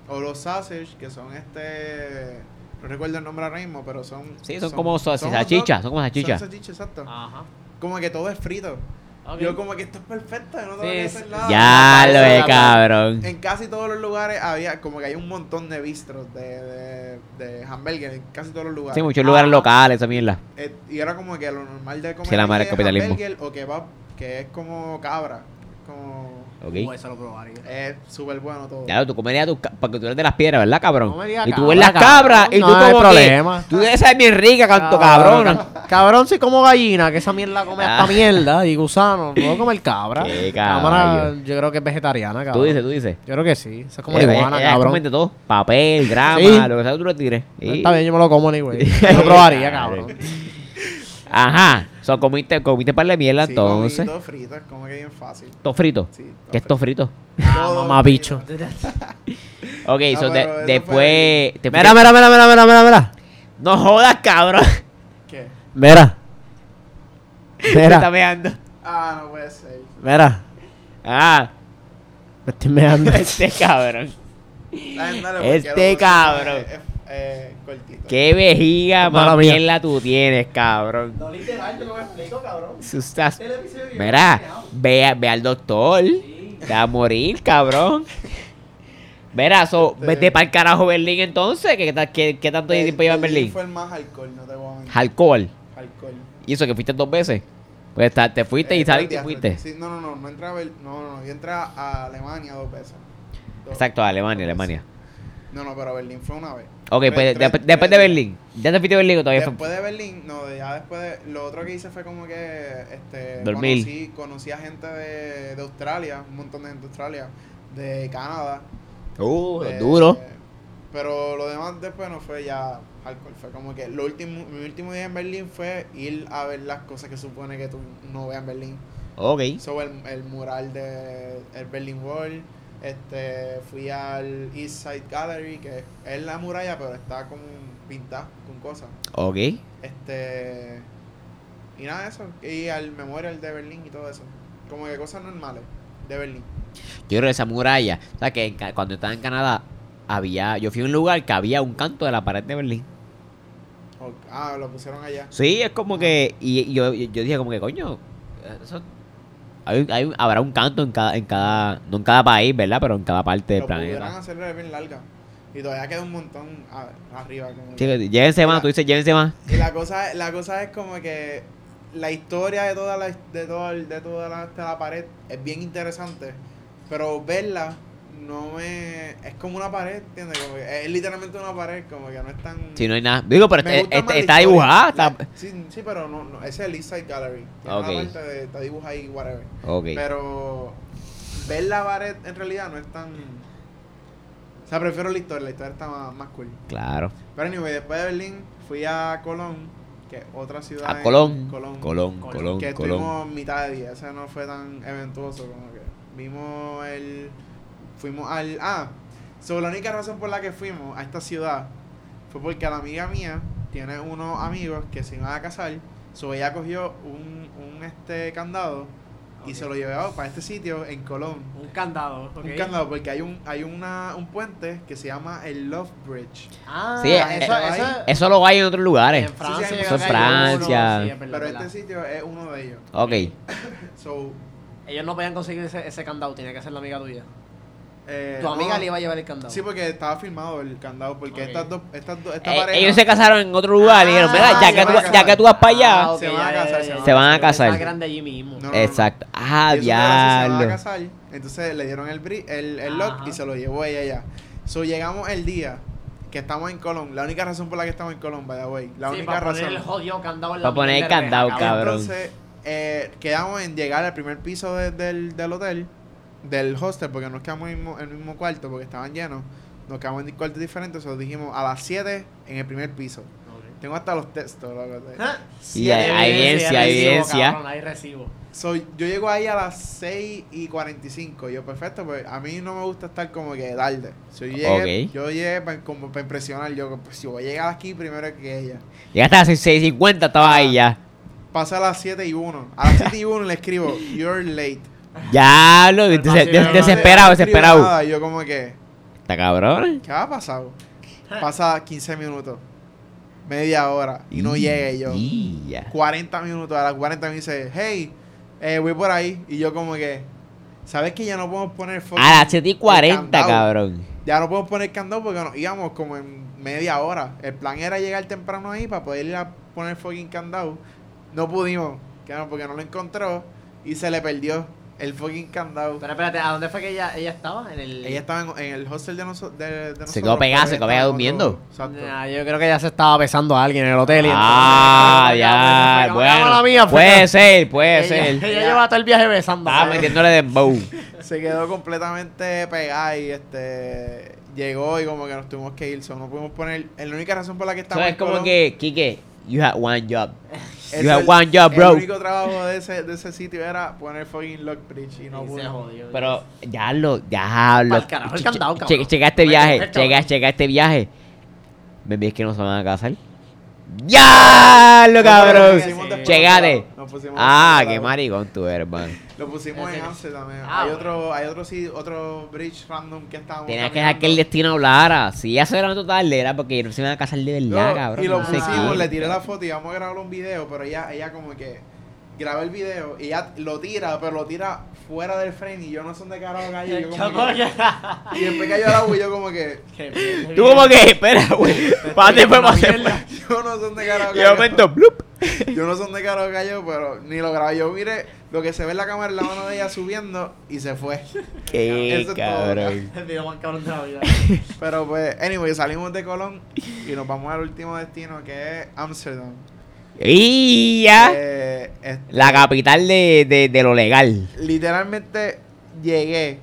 O los sausage, que son este. No recuerdo el nombre ahora mismo, pero son. Sí, son como so- hot salchichas, son como salchichas. Son salchichas, exacto. Ajá. Como que todo es frito. Yo, como que esto es perfecto, yo no tengo Sí, que hacer nada. Ya lo es es, cabrón. En casi todos los lugares había, como que hay un montón de bistros de, de, de hamburgues, en casi todos los lugares. Sí, muchos lugares Ah. locales, esa mierda. Eh, y era como que lo normal de comer Sí, la madre es capitalismo. hamburger o kebab, que es como cabra. Como... Ok. Uh, eso lo probaría. Es súper bueno todo. Ya, tú comerías tus porque tú eres de las piedras, ¿verdad, cabrón? No y tú ves las cabrón. cabras y No tú hay como problema. que... Tú debes ser bien rica, canto cabrón. ca- Cabrón, si como gallina, que esa mierda come Ah. hasta mierda y gusano. Puedo comer cabra. Qué Cámara, yo creo que es vegetariana, cabrón. Tú dices, tú dices. Yo creo que sí. Eso es como Eh, iguana, ellas cabrón. de todo. Papel, grama, Sí. lo que sea, tú lo tires. Sí. Está bien, yo me lo como ni, güey. Yo lo probaría, cabrón. Ajá. So, comiste, comiste par de mierda Sí, entonces. comí es como que bien fácil. ¿Todo frito? Sí, todo ¿Qué es todo frito? Ah, mamá bicho. Ok, Ah, so de- después... te Mira, mira, mira, mira, mira, mira, mira. No jodas, cabrón. ¿Qué? Mira. Me está Mira, meando. Ah, no puede ser. mira. Ah, Me estoy meando. este cabrón. Dale, dale, Este cabrón. Es, eh, cortito. Qué vejiga Mala más mía. mierda tú tienes, cabrón. No literal, yo no me explico, cabrón. Tú estás- Mira, ve, ve al doctor. Te va a morir, cabrón. Mira, so, Este- vete para el carajo Berlín entonces. ¿Qué, qué, qué- tanto El- tiempo lleva en Berlín? Fue el más alcohol, no te voy a mentir. Alcohol. Alcohol. ¿Y eso que fuiste dos veces? Pues te fuiste y Eh, saliste y días, fuiste. Sí, no, no, no, no entré a Bel- no, no, no, yo entré a Alemania dos veces. Dos- Exacto, Alemania, dos Alemania. No, no, pero Berlín fue una vez. Ok, Tres- pues tres- después, tres después de. Berlín. ¿Ya te fuiste a Berlín o todavía fue? Después de Berlín, no, ya después de, lo otro que hice fue como que este Dormir. conocí, conocí a gente de, de Australia, un montón de gente de Australia, de Canadá. Uh, de- duro. Pero lo demás después no fue ya alcohol. Fue como que lo último, mi último día en Berlín fue ir a ver las cosas que supone que tú no veas en Berlín. Ok. Sobre el, el mural de el Berlin Wall. Este, fui al East Side Gallery, que es la muralla, pero está con pintada, con cosas. Ok. Este. Y nada de eso. Y al Memorial de Berlín y todo eso. Como que cosas normales de Berlín. Yo creo que esa muralla, o sea, que cuando estaba en Canadá, había, yo fui a un lugar que había un canto de la pared de Berlín. Ah, lo pusieron allá. Sí, es como que, y, y yo, yo dije como que, coño, eso, hay, hay- habrá un canto en cada, en cada, no en cada país, ¿verdad? Pero en cada parte del planeta. bien larga. Y todavía queda un montón a- arriba. Como Sí, que- llévense más, Mira. tú dices, llévense más. Y la cosa, la cosa es como que la historia de toda la, de toda, el- de toda la, de la pared es bien interesante. Pero verla no me. Es como una pared, ¿entiendes? Como que es literalmente una pared, como que no es tan. Si no hay nada. Digo, pero este- este- está historia. dibujada. Está... sí, sí, pero no, no, ese es el East Side Gallery. Tiene Ok. una parte de, está dibujada y whatever. Pero ver la pared en realidad no es tan. O sea, prefiero la historia, la historia está más, más cool. Claro. Pero anyway, después de Berlín fui a Colón, que es otra ciudad. A en- Colón. Colón. Colón, Colón. Colón, que Colón. estuvimos mitad de día, ese no fue tan eventuoso como que vimos el fuimos al ah, sobre la única razón por la que fuimos a esta ciudad fue porque la amiga mía tiene unos amigos que se iban a casar, so ella cogió un, un este candado y se lo llevaba para este sitio en Colón. Un candado, ¿ok? Un candado porque hay un hay una un puente que se llama el Love Bridge. Ah, Sí, eso, eh, eso, Eso lo hay en otros lugares. en Francia. Sí, sí, yo eso es Francia. uno, sí, es verdad, Pero verdad. este sitio es uno de ellos. Ok. So, Ellos no podían conseguir ese, ese candado, tenía que ser la amiga tuya. Eh, tu amiga no, le iba a llevar el candado. Sí, porque estaba filmado el candado, porque Ok. estas dos, estas dos, esta Eh, pareja ellos se casaron en otro lugar y dijeron, mira, Ah, ya que, tú, ya casar. que tú vas para allá. Ah, ok, Se van ya, a ya, casar, ya, se ya. van a Se van a casar. que eran de allí mismo. No, no, Exacto. Ah, Ellos se van a- se van a diablo. casar, entonces le dieron el, bri- el, el lock Ajá. y se lo llevó ella ya. So llegamos el día que estamos en Colón, la única razón por la que estamos en Colón, by the way, la sí, única para razón. poner el jodido candado en la Para poner el candado, cabrón. Entonces, eh, quedamos en llegar al primer piso de- del, del hotel, del hostel, porque nos quedamos en el mismo, en el mismo cuarto, porque estaban llenos. Nos quedamos en cuartos diferentes, o dijimos a las 7 en el primer piso. Tengo hasta los textos, loco. Ah, Y hay- evidencia, hay recibo, evidencia. cabrón, hay recibo. So, yo llego ahí a las 6 y 45. Yo, perfecto, pues a mí no me gusta estar como que tarde. So, yo llegué, yo llegué pa- como para impresionar. Yo, pues si voy a llegar aquí primero que ella. Llegaste a las 6.50, estaba ahí ya. Pasa a las 7 y 1. A las 7 y 1 le escribo, You're late. Ya, lo, des- desesperado, desesperado. Yo como que, Está cabrón. ¿qué ha pasado? Pasa 15 minutos, media hora y no llegue yo. Y ya. 40 minutos, a las 40 me dice, hey, eh, voy por ahí. Y yo como que, ¿sabes que ya no podemos poner fucking A las 7 y el 40, candado? cabrón. Ya no podemos poner candado porque nos íbamos como en media hora. El plan era llegar temprano ahí para poder ir a poner fucking candado. No pudimos, claro, porque no lo encontró y se le perdió el fucking candado. Pero espérate, ¿a dónde fue que ella, ella estaba? En el... Ella estaba en, en el hostel de, noso- de, de nosotros. quedó pegada, se quedó pegada en durmiendo. Nah, yo creo que ella se estaba besando a alguien en el hotel. y Ah, entonces- ya. La mía, puede ser, puede ella, ser. ella lleva todo el viaje besando. Estaba ¿sabes? metiéndole dembow. Se quedó completamente pegada y este llegó y como que nos tuvimos que ir. So, no pudimos poner. Es la única razón por la que Eso estamos es como Colón. que, Kike, you had one job. Es You had el- one job, bro. El único trabajo de ese, de ese sitio era poner fucking Lockbridge y no pude. jodió. Pero ya lo, ya lo. Carajo el candado, cabrón. Checa este viaje, checa, checa este viaje. ¿Me ves que no se van a casar? ¡Ya lo cabrón! pusimos Ah, qué maricón tú eres, hermano. Lo pusimos en Amsterdam. eh. Ah, hay bueno. otro, hay otro sí, otro bridge random que estábamos. Tenías que dejar que el destino hablara. Si ya se era total, era porque no se iban a casar de verdad, No, cabrón. Y lo no pusimos, le tiré la foto y íbamos a grabar un video, pero ella, ella como que graba el video y ella lo tira, pero lo tira fuera del frame y yo no sé dónde carajo cayó. y yo como ¿Cómo que- que- y después cayó el agua y yo como que, Tú como que, espera, güey. Pate fue mierda. yo no sé dónde carajo Y de cayó. momento, blup. Yo no sé dónde carajo cayó, pero ni lo grabé. Yo miré lo que se ve en la cámara en la mano de ella subiendo y se fue. Qué Eso es todo, cabrón. El video más cabrón de la vida. Pero pues, anyway, salimos de Colón y nos vamos al último destino que es Amsterdam. Y ya. Eh, este, La capital de, de, de lo legal. literalmente llegué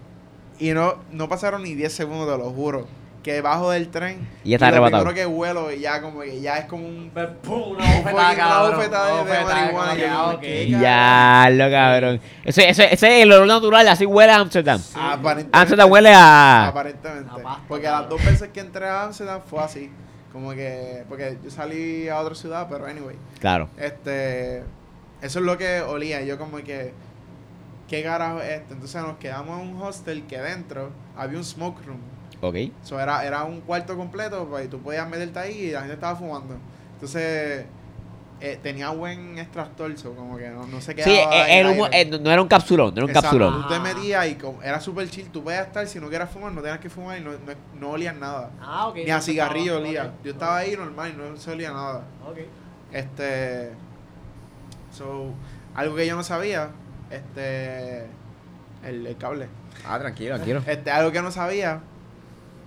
y no, no pasaron ni 10 segundos, te lo juro. que bajo del tren. Y ya está arrebatado. que vuelo y ya como que ya es como un... ¡Pum! Una bofetada, cabrón. bofetada de- de marihuana, ah, como ok. que- Ya, lo cabrón. Ese, ese, ese es el olor natural, así huele a Amsterdam. Aparentemente. Amsterdam huele a... Aparentemente. A pasta, porque cabrón. las dos veces que entré a Amsterdam fue así. Como que... Porque yo salí a otra ciudad, pero anyway. Claro. Este... Eso es lo que olía. Yo como que... ¿Qué carajo es esto? Entonces nos quedamos en un hostel que dentro había un smoke room. Ok. So, era, era un cuarto completo, pues, y tú podías meterte ahí y la gente estaba fumando. Entonces, eh, tenía buen extractor, so, como que no, no se Sí, quedaba eh, era un- aire. eh, no era un capsulón, no era un Exacto, capsulón. Tú te metías y como- era súper chill, tú podías estar, si no quieras fumar, no tenías que fumar y no, no, no olías nada. Ah, ok. Ni a cigarrillo Ok, olía. Yo estaba ahí normal y no se olía nada. Ok. Este. So, algo que yo no sabía, este. El, el cable. Ah, tranquilo, tranquilo. Este, algo que no sabía.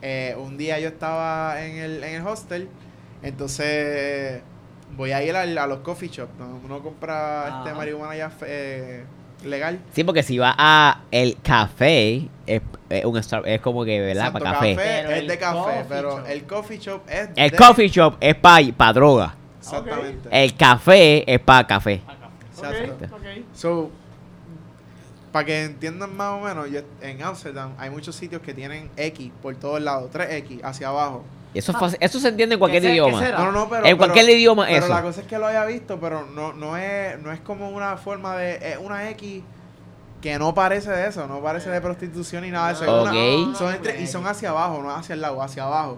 eh, un día yo estaba en el, en el hostel. Entonces voy a ir a, los coffee shops. Donde uno compra Ajá. este marihuana ya eh, legal. Sí, porque si va a el café, es, es un es como que, ¿verdad? Exacto, Para café. Pero es el de café, pero shop. el coffee shop es El de- coffee shop es para droga. Exactamente. El café es para café. Exacto. Ok, ok. So, para que entiendan más o menos, yo- en Amsterdam hay muchos sitios que tienen X por todos lados, 3X hacia abajo. Eso, es fácil- eso se entiende en cualquier ¿Qué se- qué idioma. No, no, no, pero. En cualquier pero- idioma, pero eso. la cosa es que lo había visto, pero no, no, es, no es como una forma de. Es una X que no parece de eso, no parece de prostitución ni nada de eso. una- son entre- y son hacia abajo, no hacia el lado, hacia abajo.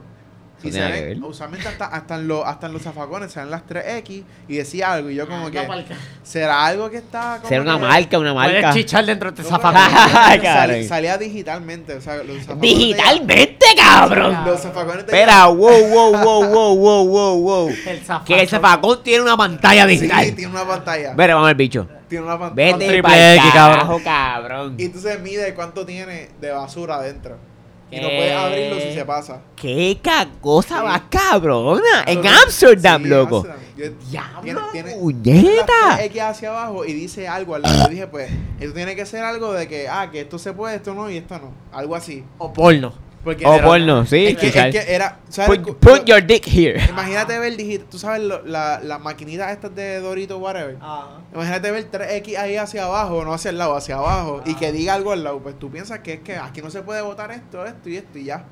Y se ven, usualmente hasta, hasta, en los, hasta en los zafacones se ven las 3X y decía algo. Y yo, como Anda que. ¿Será algo que está. como Será una que- marca, una marca. Puedes chichar dentro de este No, zafacón. sal- salía digitalmente. O sea, los Digitalmente, cabrón. Los zafacones Espera, wow, wow, wow, wow, wow, wow, wow. Que el zafacón tiene una pantalla Sí, digital. tiene una pantalla. Mira, vamos al bicho. Tiene una pantalla. Vete carajo, cabrón. Y entonces mide cuánto tiene de basura adentro. Y no puedes abrirlo si se pasa. Qué cagosa Sí. más cabrona. En Amsterdam, sí, loco. Amsterdam. Yo- Diablo, tiene, puñeta. X hacia abajo y dice algo al lado. Yo dije, pues, esto tiene que ser algo de que, ah, que esto se puede, esto no y esto no. Algo así. O porno. Porque O era- porno, sí. Es que, es que era, ¿sabes? Put, put your dick here. Imagínate ver digital, tú sabes, lo- la, las maquinitas estas de Dorito, whatever. Ajá. Imagínate ver 3X ahí hacia abajo, no hacia el lado, hacia abajo, y que diga algo al lado. Pues tú piensas que es que aquí no se puede votar esto, esto y esto y ya.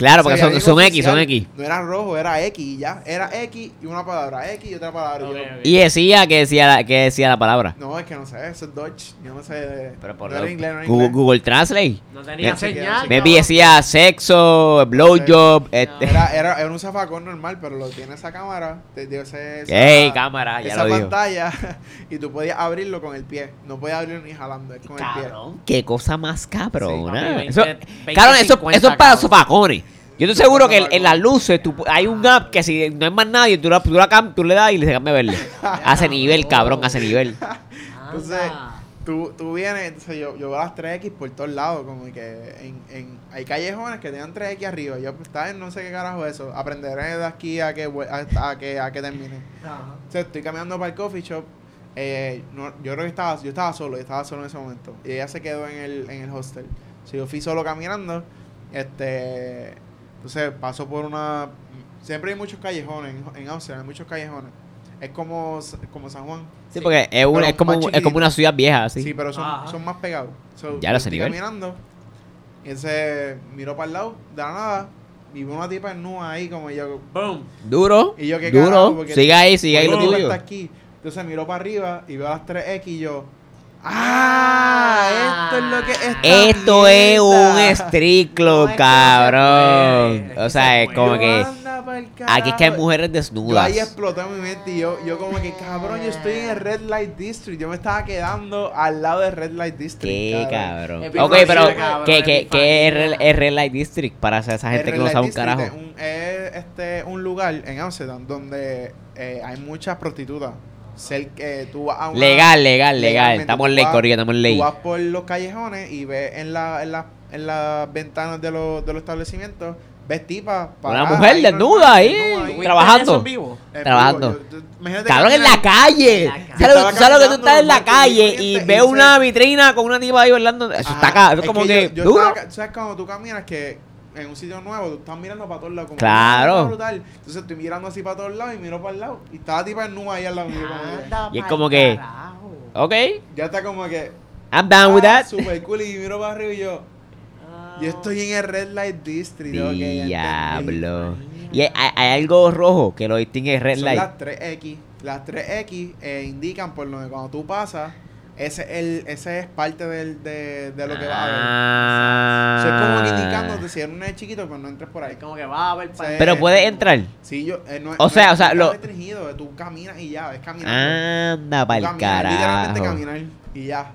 Claro, porque son, X, son. X. No era rojo, era X y ya. Era X y una palabra, X y otra palabra. y. Y decía que decía la, que decía la palabra. no, es que no sé, eso es Dodge. Yo no sé. Pero por no era inglés, no era Google, inglés. Google Translate. No tenía Me- señal. Maybe cabrón. decía sexo, blowjob, este. Era, era, era un zafacón normal, pero lo tiene esa cámara. Te dio ese, esa, Ey, cámara, ya esa lo pantalla. Y tú podías abrirlo con el pie. No podías abrirlo ni jalando, es con el pie. Cabrón, qué cosa más cabrona. Sí, eso, 20, cabrón, eso, 50, eso es para cabrón. Yo estoy seguro que en, en las luces tú- hay un app que si no hay más nadie, tú, la, tú, la cam- tú le das y le cambia verde. Hace nivel, cabrón, hace nivel. Entonces, Anda. tú, tú vienes, entonces yo, yo veo las 3X por todos lados, como que en, en, hay callejones que tengan 3X arriba. Yo pues, estaba en no sé qué carajo es eso. Aprenderé de aquí a que, a, a que, a que termine. Ajá. Sea, estoy caminando para el coffee shop. eh, no- yo creo que estaba, yo estaba solo, yo estaba solo en ese momento. Y ella se quedó en el, en el hostel. So, yo fui solo caminando. Este, entonces paso por una. Siempre hay muchos callejones en, Amsterdam, hay muchos callejones. Es como, como San Juan. Sí, porque es, un- Pero es, como, es como una ciudad vieja, así. Sí, pero son, Ajá. son más pegados. So, Ya lo estoy sé, nivel. caminando. Y entonces miro para el lado, de la nada. Y veo una tipa en nua ahí, como yo. Boom. Duro, Y yo, ¿qué carajo? duro. Porque- Sigue ahí, sigue ahí lo tuyo. está aquí. Entonces miro para arriba y veo las 3X y yo. ¡Ah! Esto es lo que es. Esto es un street club, No, es que cabrón. puede, O sea, es como que aquí es que hay mujeres Yo desnudas. ahí explotó mi mente y yo, yo como que, cabrón, yo estoy en el Red Light District. Yo me estaba quedando al lado del Red Light District. Qué cabrón. Es Ok, pero cabrón, ¿qué, es qué, qué es, fácil. Red, es Red Light District para esa esa gente El que no sabe un carajo? Es, un, es, este, un lugar en Amsterdam donde eh, hay muchas prostitutas. Ser, que tú vas a una- Legal, legal, legal. Estamos en ley, corrido, estamos en ley. Tú vas por los callejones y ves en, la, en, la, en las ventanas de los, de los establecimientos, ves tipas. Una mujer ahí desnuda ahí, desnuda ¿Tuviste trabajando. en vivo? En trabajando. yo- Cabrón, en la calle. En la calle. ¿Sabes, lo- estaba sabes lo que tú estás en la calle y y ves una se- vitrina con una tipa ahí bailando? Eso está acá. Eso es como que que yo- yo duro. estaba ca- ¿Sabes cuando tú caminas que en un sitio nuevo, tú estás mirando para todos lados. Como, Claro. "Ah, brutal". Entonces estoy mirando así para todos lados y miro para el lado. Y estaba tipo en nube ahí al lado mío. Y es como que- Ok, Ya está como que. I'm down with ah, that. Super cool. Y miro para arriba y yo. Yo estoy en el Red Light District. Diablo. Y hay, algo rojo que lo distingue de Red Son Light. las 3X. Las 3X eh, indican por donde cuando tú pasas, ese, es el, ese es parte del, de, de lo que va a ver. Ah. Eso es como que indicándote si eres un nene chiquito, pues no entres por ahí. Es como que va a haber Sí. Pero puedes entrar. Sí, yo. eh, no, O no sea, es- o sea, lo- restringido, tú caminas y ya, es caminar. Anda pa'l Literalmente carajo. caminar y ya.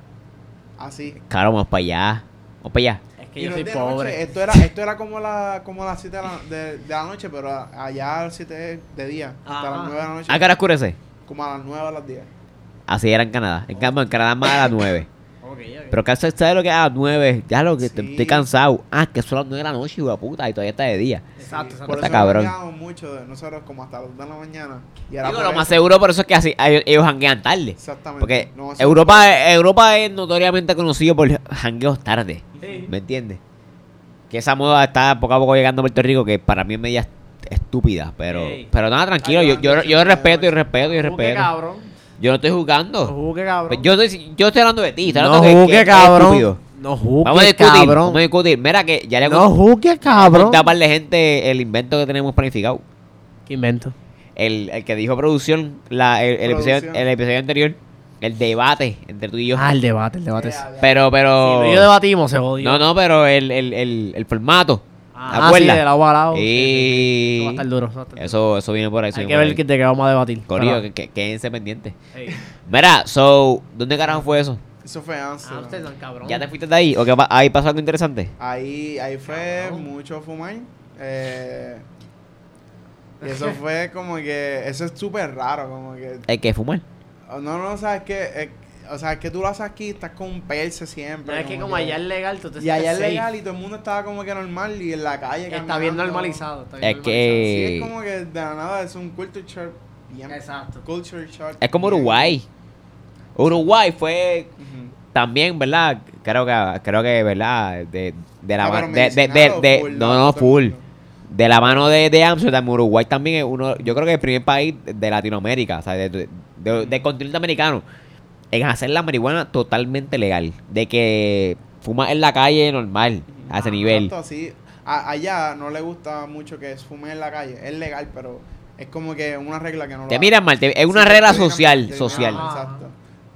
Así. Claro, vamos para allá. Vamos para allá. Es que Y yo no soy es de noche, pobre. Esto era, esto era como, la, como las 7 de la, de, de la noche, pero allá a las 7 de día. Hasta Ajá. las 9 de la noche. ¿A qué hora oscurece? Como a las 9 a las 10. Así era en Canadá. En cambio, en Canadá más a las 9. Ok, ok. Pero que ¿sabes lo que es a las 9? Ya lo que te- estoy cansado. Ah, que son las 9 de la noche, hijo de puta, y todavía está de día. Exacto, exacto. Por Está eso cabrón. mucho de nosotros como hasta las 2 de la mañana. Y era Digo, lo más seguro por eso es que así, ellos, janguean tarde. Exactamente. Porque No, Europa, Europa es notoriamente conocido por jangueos tarde. Sí. ¿Me entiendes? Que esa moda está poco a poco llegando a Puerto Rico, que para mí es media estúpida. Pero, pero nada, tranquilo. Ay, Yo, yo yo, respeto y respeto y respeto. cabrón. Yo no estoy No jugando. juzgue, cabrón. Yo estoy, yo estoy hablando de ti. Estoy No hablando de que- que juzgue, cabrón. No juzgue, Vamos a discutir. cabrón. Vamos a discutir. Mira que ya le No juzgue, cabrón. conté a par de gente el invento que tenemos planificado. ¿Qué invento? El, el que dijo producción, la, el, el episodio, Producción. el episodio anterior, el debate entre tú y yo. Ah, el debate, el debate. Sí. ya. Pero, pero. Y yo debatimos, se jodió. no, no, pero el, el, el, el formato. Ah, ¿te sí, del agua al lado. Sí. sí, sí. Eso va a estar duro. Eso, va a estar duro. Eso, eso viene por ahí. Hay que ver ahí. que- de qué vamos a debatir. Corillo, Pero- que, que- quédense pendientes. Mira, so, ¿dónde carajo fue eso? Eso fue Amsterdam. Amsterdam, cabrón. ¿Ya te fuiste de ahí? ¿O qué pa- ahí pasó algo interesante? Ahí, ahí fue Cabrón. mucho fumar. Eh, y eso fue como que. Eso es súper raro. Como que. Hay que fumar. oh, No, no, sabes que. O sea, es que tú lo haces aquí, estás con un perse siempre. No, es que como allá es legal, tú te Y allá es legal y todo el mundo estaba como que normal y en la calle. Está caminando. bien normalizado. Está bien Es que- Sí, es como que de la nada es un culture shock. Bien. Exacto. Culture shock. Es como Uruguay. Uruguay fue también, ¿verdad? Creo que, creo que ¿verdad? De, de la mano. De, full, no, no, full. De la mano de, de Amsterdam, Uruguay también es uno, yo creo que es el primer país de Latinoamérica, o sea, de, de- de- del continente americano, en hacer la marihuana totalmente legal. De que fumas en la calle normal, a ese Ah, nivel. exacto, así. A- allá no le gusta mucho que fume en la calle. Es legal, pero es como que una regla que no lo Te hace. miran mal, te- es una regla mal, social, social. ah, Exacto.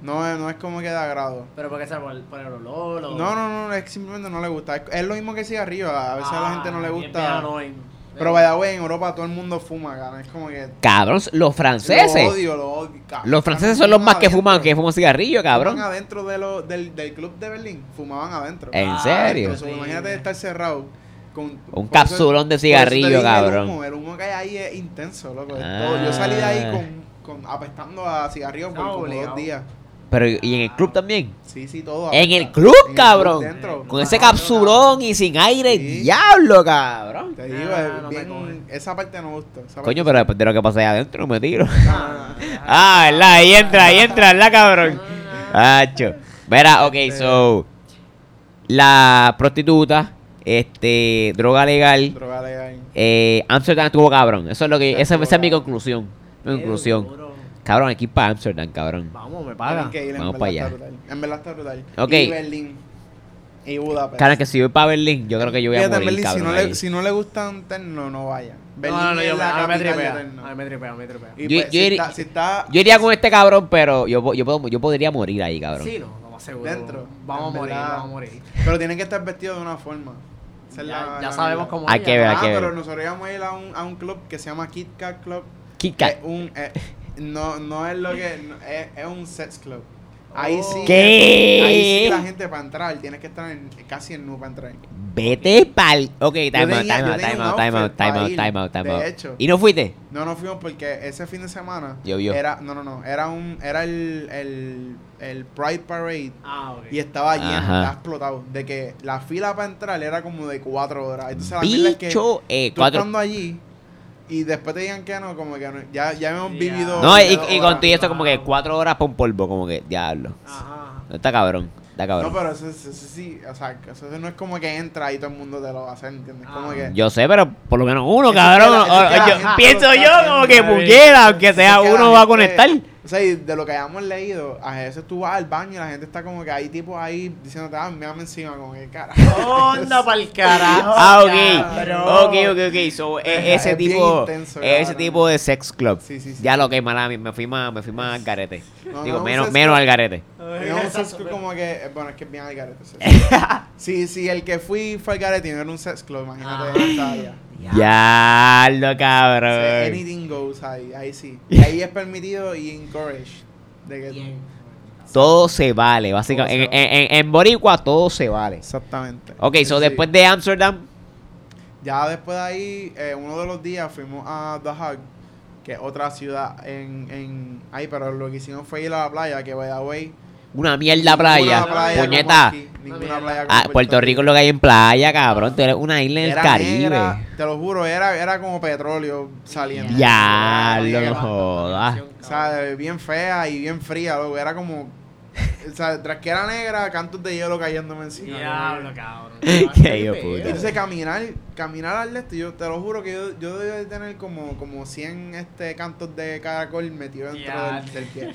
No, es- no es como que de agrado. Pero porque sea por, por el olor o... No, no, no, es que simplemente no le gusta. Es, es lo mismo que cigarrillo. A veces a la gente no le Ah, bien gusta. Pero vaya, güey, en Europa todo el mundo fuma, cara. Es como que. Cabrón, los franceses. Lo odio, lo odio. cabrón. Los franceses son los más que fuman, que fuman cigarrillo, cabrón. Fumaban adentro de lo, del, del club de Berlín. Fumaban adentro. ¿En Ah, serio? Imagínate estar cerrado. Con, Un capsulón de cigarrillo, el cabrón. humo, El humo, que hay ahí es intenso, loco. Yo salí de ahí Ah. con, con apestando a cigarrillo por No, como dos días. Pero, ¿y en el club también? Sí, sí, todo. En el club, En el cabrón. dentro. Con ese Ah, capsulón y sin aire, Sí. diablo, cabrón. Te digo, Ah, no bien- coge. esa parte no me gusta. esa Coño, parte pero después de lo que pasa ahí adentro me tiro. Ah, Ah, ¿verdad? Ahí entra, ahí entra, ¿verdad, cabrón? Hacho. Mira, ok, Este- so. La prostituta, este, droga legal. Droga legal. Eh, Amsterdam estuvo cabrón. Eso es lo que. Esa, esa es mi conclusión. Mi conclusión. Cabrón, aquí para Amsterdam, cabrón. Vamos, me Tienen paga. que ir, en Vamos para allá. brutal. En verdad está brutal. Ok. Y Berlín. Y Budapest. Cara, que si voy para Berlín, yo creo que yo voy a Fíjate, morir, Berlín, si, cabrón. no ahí. le, si no le gustan terno, no vaya. Berlín No, no, no, es yo me, la a mí me tripea. terno. A mí me tripea, me tripea. Y Yo- pues, yo si, iría- está, si está Yo iría con este cabrón, pero yo, po- yo, puedo, yo podría morir ahí, cabrón. Sí, no, lo más seguro. Dentro, Vamos a en morir, verdad. vamos a morir. Pero tienen que estar vestidos de una forma. Esa es Ya, la- ya la sabemos cómo Hay es, que ya. ver, hay Ah, que ver. pero nosotros íbamos a ir a un, a un club que se llama Kit Kat Club. Kit que Kat. es un, eh, no, no es lo que. no, es, es un sex club. Ahí sí. ¿Qué? Ahí sí la gente para entrar tienes que estar en, casi en nu para entrar. Vete pa'l. Ok, time out, time yo out, time out, time out, time out, time out, time de hecho. ¿Y no fuiste? No, no fuimos porque ese fin de semana. Llovió. Era, no, no, no. Era un, era el, el, el Pride Parade. Ah, ok. Y estaba lleno, estaba explotado. De que la fila para entrar era como de cuatro horas. Entonces la mierda es que Bicho, eh, tú cuatro. estando allí y después te digan que no, como que no, ya, ya hemos vivido. No, y, y con todo esto como que cuatro horas por un polvo, como que, diablo. Ajá. No está cabrón. Está No, cabrón. pero eso, eso- eso sí, o sea, eso no es como que entra y todo el mundo te lo va a hacer, ¿entiendes? Como Ah. que... Yo sé, pero por lo menos uno, cabrón. es que la- eso es que la O- yo- gente pienso yo como que pudiera, aunque sea es que la uno va a gente- conectar. O sea, y de lo que hayamos leído, a veces tú vas al baño y la gente está como que hay tipos ahí diciéndote, ah, mírame encima, como que cara. Onda pa'l carajo. Ah, ok. Ok, ok, ok. So, e- ese Es bien tipo, intenso, ese cabrón. tipo de sex club. Sí, sí, sí. Ya lo que mala, me fui más, me fui más al garete. No, Digo, no, menos, sex menos al garete. Digamos un sex club como que, bueno, es que es bien al garete. Sí, sí, el que fui fue al garete y no era un sex club, imagínate. Ah. Ya, lo cabrón. anything goes ahí, ahí sí. Y ahí es permitido y encouraged. De que Bien. Todo se vale, básicamente. Se En, en, en Boricua todo se vale. Exactamente. Ok, so Sí. después de Amsterdam, Ya después de ahí, eh, uno de los días fuimos a The Hague, que es otra ciudad en, en ahí, pero lo que hicimos fue ir a la playa, que by the way, una mierda playa. Puñeta. playa Ah, Puerto Rico es lo que hay en playa, cabrón. Tú eres una isla en el Caribe. negra, te lo juro, era, era como petróleo saliendo. Ya, lo jodas. O sea, bien fea y bien fría, loco. Era como. O sea, tras que era negra, cantos de hielo cayéndome encima. Diablo, cabrón. Qué hijo de Y puta. entonces caminar, caminar al este, yo te lo juro que yo, yo debía de tener como, como 100 este, cantos de caracol metidos dentro del, del pie.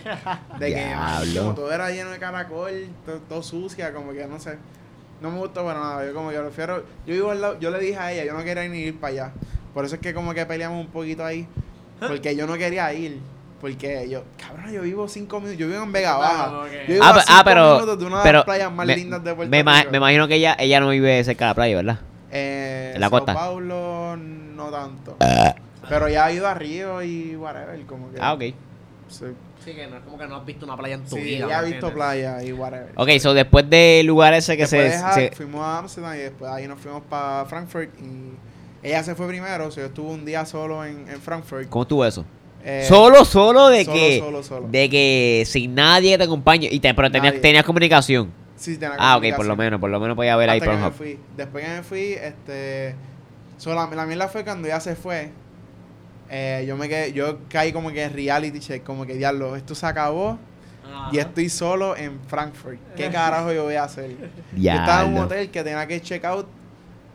De que Diablo. como todo era lleno de caracol, todo, todo sucia, como que no sé. No me gustó para nada. Yo como que prefiero. Yo vivo al lado, yo le dije a ella, yo no quería ni ir para allá. Por eso es que como que peleamos un poquito ahí. Porque yo no quería ir. Porque yo, cabrón, yo vivo cinco minutos. Yo vivo en Vega Baja. Ah, ok. Yo vivo Ah, a pe- cinco ah, pero, minutos de una de pero las playas más me, lindas de Puerto me ima- Rico. me imagino que ella, ella no vive cerca de la playa, ¿verdad? Eh, ¿En la Sao costa? Paulo no tanto. Pero ya ha ido a Río y whatever, como que. Ah, ok. Sí, Sí, que no es como que no has visto una playa en tu sí vida. ya ha ¿me visto playa y whatever. Ok, so después del lugar ese que Después se, de se- fuimos a Amsterdam y después ahí nos fuimos para Frankfurt y ella se fue primero, o sea, yo estuve un día solo en, en Frankfurt. ¿Cómo estuvo eso? Eh, solo, solo de solo, que solo, solo. de que sin nadie te acompañe y te, pero tenías, tenías comunicación. Sí, tenía Ah, ok, por lo menos, por lo menos podía ver ahí Hasta que me Pornhub. fui. Después que me fui, este. so, la, la mierda fue cuando ya se fue. eh, yo me quedé, yo caí como que en reality check, como que diablo, esto se acabó Ajá. y estoy solo en Frankfurt. ¿Qué carajo yo voy a hacer? Yo estaba en un hotel que tenía que check out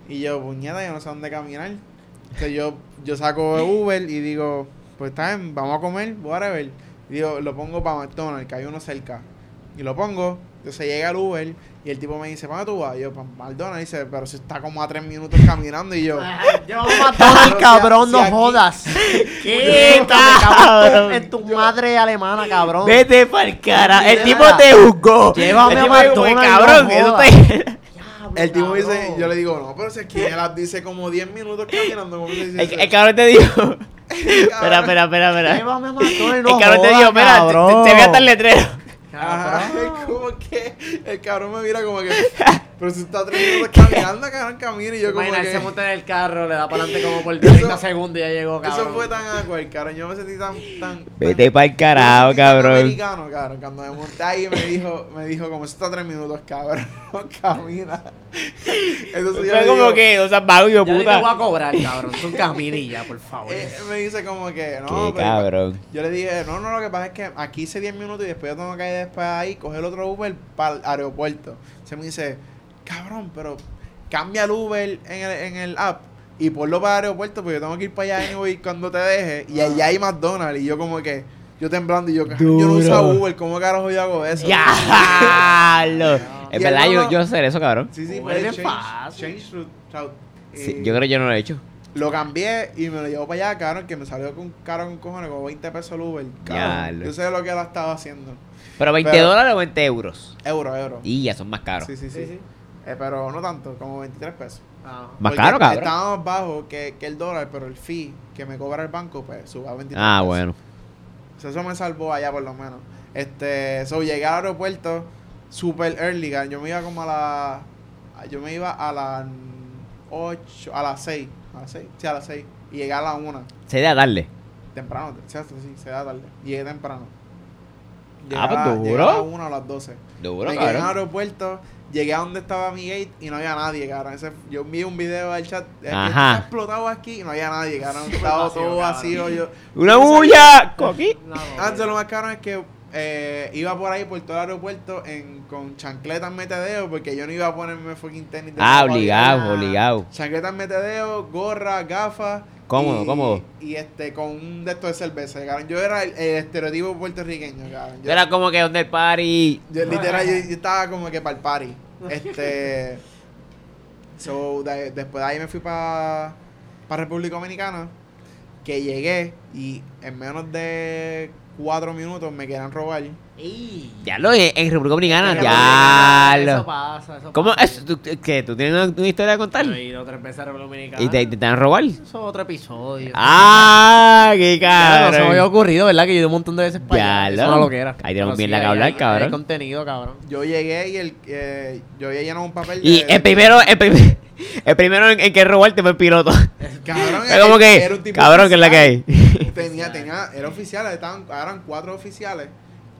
y yo, puñeta, yo no sé dónde caminar. Entonces yo, yo saco Uber y digo, pues está bien, vamos a comer, whatever. Y digo, lo pongo para McDonald's, que hay uno cerca. Y lo pongo, entonces llega el Uber y el tipo me dice, ¿para tú vas? Y yo, para McDonald's. Y dice, pero si está como a tres minutos caminando. Y yo, Yo McDonald's, cabrón, Si no aquí- jodas. ¿Qué, cabrón? en tu madre alemana, cabrón. Vete pa'l cara. El tipo te juzgó. Llévame El a pues, McDonald's, cabrón, no eso te- el tipo dice, cabrón. yo le digo, no, pero si es que él dice como 10 minutos caminando. ¿cómo se dice El, el cabrón te dijo. Espera, espera, espera, espera. No cabrón te dijo, mira, te, te, voy a dar el Ajá, como que el cabrón me mira como que, pero si está tres minutos caminando, cabrón, camina y yo como Imagina, él que... se monta en el carro, le da para adelante como por 30 segundos y ya llegó, cabrón. Eso fue tan awkward, cabrón. Yo me sentí tan. tan Vete tan- pa'l carajo, yo cabrón. americano, cabrón. Cuando me monté ahí me dijo, me dijo como, eso está tres minutos, cabrón. Camina. Entonces yo como digo, que, o sea, vago y yo, Ya ni te voy a puta. cobrar, cabrón. Tú caminilla, por favor. eh, me dice como que, no, Qué pero- cabrón. Yo le dije, no, no, lo que pasa es que aquí hice 10 minutos y después yo tengo que ir después ahí, coger otro Uber para el aeropuerto. Se me dice, cabrón, pero cambia el Uber en el, en el app y ponlo para el aeropuerto porque yo tengo que ir para allá anyway cuando te deje. Y allá hay McDonald's. Y yo como que, yo temblando y yo, "Cabrón, yo no uso. Uber, ¿cómo carajo yo hago eso? Diablo. Y Es verdad, yo, yo hacer eso, cabrón. Sí, sí, Uber pues es change, fácil. change route, route. Sí, Y yo creo que yo no lo he hecho. Lo cambié y me lo llevo para allá, cabrón, que me salió con caro con cojones, como 20 pesos el Uber. Cabrón, yo sé lo que él estaba haciendo. Pero 20 Pero- dólares o 20 euros. Euro, euro. Y ya son más caros. Sí, sí, sí. Sí, sí. Eh, pero no tanto, como 23 pesos. Ah. Más Porque caro, cabrón. Estaba más bajo que, que el dólar, pero el fee que me cobra el banco, pues sube a 23 Ah, pesos. bueno. O sea, eso me salvó allá por lo menos. Este, so, llegué al aeropuerto super early, yo me iba como a la... Yo me iba a las 8, a las 6. A las 6, sí, a las 6. Y llegué a las 1. Se da darle. Temprano, sí, sí, se da tarde. Llegué temprano. Ah, pues, duro. llegué a las 1 a las 12. Duro, me quedé en el aeropuerto, llegué a donde estaba mi gate y no había nadie, cabrón. Ese- yo vi un video del chat, Ajá. está explotado aquí y no había nadie, cabrón. Estaba todo vacío. Yo, ¡Una bulla! Coqui. No, Ah, entonces lo más caro es que eh, iba por ahí por todo el aeropuerto en, con chancletas metedeo porque yo no iba a ponerme fucking tenis. de Ah, obligado, obligado. Chancletas metedeo, gorra, gafas. Cómodo, y, cómodo. Y este, con un de estos de cerveza, cabrón. Yo era el, el estereotipo puertorriqueño, cabrón. Yo, Era como que donde el party. yo literal, yo, yo estaba como que para el party. Este. so, de- después de ahí me fui para República Dominicana. Que llegué y en menos de cuatro minutos me querían robar. Ey. Ya lo en, en República Dominicana, ya Eso lo. pasa, eso ¿Cómo pasa. es? ¿Tú, ¿Qué? ¿Tú tienes una, una historia de contar? Yo he ido tres veces a República Dominicana. ¿Y te intentan robar? Eso es otro episodio. ¡Ah! ¡Qué Claro, eso me había cabrón! ocurrido, ¿verdad? Que yo he ido un montón de veces para Ya allá. lo. Eso no lo que era. Ahí tenemos bien la que hablar, cabrón. Hay contenido, cabrón. Yo llegué y el, eh, yo había llenado un papel. Y de- el primero, el, prim- el primero en, en que robarte fue el piloto. Cabrón, Es como que, era un tipo cabrón, que es la que hay. oficial. Tenía, tenía, era oficial, estaban, eran cuatro oficiales.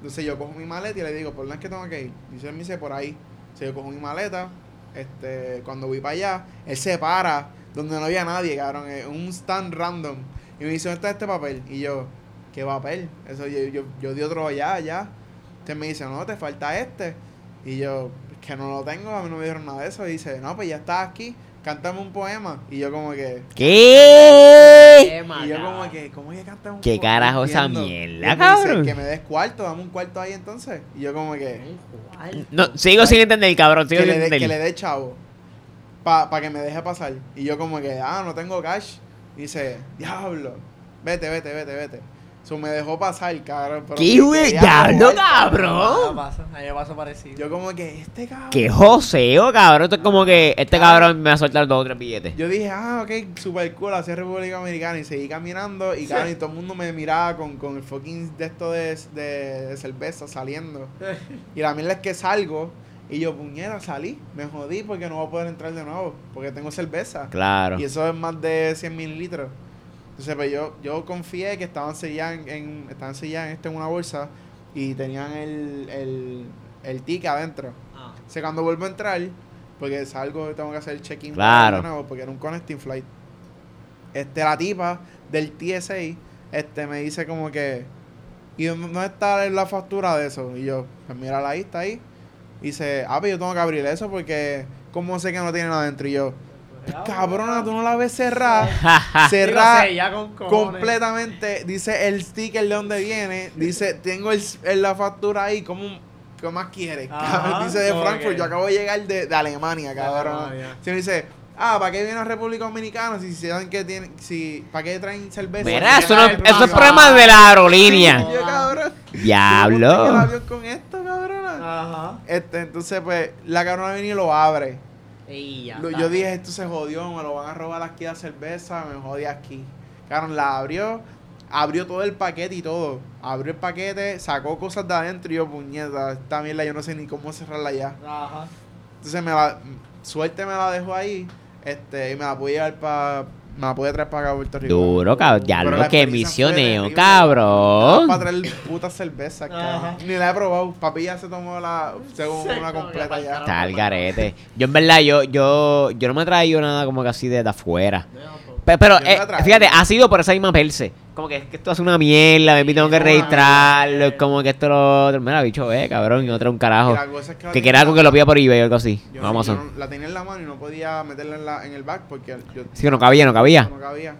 Entonces yo cojo mi maleta y le digo, ¿por dónde es que tengo que ir? Dice, él me dice, por ahí. Entonces yo cojo mi maleta, este, cuando voy para allá, él se para, donde no había nadie, cabrón, un stand random. Y me dice, ¿dónde está este papel? Y yo, ¿qué papel? Eso yo, yo, yo di otro allá, allá. Entonces me dice, no, te falta este. Y yo, "Es que no lo tengo, a mí no me dieron nada de eso. Y dice, no, pues ya está aquí, cántame un poema. Y yo como que, ¿Qué? y yo como que, ¿cómo que canta un ¿Qué poema? carajo esa Entiendo. mierda, Y cabrón? Dice, que me des cuarto, dame un cuarto ahí entonces. Y yo como que, No, sigo sin entender, cabrón. Sigo que sin le, dé- que entender. le dé chavo. Para que me deje pasar. Y yo como que, ah, no tengo cash. Y dice, diablo, vete, vete, vete, vete. So me dejó pasar, cabrón. pero ¿Qué me güey? ¡Diablo, cabrón! pasa. A mí me pasa parecido. Yo como que, este cabrón. ¡Qué joseo, cabrón! Esto es como que este cabrón me va a soltar dos o tres billetes. Yo dije, ah, ok, super cool, hacia República Americana. Y seguí caminando y, cabrón, y todo el mundo me miraba con, con el fucking de esto de, de, de cerveza saliendo. Y la mierda es que salgo y yo, puñera, salí. Me jodí porque no voy a poder entrar de nuevo porque tengo cerveza. Claro. Y eso es más de 100 mililitros. Entonces, pues yo, yo confié que estaban selladas en, en- estaban selladas en, esto en una bolsa y tenían el, el, el ticket adentro. Ah. O sea, cuando vuelvo a entrar, porque salgo, tengo que hacer el check-in Claro. de nuevo, porque era un connecting flight. Este, la tipa del TSA, este, me dice como que, ¿y dónde dónde está la factura de eso? Y yo, pues mira ahí, está ahí. Y dice, ah, pero yo tengo que abrir eso porque, ¿cómo sé que no tiene nada adentro? Y yo, pues, cabrona, tú no la ves con cojones. completamente. Dice el sticker de donde viene. Dice, tengo el, la factura ahí. ¿Cómo, ¿Qué más quieres? Ajá, Cabrón, dice de. Frankfurt. Yo acabo de llegar de, de Alemania, cabrón. Si me dice, ah, ¿para qué viene a República Dominicana? Si saben que tienen, si, ¿para qué traen cerveza? Mira, eso, no, eso es problema de la aerolínea. Yo, cabrón. ¿Cómo el Diablo. avión con esto, cabrona? Ajá. Este, entonces, pues, la cabrona viene y lo abre. Y ya yo dije, esto se jodió, me lo van a robar aquí la cerveza, me jodí aquí. Cabrón, la abrió, abrió todo el paquete y todo. Abrió el paquete, sacó cosas de adentro y yo, puñeta, esta mierda yo no sé ni cómo cerrarla ya. Ajá. Entonces me la, suerte me la dejó ahí, este, y me la pude llevar para, me la pude traer para acá a Puerto Rico. Duro, cabrón. Qué experiencia fue misioneo, cabrón. Para traer puta cerveza, cabrón. Ni la he probado. Papi ya se tomó la, según Se una completa ya. Está el garete. Yo, en verdad, yo, yo, yo no me he traído nada como que así de, de afuera. Pe- Pero, me eh, fíjate, ha sido por esa misma perse. Como que que esto hace una mierda, me tengo que registrarlo, es como que esto lo otro. Mira, bicho, eh, cabrón, y otro un carajo. Y la cosa es que la Que tenía quiera algo que lo pida por eBay o algo así. Yo, Amazon. yo no- la tenía en la mano y no podía meterla en, la, en el back porque yo Sí, no cabía, no cabía. no cabía.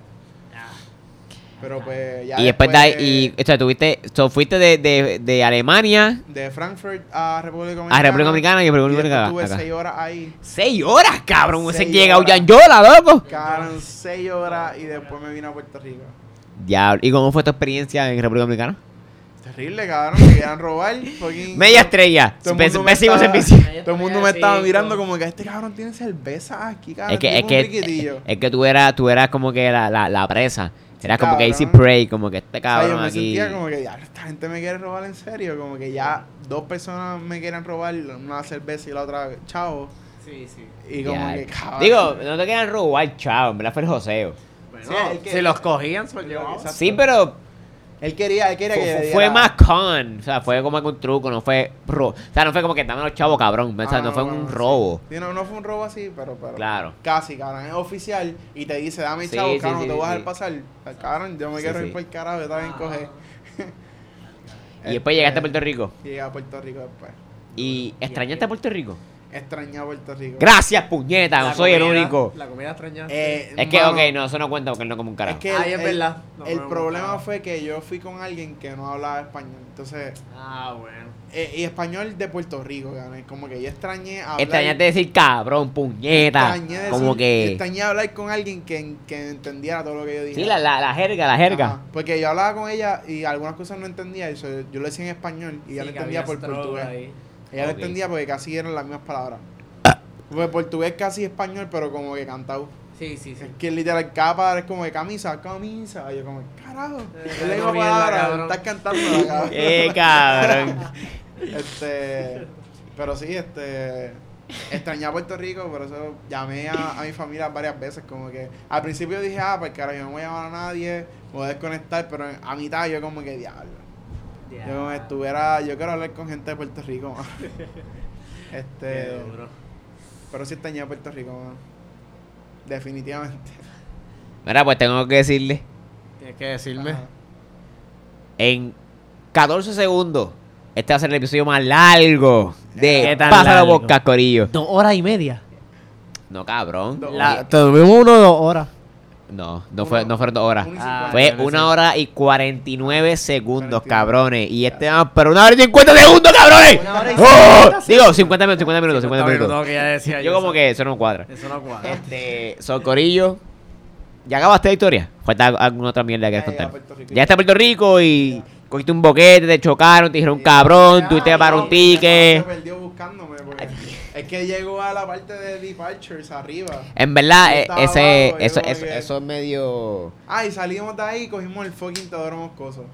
Pero pues ya Y después de ahí, y, o sea, tuviste, so, fuiste de, de, de Alemania de Frankfurt a República Dominicana. a República Dominicana y República Dominicana. Estuve acá. seis horas ahí. Seis horas, cabrón. Ese Seis llega horas. Ullanyola, loco. Cabrón, seis horas y después me vine a Puerto Rico. Diablo. ¿Y cómo fue tu experiencia en República Dominicana? Terrible, cabrón. Me querían robar. fucking- Media estrella. Todo el Pés- mundo me Pésimo estaba- servicio. Todo el mundo me estaba mirando como que este cabrón tiene cerveza aquí, cabrón. Es que, es que, es que tú eras, tú eras como que la, la, la presa. Eras como que Cabrón. easy prey, como que este O sea, yo cabrón me aquí. sentía como que ya esta gente me quiere robar en serio. Como que ya dos personas me quieren robar, una cerveza y la otra chavo. Sí, sí. Y como Ya. que cabrón. Digo, no te quieran robar, chao. En verdad fue el joseo. Bueno, Sí, es que- si los cogían, se los llevaban. Sí, pero él quería, él quería que fue, fue más con. O sea, fue como que un truco, no fue. ro- O sea, no fue como que dame los chavos, cabrón. O sea, Ah, no, fue no, un robo. Sí, no, no fue un robo así, pero, pero Claro. casi, cabrón. Es oficial y te dice, dame Sí, chavo, sí, cabrón, sí, no te voy a sí. dejar pasar. Cabrón, yo me Sí, quiero sí. ir por el carajo, yo también coge. Y después llegaste a Puerto Rico. Y llegué a Puerto Rico después. ¿Y extrañaste a Puerto Rico? Extrañé a Puerto Rico. Gracias, puñeta, no soy el único. La comida extraña. Eh, Es que, mano, ok, no, eso no cuenta porque él no come un Es carajo. que Ay, el, es verdad. No el problema fue que yo fui con alguien que no hablaba español. Entonces, Ah, bueno. eh, y español de Puerto Rico. Como que yo extrañé hablar. Extrañaste decir cabrón, puñeta. extrañé decir- Como que. Extrañé hablar con alguien que, que entendiera todo lo que yo dije. Sí, la, la, la jerga, la jerga. Ajá, porque yo hablaba con ella y algunas cosas no entendía. Y so- yo lo decía en español y ella lo entendía por portugués. Ella Ok. lo entendía porque casi eran las mismas palabras. Porque portugués casi español, pero como que cantado. Sí, sí, sí. Es que literal, cada palabra es como de camisa, camisa. Y yo como, carajo. Eh, no mierda, palabras, cabrón. estás cantando la cabrón. Eh, cabrón. Este, pero sí, este, extrañé a Puerto Rico, por eso llamé a, a mi familia varias veces, como que al principio dije, ah, pues cara, yo no voy a llamar a nadie, me voy a desconectar, pero a mitad yo como que, diablo, yo como estuviera, yo quiero hablar con gente de Puerto Rico, man. este, pero sí extrañé a Puerto Rico, man. definitivamente. Mira, pues tengo que decirle. Tienes que decirme. Ajá. En 14 segundos. Este va a ser el episodio más largo de ¿Qué tan Pásalo? Podcast, Corillo. Dos horas y media. No, cabrón. Tuvimos uno o dos horas. No, no, fue, no fueron dos horas. Ah. Fue una hora y 49 segundos, 49. cabrones. Y este pero una hora y 50 segundos, cabrones. Una hora y ¡Oh! 50 Digo, 50 minutos, 50 minutos, 50 Está bien, minutos. no, que ya decía Yo como que eso no cuadra. Eso no cuadra. Este, Socorillo. ¿Ya acabaste la historia? Falta alguna otra mierda que Ya contar. Ya está Puerto Rico y cogiste un boquete, te chocaron, te dijeron cabrón, tuviste que pagar no, un ticket. Se perdió buscándome porque es que llegó a la parte de departures arriba. En verdad, eh, ese, abajo, eso, eso, que- eso es medio... Ah, y salimos de ahí y cogimos el fucking Teodoro Moscoso.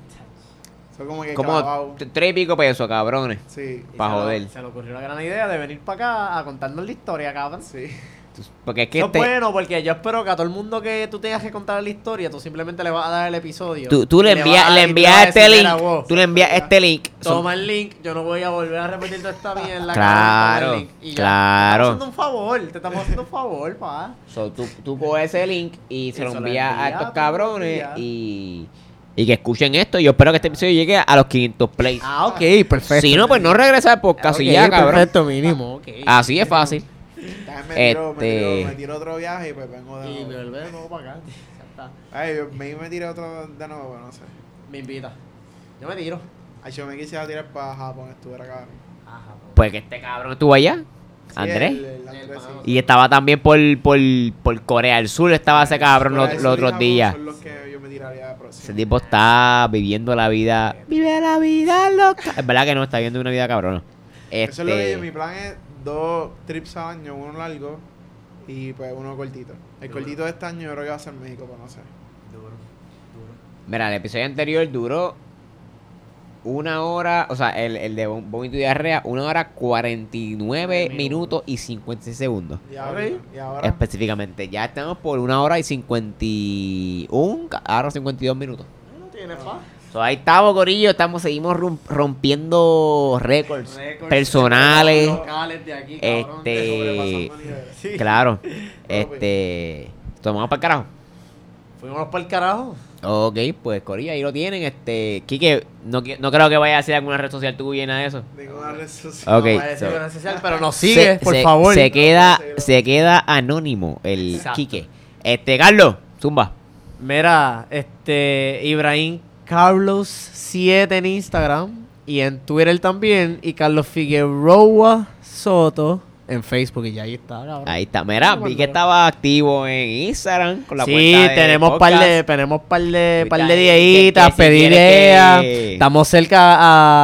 Eso como que Como tres y pico pesos, cabrones. Sí, Y pa' se le- joder. Se le ocurrió la gran idea de venir para acá a contarnos la historia, cabrón. sí. Porque es que este- es bueno porque yo espero que a todo el mundo que tú tengas que contar la historia, tú simplemente le vas a dar el episodio. tú, tú le Y envías le y envías este link, "Mira, vos, tú le envías este link. Toma el link, yo no voy a volver a repetir toda esta mierda. Claro, el link". Y claro. Te estamos haciendo un favor, te estamos haciendo un favor, pa. So, tú, tú coges ese link y se Y lo envías a estos cabrones y, y que escuchen esto. Yo espero que este episodio llegue a los 500 plays. Ah, ok, perfecto. si no, pues no regresa al podcast y Ok, ya, cabrón. Perfecto, mínimo. Así es fácil. Me tiró, me, Este- tiró, me tiró otro viaje y pues vengo de Y nuevo. volvemos para acá. Ya está. Ay, yo me, me tiré otro de nuevo, pero no sé. Me invita. Yo me tiro. Ay, yo me quisiera tirar para Japón, estuviera acá. Ajá. Pues que este cabrón estuvo allá, Andrés. Sí, el- el Andrés, sí. Y estaba también por, por, por Corea del Sur, estaba ese cabrón los, y otros días. Son los que yo me tiraría próximo. Ese tipo está viviendo la vida. Vive la vida loca. Es verdad que no, está viviendo una vida cabrona. Eso es lo que yo, mi Este, plan es dos trips al año, uno largo y pues uno cortito. El Duro. cortito de este año yo creo que va a ser México, pero no sé. Duro. Duro. mira, el episodio anterior duró una hora, o sea, el, el de vómito y diarrea, una hora 49 Minutos. minutos y 56 segundos. Y ahora, y ahora Específicamente, ya estamos por una hora y 51, ca- ahora 52 minutos. No tiene fa. So, ahí estamos, Corillo, estamos, seguimos rom- rompiendo récords personales. locales de aquí, cabrón. Este. Sí. Claro, este, tomamos para el carajo. Fuimos por el carajo. Ok, pues Corillo, ahí lo tienen. Este, Kike, no, no creo que vaya a hacer alguna red social tuya y nada de eso. Ninguna red social. Ok, No voy a decir so- que no es social, pero nos sigue, Se- por se- favor. Se queda, No, no, se queda anónimo el Exacto. Kike. Este, Carlos, zumba. Mira, este, Ibrahim Carlos 7 en Instagram y en Twitter también. Y Carlos Figueroa Soto en Facebook. Y ya ahí está, cabrón. Ahí está. Mira, vi que estaba activo en Instagram con la sí, cuenta de tenemos par de, tenemos par de, par de pedir ideas. que- Estamos cerca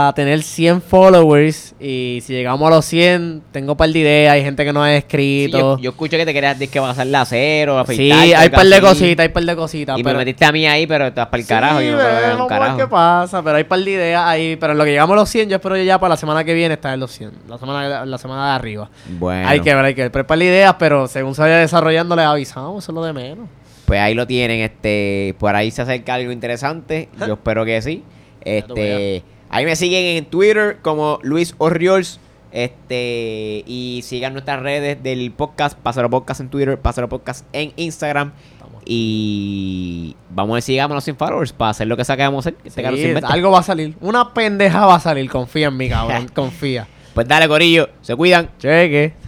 a tener 100 followers y si llegamos a los 100, tengo par de ideas, hay gente que nos ha Sí, escrito. yo, yo escucho que te querías decir que vas a hacer la cero, Sí, hay par de cositas, hay par de cositas. Y me metiste a mí ahí, pero estás para el carajo. Sí, yo no carajo. qué pasa, pero hay par de ideas ahí. Pero en lo que llegamos a los 100, yo espero ya para la semana que viene estar en los 100. La semana, la semana de arriba. Bueno, Hay que ver, hay que ver. Par de ideas, pero según se vaya desarrollando, les avisamos. Eso es lo de menos. pues ahí lo tienen. Este, por ahí se acerca algo interesante. Yo espero que sí. Este, ahí me siguen en Twitter como Luis Orriols. Este, y sigan nuestras redes del podcast, Pásalo Podcast en Twitter, Pásalo Podcast en Instagram. Y vamos a ver si llegamos a los 100 followers para hacer lo que hacer. que este cabrón se Sí, invente. algo va a salir. Una pendeja va a salir. Confía en mí, cabrón. confía. Pues dale, Corillo. Se cuidan. Cheque.